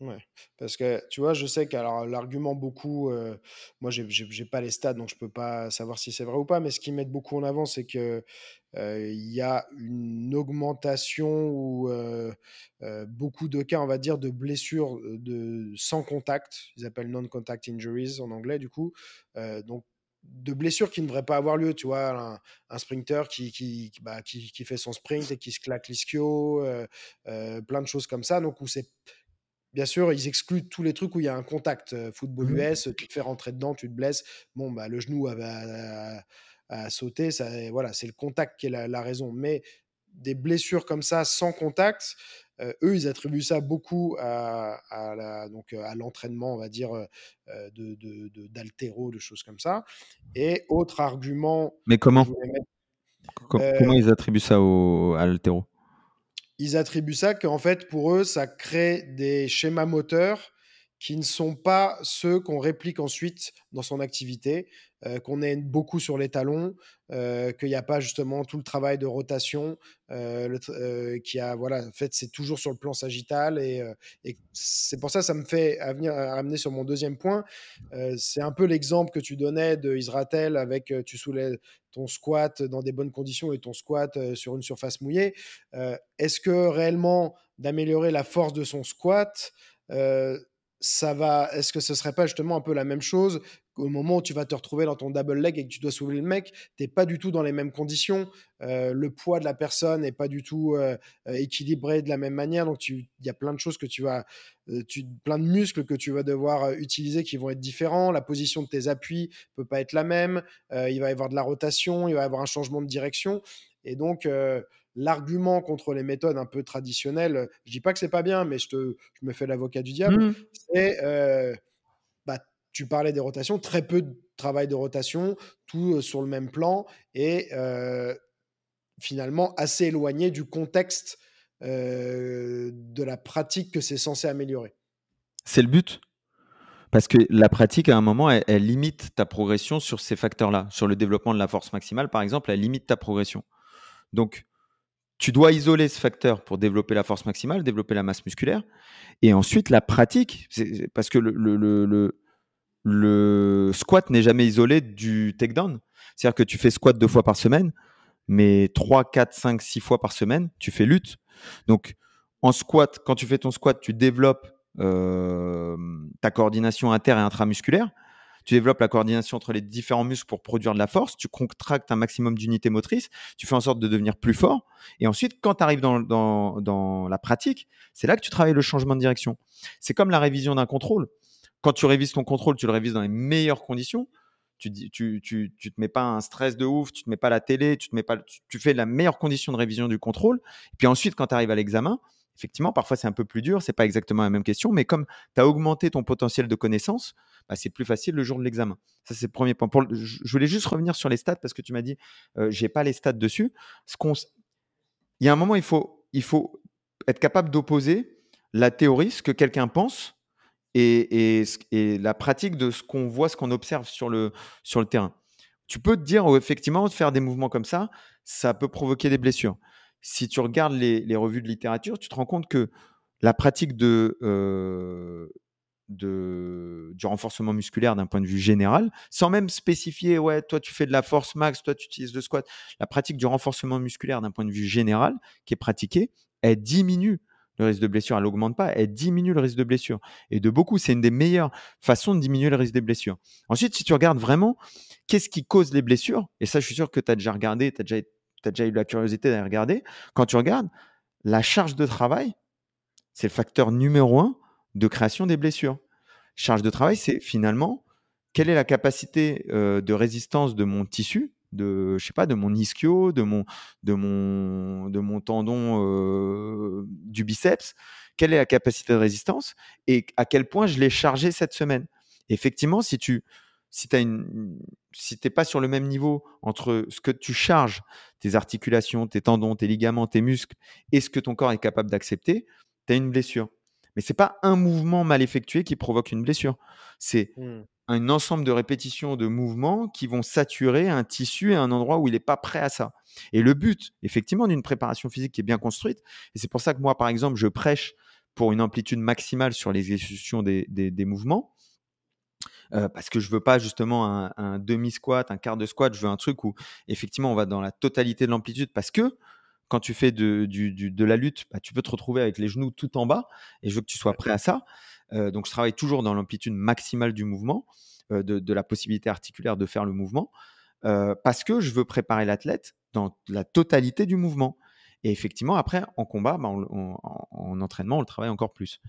Ouais, parce que tu vois, je sais qu'alors l'argument beaucoup, euh, moi j'ai j'ai pas les stats donc je peux pas savoir si c'est vrai ou pas, mais ce qu'ils mettent beaucoup en avant, c'est que euh, il y a une augmentation ou euh, beaucoup de cas, on va dire, de blessures de sans contact. Ils appellent non-contact injuries en anglais du coup. donc de blessures qui ne devraient pas avoir lieu, tu vois, un, sprinter qui, qui, bah, qui, qui, fait son sprint et qui se claque l'ischio, plein de choses comme ça, donc où c'est Bien sûr, ils excluent tous les trucs où il y a un contact. football mmh US, tu te fais rentrer dedans, tu te blesses. Bon, bah, le genou a, sauté. Ça, voilà, c'est le contact qui est la, raison. Mais des blessures comme ça, sans contact, eux, ils attribuent ça beaucoup à, à donc, à l'entraînement, on va dire, de, d'altéro, de, choses comme ça. Et autre argument. Mais comment? Comment ils attribuent ça au, à l'altéro? Ils attribuent ça qu'en fait, pour eux, ça crée des schémas moteurs qui ne sont pas ceux qu'on réplique ensuite dans son activité, euh, qu'on est beaucoup sur les talons, euh, qu'il n'y a pas justement tout le travail de rotation, euh, qui a voilà, en fait c'est toujours sur le plan sagittal et, c'est pour ça ça me fait venir amener sur mon deuxième point. c'est un peu l'exemple que tu donnais de Israël avec tu soulèves ton squat dans des bonnes conditions et ton squat sur une surface mouillée. Est-ce que réellement d'améliorer la force de son squat ça va. Est-ce que ce serait pas justement un peu la même chose au moment où tu vas te retrouver dans ton double leg et que tu dois soulever le mec, t'es pas du tout dans les mêmes conditions. Euh, le poids de la personne n'est pas du tout euh, euh, équilibré de la même manière. Donc il y a plein de choses que tu vas, tu, plein de muscles que tu vas devoir utiliser qui vont être différents. La position de tes appuis peut pas être la même. il va y avoir de la rotation, il va y avoir un changement de direction. Et donc l'argument contre les méthodes un peu traditionnelles, je dis pas que c'est pas bien, mais je, te, je me fais l'avocat du diable, mmh. c'est tu parlais des rotations, très peu de travail de rotation, tout euh, sur le même plan et euh, finalement assez éloigné du contexte de la pratique que c'est censé améliorer. C'est le but? Parce que la pratique, à un moment, elle, limite ta progression sur ces facteurs-là. Sur le développement de la force maximale, par exemple, elle limite ta progression. Donc, tu dois isoler ce facteur pour développer la force maximale, développer la masse musculaire. Et ensuite, la pratique, parce que le, squat n'est jamais isolé du takedown. C'est-à-dire que tu fais squat deux fois par semaine, mais trois, quatre, cinq, six fois par semaine, tu fais lutte. Donc, en squat, quand tu fais ton squat, tu développes euh, ta coordination inter et intramusculaire tu développes la coordination entre les différents muscles pour produire de la force, tu contractes un maximum d'unités motrices, tu fais en sorte de devenir plus fort. Et ensuite, quand tu arrives dans, dans, la pratique, c'est là que tu travailles le changement de direction. C'est comme la révision d'un contrôle. Quand tu révises ton contrôle, tu le révises dans les meilleures conditions. Tu, tu, te mets pas un stress de ouf, tu te mets pas la télé, tu te mets pas, tu, fais la meilleure condition de révision du contrôle. Et puis ensuite, quand tu arrives à l'examen, effectivement, parfois c'est un peu plus dur, c'est pas exactement la même question, mais comme tu as augmenté ton potentiel de connaissance, bah, c'est plus facile le jour de l'examen. Ça, c'est le premier point. je voulais juste revenir sur les stats parce que tu m'as dit, euh, j'ai pas les stats dessus. Il y a un moment, il faut, il faut être capable d'opposer la théorie, ce que quelqu'un pense, et, la pratique de ce qu'on voit, ce qu'on observe sur le, terrain. Tu peux te dire, oh, effectivement, de faire des mouvements comme ça, ça peut provoquer des blessures si tu regardes les, revues de littérature, tu te rends compte que la pratique euh, de, du renforcement musculaire d'un point de vue général, sans même spécifier, ouais, toi tu fais de la force max, toi tu utilises le squat, la pratique du renforcement musculaire d'un point de vue général qui est pratiquée, elle diminue le risque de blessure, elle n'augmente pas, elle diminue le risque de blessure. Et de beaucoup, c'est une des meilleures façons de diminuer le risque des blessures. Ensuite, si tu regardes vraiment qu'est-ce qui cause les blessures, et ça je suis sûr que tu as déjà regardé, tu as déjà tu as déjà eu la curiosité d'aller regarder. Quand tu regardes, la charge de travail, c'est le facteur numéro un de création des blessures. Charge de travail, c'est finalement quelle est la capacité de résistance de mon tissu, de je sais pas, de mon ischio, de mon de mon de mon tendon du biceps, quelle est la capacité de résistance et à quel point je l'ai chargé cette semaine? Effectivement, si tu si t'es pas sur le même niveau entre ce que tu charges, tes articulations, tes tendons, tes ligaments, tes muscles et ce que ton corps est capable d'accepter, tu as une blessure. Mais c'est pas un mouvement mal effectué qui provoque une blessure. C'est mmh un ensemble de répétitions de mouvements qui vont saturer un tissu à un endroit où il n'est pas prêt à ça. Et le but, effectivement, d'une préparation physique qui est bien construite, et c'est pour ça que moi, par exemple, je prêche pour une amplitude maximale sur l'exécution des, des, mouvements, euh, parce que je veux pas justement un, demi-squat, un quart de squat, je veux un truc où effectivement on va dans la totalité de l'amplitude, parce que quand tu fais de, du, de la lutte, bah, tu peux te retrouver avec les genoux tout en bas, et je veux que tu sois prêt à ça. Euh, donc, je travaille toujours dans l'amplitude maximale du mouvement, euh, de, la possibilité articulaire de faire le mouvement, euh, parce que je veux préparer l'athlète dans la totalité du mouvement. Et effectivement, après, en combat, bah, en entraînement, on le travaille encore plus.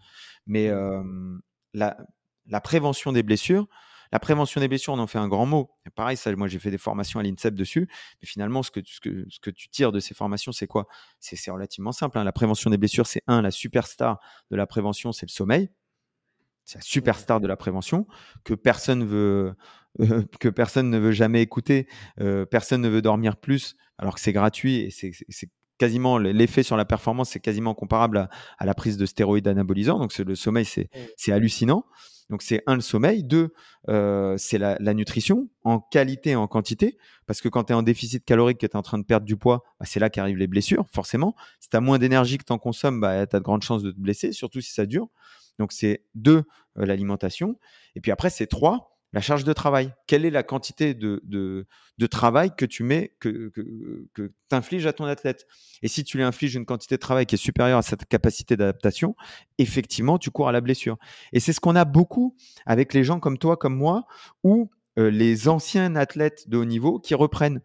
Mais mmh. la, prévention des blessures, la prévention des blessures, on en fait un grand mot. pareil, ça, moi j'ai fait des formations à l'INSEP dessus. Mais finalement, ce que, ce que, ce que tu tires de ces formations, c'est quoi? C'est, relativement simple. Hein. La prévention des blessures, c'est un, la superstar de la prévention, c'est le sommeil. C'est la superstar de la prévention que personne veut, que personne ne veut jamais écouter. Euh, personne ne veut dormir plus, alors que c'est gratuit et c'est quasiment l'effet sur la performance, c'est quasiment comparable à, la prise de stéroïdes anabolisants. Donc le sommeil, c'est hallucinant. Donc c'est un le sommeil, deux euh, c'est la, nutrition en qualité et en quantité, parce que quand tu es en déficit calorique, que tu es en train de perdre du poids, bah, c'est là qu'arrivent les blessures, forcément. Si tu as moins d'énergie que tu en consommes, bah, tu as de grandes chances de te blesser, surtout si ça dure. Donc c'est deux, euh, l'alimentation. Et puis après, c'est trois, la charge de travail. Quelle est la quantité de, de, travail que tu mets, que, que, tu infliges à ton athlète? Et si tu lui infliges une quantité de travail qui est supérieure à cette capacité d'adaptation, effectivement, tu cours à la blessure. Et c'est ce qu'on a beaucoup avec les gens comme toi, comme moi, ou euh, les anciens athlètes de haut niveau qui reprennent.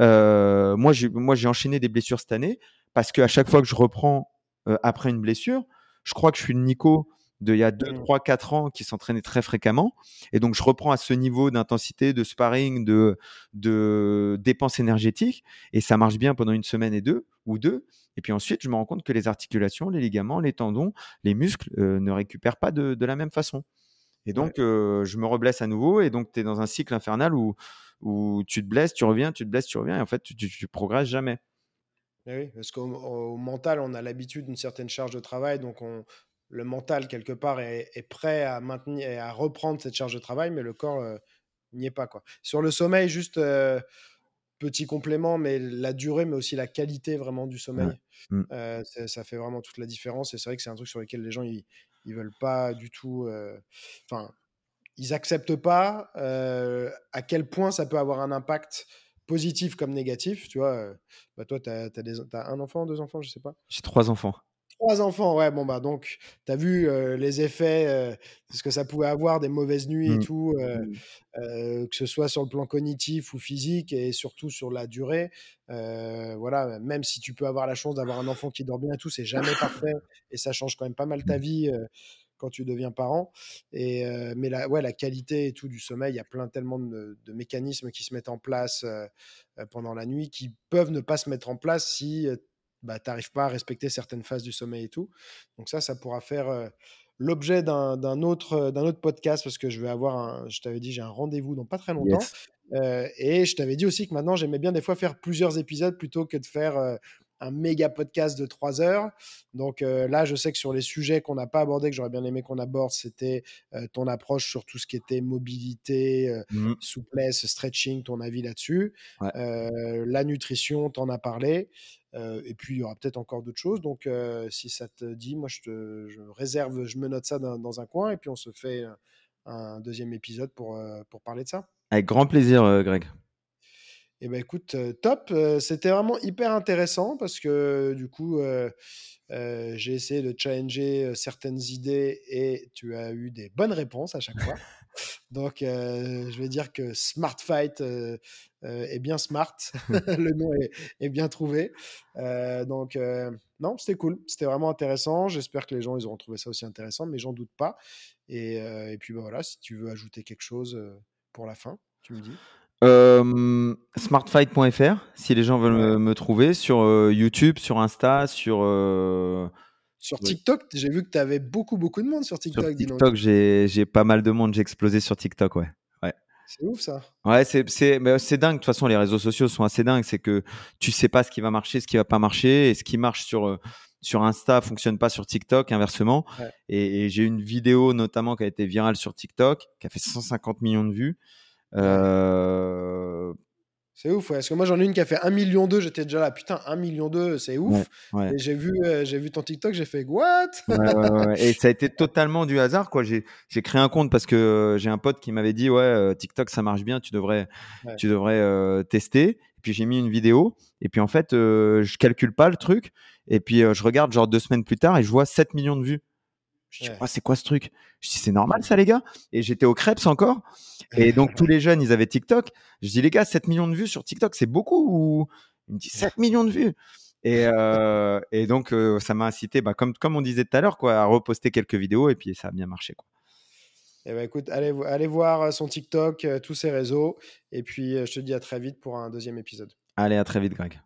Euh, moi, j'ai enchaîné des blessures cette année parce qu'à chaque fois que je reprends après une blessure, je crois que je suis le Nico de il y a 2, 3, 4 ans qui s'entraînait très fréquemment. Et donc, je reprends à ce niveau d'intensité, de sparring, de, de dépenses énergétiques. Et ça marche bien pendant une semaine et deux ou deux. Et puis ensuite, je me rends compte que les articulations, les ligaments, les tendons, les muscles euh, ne récupèrent pas de, de, la même façon. Et donc, euh, je me reblesse à nouveau. Et donc, tu es dans un cycle infernal où, où tu te blesses, tu reviens, tu te blesses, tu reviens. Et en fait, tu, tu, progresses jamais. Oui, parce qu'au mental, on a l'habitude d'une certaine charge de travail, donc on, le mental, quelque part, est, prêt à maintenir et à reprendre cette charge de travail, mais le corps euh, n'y est pas. Quoi. Sur le sommeil, juste euh, petit complément, mais la durée, mais aussi la qualité vraiment du sommeil, mmh. euh, ça fait vraiment toute la différence. Et c'est vrai que c'est un truc sur lequel les gens, ils, ils veulent pas du tout. Enfin, ils acceptent pas à quel point ça peut avoir un impact positif comme négatif. Tu vois, bah toi, tu as, as, un enfant, deux enfants, je sais pas. J'ai trois enfants. Trois enfants, ouais, bon, bah donc, tu as vu les effets, ce que ça pouvait avoir, des mauvaises nuits et mmh. tout, mmh. que ce soit sur le plan cognitif ou physique et surtout sur la durée. voilà, même si tu peux avoir la chance d'avoir un enfant qui dort bien et tout, c'est jamais parfait et ça change quand même pas mal ta mmh. vie quand tu deviens parent. Et, mais la, ouais, la qualité et tout du sommeil, il y a plein tellement de, de mécanismes qui se mettent en place pendant la nuit qui peuvent ne pas se mettre en place si bah, tu n'arrives pas à respecter certaines phases du sommeil et tout. Donc ça, ça pourra faire l'objet d'un autre, d'un autre podcast parce que je vais avoir, un, je t'avais dit, j'ai un rendez-vous dans pas très longtemps. et je t'avais dit aussi que maintenant, j'aimais bien des fois faire plusieurs épisodes plutôt que de faire un méga podcast de trois heures. Donc là, je sais que sur les sujets qu'on n'a pas abordés, que j'aurais bien aimé qu'on aborde, c'était ton approche sur tout ce qui était mobilité, mmh. souplesse, stretching, ton avis là-dessus. la nutrition, t'en as parlé. Et puis, il y aura peut-être encore d'autres choses. Donc, si ça te dit, moi, je, réserve, je me note ça dans, dans, un coin et puis on se fait un deuxième épisode pour, pour parler de ça. Avec grand plaisir, Greg. Eh ben écoute, top. C'était vraiment hyper intéressant parce que du coup, j'ai essayé de challenger certaines idées et tu as eu des bonnes réponses à chaque fois. Donc, je vais dire que Smart Fight est bien smart. Le nom est, bien trouvé. donc, non, c'était cool. C'était vraiment intéressant. J'espère que les gens ils auront trouvé ça aussi intéressant, mais j'en doute pas. Et, puis bah, voilà, si tu veux ajouter quelque chose pour la fin, tu me dis smartfight.fr si les gens veulent me, trouver sur YouTube, sur Insta, sur sur TikTok, j'ai vu que tu avais beaucoup beaucoup de monde sur TikTok. Sur TikTok, j'ai pas mal de monde, j'ai explosé sur TikTok, ouais. ouais. C'est ouf ça. Ouais, c'est c'est dingue. De toute façon, les réseaux sociaux sont assez dingues. C'est que tu sais pas ce qui va marcher, ce qui va pas marcher, et ce qui marche sur sur Insta fonctionne pas sur TikTok, inversement. Et, j'ai une vidéo notamment qui a été virale sur TikTok, qui a fait 150 millions de vues. Euh... C'est ouf, parce que moi j'en ai une qui a fait 1 million 2, j'étais déjà là, putain, 1 million 2, c'est ouf. Et j'ai vu, euh, j'ai vu ton TikTok, j'ai fait what? Et ça a été totalement du hasard, quoi. J'ai créé un compte parce que j'ai un pote qui m'avait dit, ouais, euh, TikTok ça marche bien, tu devrais, tu devrais tester. Et puis j'ai mis une vidéo, et puis en fait, je calcule pas le truc, et puis je regarde genre deux semaines plus tard et je vois 7 millions de vues. Je dis, c'est quoi ce truc? Je dis, c'est normal ça, les gars Et j'étais au Crêpes encore. Et donc, tous les jeunes, ils avaient TikTok. Je dis, les gars, 7 millions de vues sur TikTok, c'est beaucoup ou? Il me dit, 7 millions de vues. Et, euh, et donc, euh, ça m'a incité, bah, comme, comme on disait tout à l'heure, quoi, à reposter quelques vidéos et puis ça a bien marché. Quoi. Eh ben, écoute, allez, allez voir son TikTok, euh, tous ses réseaux. Et puis, je te dis à très vite pour un deuxième épisode. Allez, à très vite, Greg.